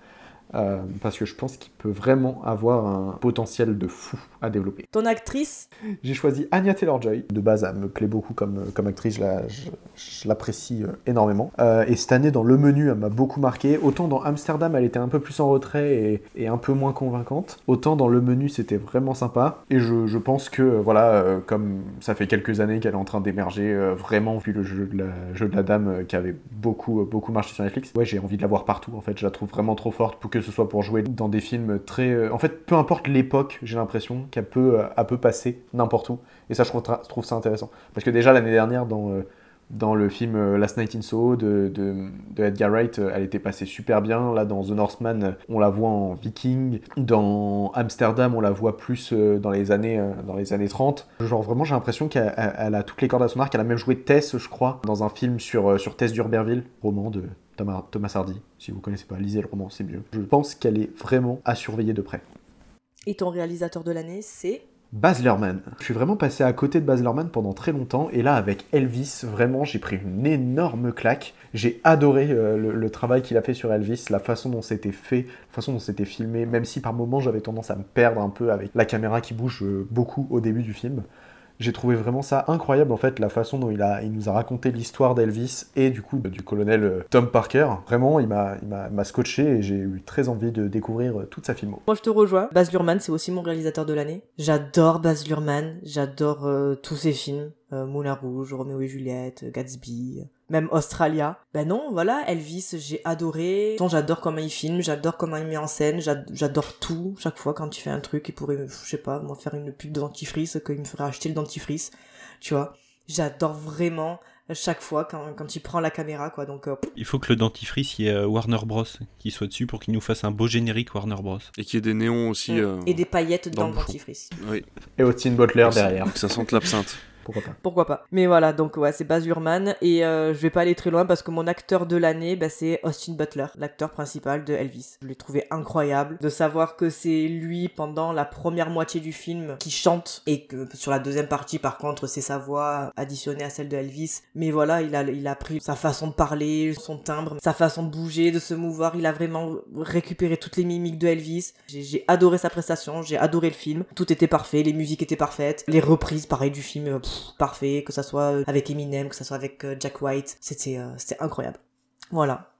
Euh, parce que je pense qu'il peut vraiment avoir un potentiel de fou à développer. Ton actrice J'ai choisi Anya Taylor-Joy. De base, elle me plaît beaucoup comme, comme actrice, je la- je- je l'apprécie euh, énormément. Euh, et cette année, dans Le Menu, elle m'a beaucoup marqué. Autant dans Amsterdam, elle était un peu plus en retrait et, et un peu moins convaincante. Autant dans Le Menu, c'était vraiment sympa. Et je, je pense que, euh, voilà, euh, comme ça fait quelques années qu'elle est en train d'émerger, euh, vraiment, vu le jeu de la, jeu de la dame euh, qui avait beaucoup, euh, beaucoup marché sur Netflix, ouais, j'ai envie de la voir partout. En fait, je la trouve vraiment trop forte pour que ce soit pour jouer dans des films très. euh, En fait, peu importe l'époque, j'ai l'impression qu'elle peut, euh, peut passer n'importe où. Et ça, je trouve, ça intéressant. Parce que déjà, l'année dernière, dans, euh, dans le film Last Night in Soho de, de, Edgar Wright, elle était passée super bien. Là, dans The Northman, on la voit en viking. Dans Amsterdam, on la voit plus dans, les années, dans les années 30. Genre, vraiment, j'ai l'impression qu'elle elle- elle a toutes les cordes à son arc. Elle a même joué Tess, je crois, dans un film sur, sur Tess d'Urberville, roman de Thomas, Thomas Hardy. Si vous connaissez pas, lisez le roman, c'est mieux. Je pense qu'elle est vraiment à surveiller de près. et ton réalisateur de l'année, c'est? Baz Luhrmann. Je suis vraiment passé à côté de Baz Luhrmann pendant très longtemps et là avec Elvis, vraiment j'ai pris une énorme claque. J'ai adoré euh, le, le travail qu'il a fait sur Elvis, la façon dont c'était fait, la façon dont c'était filmé, même si par moments j'avais tendance à me perdre un peu avec la caméra qui bouge euh, beaucoup au début du film. J'ai trouvé vraiment ça incroyable en fait, la façon dont il, a, il nous a raconté l'histoire d'Elvis et du coup du colonel euh, Tom Parker. Vraiment, il m'a il m'a- scotché et j'ai eu très envie de découvrir euh, toute sa filmo. Moi, je te rejoins. Baz Luhrmann, c'est aussi mon réalisateur de l'année. J'adore Baz Luhrmann. J'adore euh, tous ses films. Moulin Rouge, Roméo et Juliette, Gatsby, même Australia. Ben non, voilà, Elvis, j'ai adoré. J'adore comment il filme, j'adore comment il met en scène, j'ad- j'adore tout. Chaque fois, quand il fait un truc, il pourrait, je sais pas, moi, faire une pub de dentifrice, qu'il me ferait acheter le dentifrice. Tu vois, j'adore vraiment chaque fois quand, quand il prend la caméra, quoi. Donc, euh, Il faut que le dentifrice, il y ait euh, Warner Bros. qui soit dessus pour qu'il nous fasse un beau générique Warner Bros. Et qu'il y ait des néons aussi. euh, et des paillettes dans dans, le dentifrice. Oui. Et Austin Butler derrière, Que ça sente l'absinthe. Pourquoi pas. Pourquoi pas. Mais voilà, donc ouais, c'est Baz et euh, je vais pas aller très loin parce que mon acteur de l'année, bah, c'est Austin Butler, l'acteur principal de Elvis. Je l'ai trouvé incroyable de savoir que c'est lui pendant la première moitié du film qui chante et que sur la deuxième partie, par contre, c'est sa voix additionnée à celle de Elvis. Mais voilà, il a, il a pris sa façon de parler, son timbre, sa façon de bouger, de se mouvoir. Il a vraiment récupéré toutes les mimiques de Elvis. J'ai adoré sa prestation, j'ai adoré le film. Tout était parfait, les musiques étaient parfaites, les reprises, pareil, du film, euh, parfait, que ça soit euh, avec Eminem, que ça soit avec euh, Jack White, c'était euh, c'était incroyable. Voilà.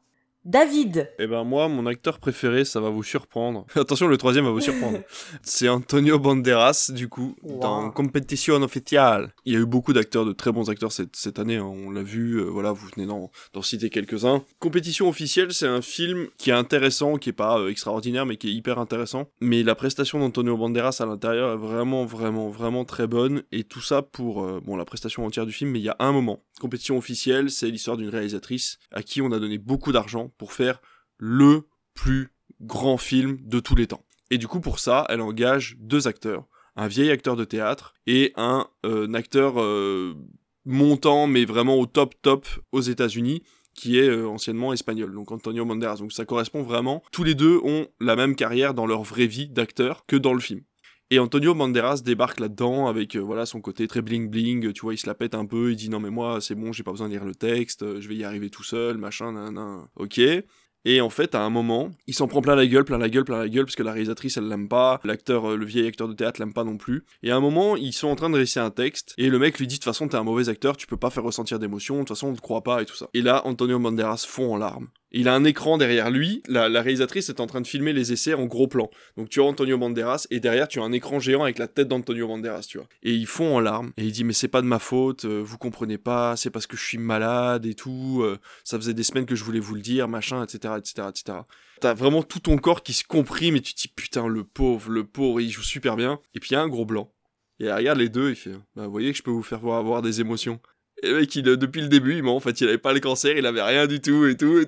David Eh ben moi, mon acteur préféré, ça va vous surprendre. Attention, le troisième va vous surprendre. C'est Antonio Banderas, du coup, Wow. dans Competition Official. Il y a eu beaucoup d'acteurs, de très bons acteurs cette, cette année, hein, on l'a vu, euh, voilà, vous venez d'en d'en citer quelques-uns. Compétition officielle, c'est un film qui est intéressant, qui est pas euh, extraordinaire, mais qui est hyper intéressant. Mais la prestation d'Antonio Banderas à l'intérieur est vraiment, vraiment, vraiment très bonne. Et tout ça pour, euh, bon, la prestation entière du film, mais il y a un moment. Compétition officielle, c'est l'histoire d'une réalisatrice à qui on a donné beaucoup d'argent pour faire le plus grand film de tous les temps. Et du coup, pour ça, elle engage deux acteurs. Un vieil acteur de théâtre et un, euh, acteur euh, montant, mais vraiment au top top aux États-Unis, qui est euh, anciennement espagnol, donc Antonio Banderas. Donc ça correspond vraiment. Tous les deux ont la même carrière dans leur vraie vie d'acteur que dans le film. Et Antonio Banderas débarque là-dedans avec euh, voilà son côté très bling bling, tu vois, il se la pète un peu, il dit non mais moi c'est bon, j'ai pas besoin de lire le texte, euh, je vais y arriver tout seul, machin, nan, nan. ok. Et en fait, à un moment, il s'en prend plein la gueule, plein la gueule, plein la gueule, parce que la réalisatrice, elle l'aime pas, l'acteur, euh, le vieil acteur de théâtre l'aime pas non plus. Et à un moment, ils sont en train de réciter un texte, et le mec lui dit, de toute façon, t'es un mauvais acteur, tu peux pas faire ressentir d'émotion, de toute façon, on te croit pas, et tout ça. Et là, Antonio Banderas fond en larmes. Il a un écran derrière lui, la, réalisatrice est en train de filmer les essais en gros plan. Donc tu as Antonio Banderas, et derrière, tu as un écran géant avec la tête d'Antonio Banderas, tu vois. Et ils font en larmes, et il dit, mais c'est pas de ma faute, euh, vous comprenez pas, c'est parce que je suis malade et tout, euh, ça faisait des semaines que je voulais vous le dire, machin, etc., etc., etc. T'as vraiment tout ton corps qui se comprime et tu te dis putain le pauvre, le pauvre, il joue super bien. Et puis il y a un gros blanc. Et regarde les deux, il fait bah vous voyez que je peux vous faire voir avoir des émotions. Et le mec, euh, depuis le début, il, en fait, il avait pas le cancer, il avait rien du tout et tout.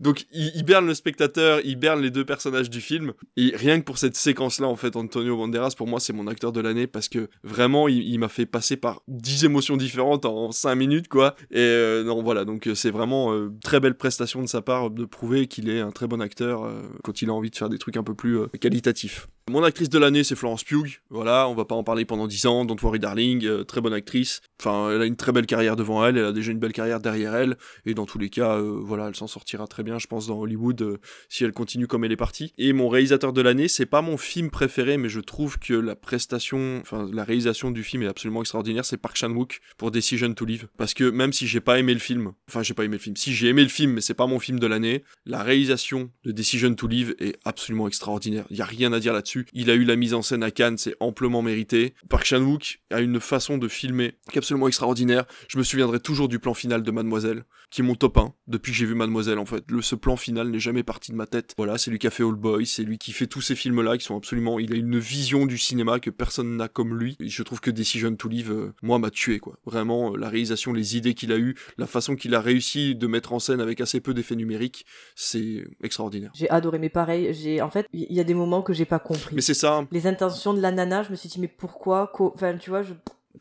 Donc, il, il berne le spectateur, il berne les deux personnages du film. Et rien que pour cette séquence-là, en fait, Antonio Banderas, pour moi, c'est mon acteur de l'année parce que vraiment, il, m'a fait passer par 10 émotions différentes en 5 minutes, quoi. Et euh, non, voilà, donc euh, c'est vraiment euh, très belle prestation de sa part de prouver qu'il est un très bon acteur quand il a envie de faire des trucs un peu plus qualitatifs. Mon actrice de l'année, c'est Florence Pugh. Voilà, on va pas en parler pendant 10 ans. Don't worry, darling. très bonne actrice. Enfin, elle a une très belle carrière devant elle. Elle a déjà une belle carrière derrière elle. Et dans tous les cas, euh, voilà, elle s'en sortira très bien, je pense, dans Hollywood euh, si elle continue comme elle est partie. Et mon réalisateur de l'année, c'est pas mon film préféré, mais je trouve que la prestation, enfin, la réalisation du film est absolument extraordinaire. C'est Park Chan-wook pour Decision to Live. Parce que même si j'ai pas aimé le film, enfin, j'ai pas aimé le film. Si j'ai aimé le film, mais c'est pas mon film de l'année, la réalisation de Decision to Live est absolument extraordinaire. Il y a rien à dire là-dessus. Il a eu la mise en scène à Cannes, c'est amplement mérité. Park Chan-wook a une façon de filmer qui est absolument extraordinaire. Je me souviendrai toujours du plan final de Mademoiselle, qui est mon top 1 depuis que j'ai vu Mademoiselle en fait. Le, ce plan final n'est jamais parti de ma tête. Voilà, c'est lui qui a fait All Boy, c'est lui qui fait tous ces films-là qui sont absolument. Il a une vision du cinéma que personne n'a comme lui. Et je trouve que Decision to Live, euh, moi, m'a tué quoi. Vraiment, euh, la réalisation, les idées qu'il a eues, la façon qu'il a réussi de mettre en scène avec assez peu d'effets numériques, c'est extraordinaire. J'ai adoré, mais pareil, j'ai en fait, il y a des moments que j'ai pas compris. Mais c'est ça, Les intentions de la nana, je me suis dit, mais pourquoi? Enfin, tu vois, je...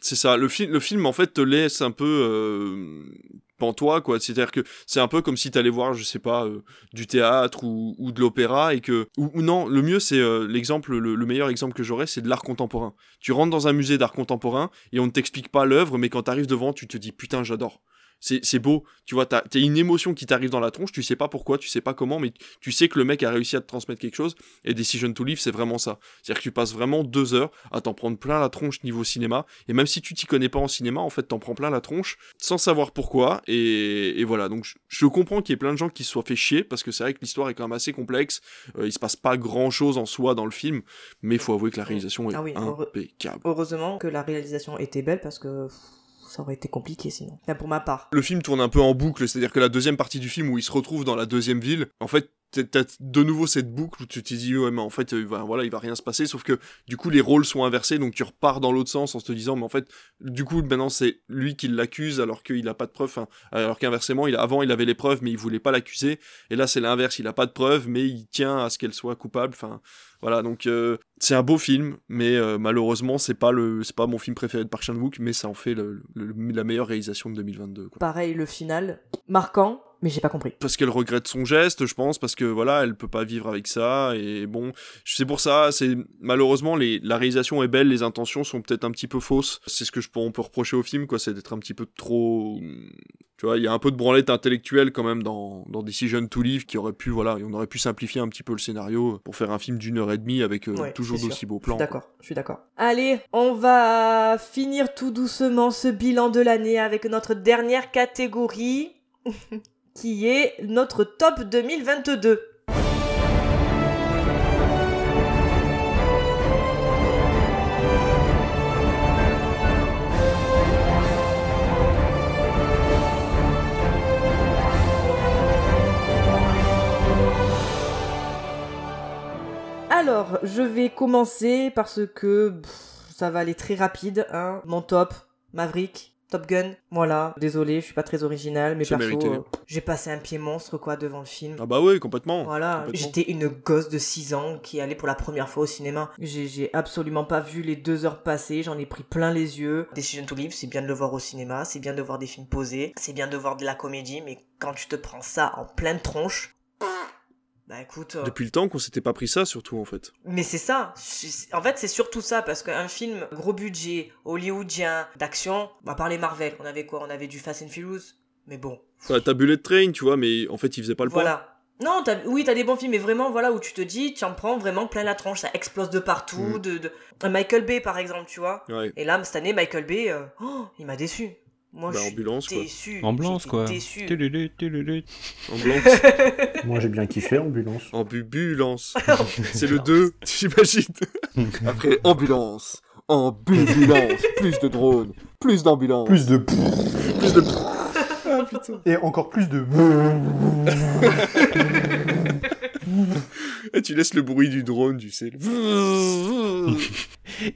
C'est ça, le, film en fait te laisse un peu euh, pantois quoi, c'est-à-dire que c'est un peu comme si t'allais voir, je sais pas, euh, du théâtre ou, de l'opéra et que... Ou, ou non, le mieux c'est euh, l'exemple, le, le meilleur exemple que j'aurais c'est de l'art contemporain. Tu rentres dans un musée d'art contemporain et on ne t'explique pas l'œuvre mais quand t'arrives devant tu te dis putain j'adore. C'est beau, tu vois, t'as une émotion qui t'arrive dans la tronche, tu sais pas pourquoi, tu sais pas comment, mais tu sais que le mec a réussi à te transmettre quelque chose, et Decision to Live, c'est vraiment ça. C'est-à-dire que tu passes vraiment deux heures à t'en prendre plein la tronche niveau cinéma, et même si tu t'y connais pas en cinéma, en fait, t'en prends plein la tronche, sans savoir pourquoi, et, et voilà. Donc, je, je comprends qu'il y ait plein de gens qui se soient fait chier, parce que c'est vrai que l'histoire est quand même assez complexe, euh, il se passe pas grand-chose en soi dans le film, mais il faut avouer que la réalisation est Ah oui, impeccable. heureusement que la réalisation était belle parce que ça aurait été compliqué sinon. Enfin, pour ma part. le film tourne un peu en boucle, c'est-à-dire que la deuxième partie du film où il se retrouve dans la deuxième ville, en fait, t'as- de nouveau cette boucle où tu te dis ouais mais en fait euh, il voilà il va rien se passer sauf que du coup les rôles sont inversés donc tu repars dans l'autre sens en te disant mais en fait du coup maintenant c'est lui qui l'accuse alors qu'il a pas de preuves alors qu'inversement il avant il avait les preuves mais il voulait pas l'accuser. Et là c'est l'inverse il a pas de preuves mais il tient à ce qu'elle soit coupable enfin voilà. Donc euh, c'est un beau film mais euh, malheureusement c'est pas le c'est pas mon film préféré de Park Chan-wook mais ça en fait la meilleure réalisation de 2022 quoi. Pareil, le final, marquant, mais j'ai pas compris. parce qu'elle regrette son geste, je pense, parce que voilà, elle peut pas vivre avec ça, et bon, c'est pour ça, c'est malheureusement les, la réalisation est belle, les intentions sont peut-être un petit peu fausses. C'est ce que je on peut reprocher au film, quoi, c'est d'être un petit peu trop, tu vois, il y a un peu de branlette intellectuelle quand même dans, dans Decision to Live qui aurait pu, voilà, on aurait pu simplifier un petit peu le scénario pour faire un film d'une heure et demie avec euh, Ouais, toujours d'aussi beaux plans. d'accord, je suis d'accord. Allez, on va finir tout doucement ce bilan de l'année avec notre dernière catégorie qui est notre top 2022. Alors, je vais commencer parce que ça va aller très rapide. Hein. Mon top, Maverick, Top Gun. Voilà, désolé, je suis pas très original, mais perso, euh, j'ai passé un pied monstre quoi devant le film. Ah bah oui, complètement. Voilà, j'étais une gosse de 6 ans qui allait pour la première fois au cinéma. J'ai j'ai absolument pas vu les deux heures passer, j'en ai pris plein les yeux. Decision to Live, c'est bien de le voir au cinéma, c'est bien de voir des films posés, c'est bien de voir de la comédie, mais quand tu te prends ça en pleine tronche, bah écoute... euh, Depuis le temps qu'on s'était pas pris ça, surtout en fait. mais c'est ça. En fait, c'est surtout ça parce qu'un film gros budget, hollywoodien, d'action, à part les Marvel, on avait quoi? On avait du Fast and Furious. Mais bon, Ouais, T'as Bullet Train, tu vois, mais en fait il faisait pas le poids. voilà. Non, oui, t'as des bons films, mais vraiment, voilà, où tu te dis, tu en prends vraiment plein la tronche, ça explose de partout. Mm. De, de- Michael Bay, par exemple, tu vois. Ouais. Et là, cette année, Michael Bay, euh, oh, il m'a déçu. Moi, Bah, je suis ambulance, quoi. déçu. Ambulance, J'étais quoi. Déçu. Tululu, tululu. Ambulance. Moi j'ai bien kiffé Ambulance. Ambulance. C'est le 2, j'imagine. Après, ambulance. Ambulance. plus de drones. Plus d'ambulances. Plus de... plus de. Ah putain. Et encore plus de... Et tu laisses le bruit du drone, tu sais. le-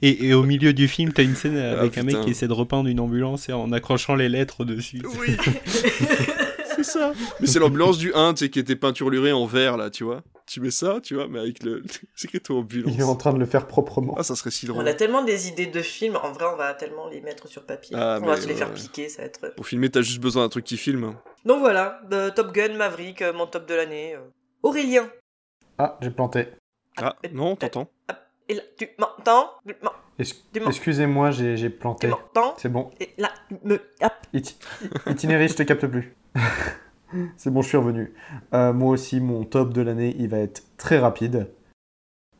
Et, et au milieu du film, t'as une scène avec un mec Ah, qui essaie de repeindre une ambulance et en accrochant les lettres dessus. Oui, c'est ça. Mais c'est l'ambulance du 1, tu sais, qui était peinturlurée en vert, là, tu vois. Tu mets ça, tu vois, mais avec le. C'est écrit ton ambulance. Il est en train de le faire proprement. Ah, ça serait si On drôle. a tellement des idées de films, en vrai, on va tellement les mettre sur papier. Ah, on va se les faire piquer, ça va être. Pour filmer, t'as juste besoin d'un truc qui filme. Donc voilà, Top Gun, Maverick, euh, mon top de l'année. euh. Aurélien. Ah, j'ai planté. Ah, non, t'entends Et là, tu m'entends? Excusez-moi, j'ai planté. m'entends? C'est bon. Et là, tu me. Itinéraire, je te capte plus. C'est bon, je suis revenu. Euh, moi aussi, mon top de l'année, il va être très rapide.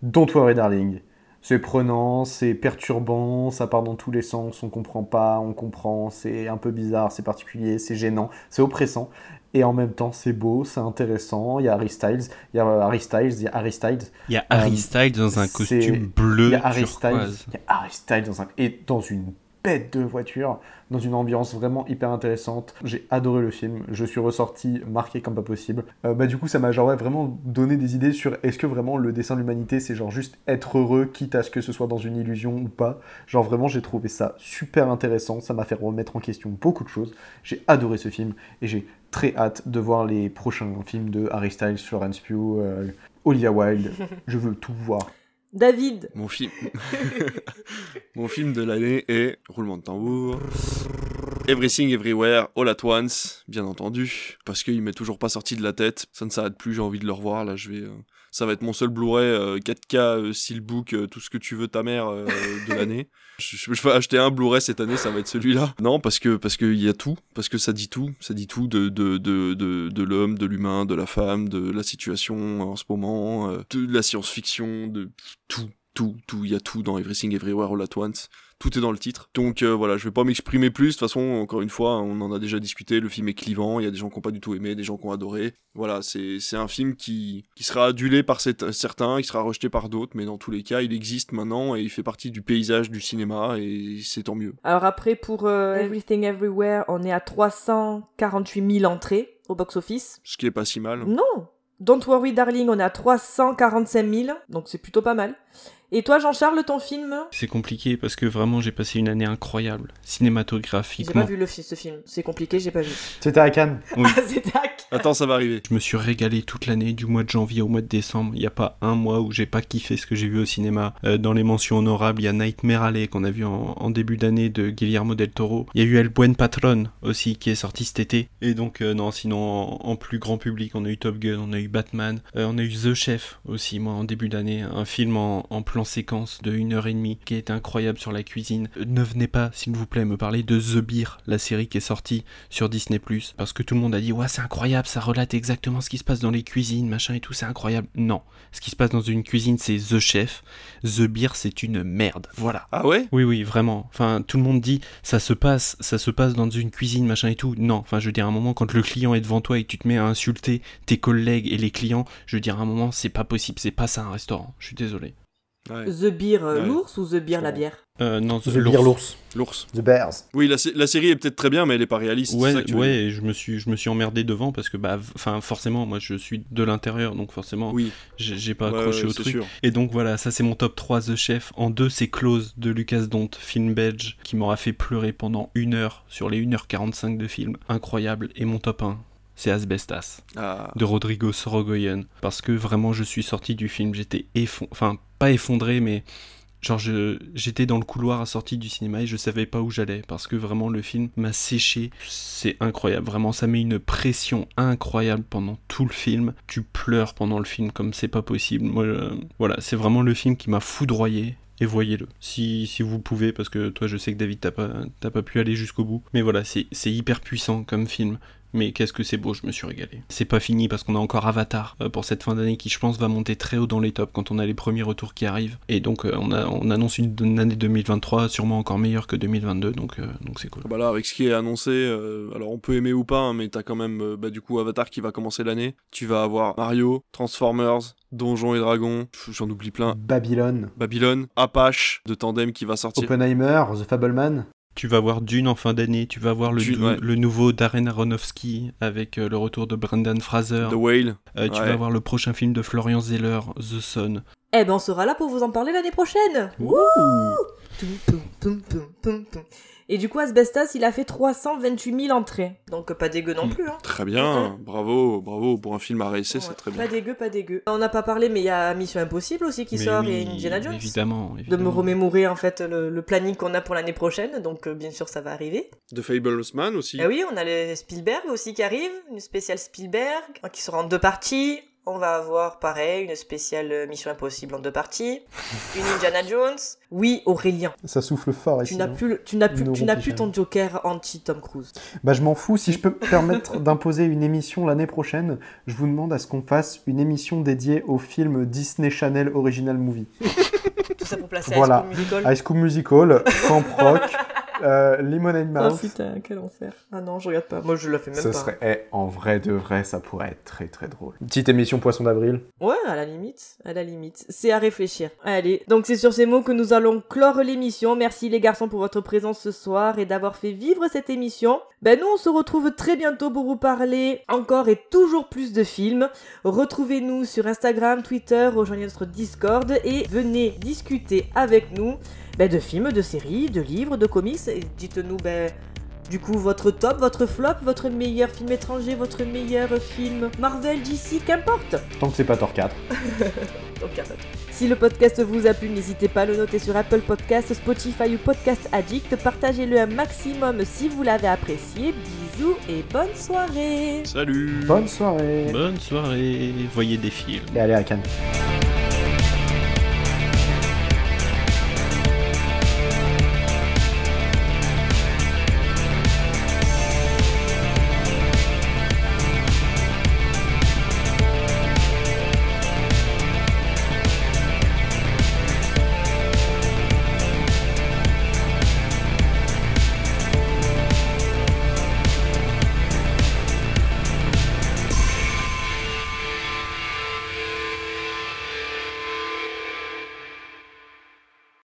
Don't worry, darling. C'est prenant, c'est perturbant, ça part dans tous les sens, on comprend pas, on comprend, c'est un peu bizarre, c'est particulier, c'est gênant, c'est oppressant. Et en même temps, c'est beau, c'est intéressant. Il y a Harry Styles, il y a Harry Styles, il y a Harry Styles, Il y a Harry Euh, Styles dans un costume bleu il y a Harry Styles, turquoise. il y a Harry Styles dans un... et dans une bête de voiture, dans une ambiance vraiment hyper intéressante. J'ai adoré le film, je suis ressorti marqué comme pas possible. Euh, bah du coup ça m'a genre ouais, vraiment donné des idées sur est-ce que vraiment le dessin de l'humanité c'est genre juste être heureux quitte à ce que ce soit dans une illusion ou pas. Genre vraiment j'ai trouvé ça super intéressant, ça m'a fait remettre en question beaucoup de choses. J'ai adoré ce film et j'ai très hâte de voir les prochains films de Harry Styles, Florence Pugh, euh, Olivia Wilde. je veux tout voir. David. Mon film. Mon film de l'année est. Roulement de tambour. Everything Everywhere All at Once, bien entendu, parce qu'il m'est toujours pas sorti de la tête. Ça ne s'arrête plus, j'ai envie de le revoir. Là, je vais. euh, Ça va être mon seul Blu-ray euh, 4K, euh, Steelbook, euh, tout ce que tu veux, ta mère de l'année. Je, je- je vais acheter un Blu-ray cette année, ça va être celui-là. Non, parce que parce qu'il y a tout, parce que ça dit tout, ça dit tout de de de de, de l'homme, de l'humain, de la femme, de la situation en ce moment, de la science-fiction, de tout, tout, tout. Il y a tout dans Everything Everywhere All at Once. Tout est dans le titre. Donc euh, voilà, je vais pas m'exprimer plus. De toute façon, encore une fois, on en a déjà discuté. Le film est clivant. Il y a des gens qui n'ont pas du tout aimé, des gens qui ont adoré. Voilà, c'est c'est un film qui, qui sera adulé par cet- certains, qui sera rejeté par d'autres. Mais dans tous les cas, il existe maintenant et il fait partie du paysage du cinéma et c'est tant mieux. Alors après, pour euh, Everything Everywhere, on est à 348 000 entrées au box-office. Ce qui est pas si mal. Non Don't Worry Darling, on est à 345 000, donc c'est plutôt pas mal. Et toi, Jean-Charles, ton film C'est compliqué parce que vraiment j'ai passé une année incroyable J'ai pas cinématographiquement. vu le ce film, c'est compliqué, j'ai pas vu. C'était à Cannes. Oui. Ah, c'est tac Attends, ça va arriver. Je me suis régalé toute l'année, du mois de janvier au mois de décembre. Il n'y a pas un mois où j'ai pas kiffé ce que j'ai vu au cinéma. Euh, dans les mentions honorables, il y a Nightmare Alley qu'on a vu en, en début d'année de Guillermo del Toro. Il y a eu El Buen Patron aussi qui est sorti cet été. Et donc, euh, non, sinon en, en plus grand public, on a eu Top Gun, on a eu Batman, euh, on a eu The Chef aussi, moi en début d'année. Un film en, en plan séquence de une heure et demie qui est incroyable sur la cuisine. Euh, Ne venez pas, s'il vous plaît, me parler de The Beer, la série qui est sortie sur Disney ⁇ parce que tout le monde a dit ouais c'est incroyable, ça relate exactement ce qui se passe dans les cuisines, machin et tout, c'est incroyable. Non, ce qui se passe dans une cuisine c'est The Chef, The Beer c'est une merde, voilà. Ah ouais? Oui oui vraiment, enfin tout le monde dit ça se passe, ça se passe dans une cuisine machin et tout. Non, enfin je veux dire à un moment quand le client est devant toi et que tu te mets à insulter tes collègues et les clients, je veux dire à un moment c'est pas possible, c'est pas ça un restaurant. Je suis désolé. Ouais. The Beer euh, Ouais. l'ours ou The Beer la bière Euh, non, The Beer l'ours. L'ours. The Bears. Oui, la, la série est peut-être très bien, mais elle est pas réaliste. c'est ça Ouais, que et je me suis, je me suis emmerdé devant parce que bah, enfin forcément, moi je suis de l'intérieur, donc forcément, Oui, j'ai j'ai pas accroché ouais, au truc. sûr. Et donc voilà, ça c'est mon top 3 The Chef. En deux, c'est Close de Lucas Dont, film belge, qui m'aura fait pleurer pendant une heure sur les 1h45 de film. Incroyable. Et mon top 1, c'est Asbestas Ah. de Rodrigo Sorogoyen. Parce que vraiment, je suis sorti du film, j'étais effondré, enfin pas effondré, mais genre j'étais dans le couloir à sortie du cinéma et je savais pas où j'allais. Parce que vraiment, le film m'a séché. C'est incroyable, vraiment, ça met une pression incroyable pendant tout le film. Tu pleures pendant le film comme c'est pas possible. Moi, euh, voilà, c'est vraiment le film qui m'a foudroyé. Et voyez-le, si, si vous pouvez, parce que toi je sais que David t'as pas, t'as pas pu aller jusqu'au bout. Mais voilà, c'est hyper puissant comme film. Mais qu'est-ce que c'est beau, je me suis régalé. C'est pas fini parce qu'on a encore Avatar euh, pour cette fin d'année qui, je pense, va monter très haut dans les tops quand on a les premiers retours qui arrivent. Et donc, euh, on, a, on annonce une, une année 2023 sûrement encore meilleure que 2022, donc euh, donc c'est cool. Ah Bah là, avec ce qui est annoncé, euh, alors on peut aimer ou pas, hein, mais t'as quand même euh, bah, du coup Avatar qui va commencer l'année. Tu vas avoir Mario, Transformers, Donjons et Dragons, j'en oublie plein. Babylone. Babylone, Apache de Tandem qui va sortir. Oppenheimer. The Fableman. Tu vas voir Dune en fin d'année, tu vas voir le, Dune, nou- ouais. le nouveau Darren Aronofsky avec euh, le retour de Brendan Fraser. The Whale. Euh, tu ouais. vas voir le prochain film de Florian Zeller, The Sun. Eh ben, on sera là pour vous en parler l'année prochaine. Ouh. Et du coup, Asbestas, il a fait 328 000 entrées. Donc, pas dégueu non Mm. plus. Hein. Très bien, bravo, bravo. Pour un film à réessayer, c'est Ouais, très Pas bien. dégueu, pas dégueu. On n'a pas parlé, mais il y a Mission Impossible aussi qui Mais sort oui, et Indiana Jones. Évidemment, De me évidemment. remémorer en fait le, le planning qu'on a pour l'année prochaine, donc euh, bien sûr ça va arriver. The Fablesman aussi. Ah oui, on a le Spielberg aussi qui arrive, une spéciale Spielberg qui sera en deux parties. On va avoir pareil une spéciale euh, Mission Impossible en deux parties, une Indiana Jones. Oui, Aurélien, Ça souffle fort tu ici. n'as hein. plus, tu n'as plus, Nous tu n'as n'aurons plus plus ton Joker anti Tom Cruise. Bah je m'en fous, si je peux me permettre d'imposer une émission l'année prochaine, je vous demande à ce qu'on fasse une émission dédiée au film Disney Channel Original Movie. Tout ça pour placer Voilà. High School Musical. High School Musical, Camp Rock, euh, Lemonade Oh Mouth. putain, quel enfer. Ah non, je regarde pas. Moi je la fais même Ce pas. serait, eh, en vrai de vrai, ça pourrait être très très drôle. Une petite émission Poisson d'avril. Ouais, à la limite, à la limite. C'est à réfléchir. Allez, donc c'est sur ces mots que nous allons clore l'émission. Merci les garçons pour votre présence ce soir et d'avoir fait vivre cette émission. Ben nous, on se retrouve très bientôt pour vous parler encore et toujours plus de films. Retrouvez-nous sur Instagram, Twitter, rejoignez notre Discord et venez discuter avec nous ben, de films, de séries, de livres, de comics. Et dites-nous, ben... Du coup, votre top, votre flop, votre meilleur film étranger, votre meilleur film Marvel, DC, qu'importe. Tant que c'est pas Thor 4. Donc, y a pas de- Si le podcast vous a plu, n'hésitez pas à le noter sur Apple Podcast, Spotify ou Podcast Addict. Partagez-le un maximum si vous l'avez apprécié. Bisous et bonne soirée Salut Bonne soirée Bonne soirée, voyez des films. Et allez à Cannes.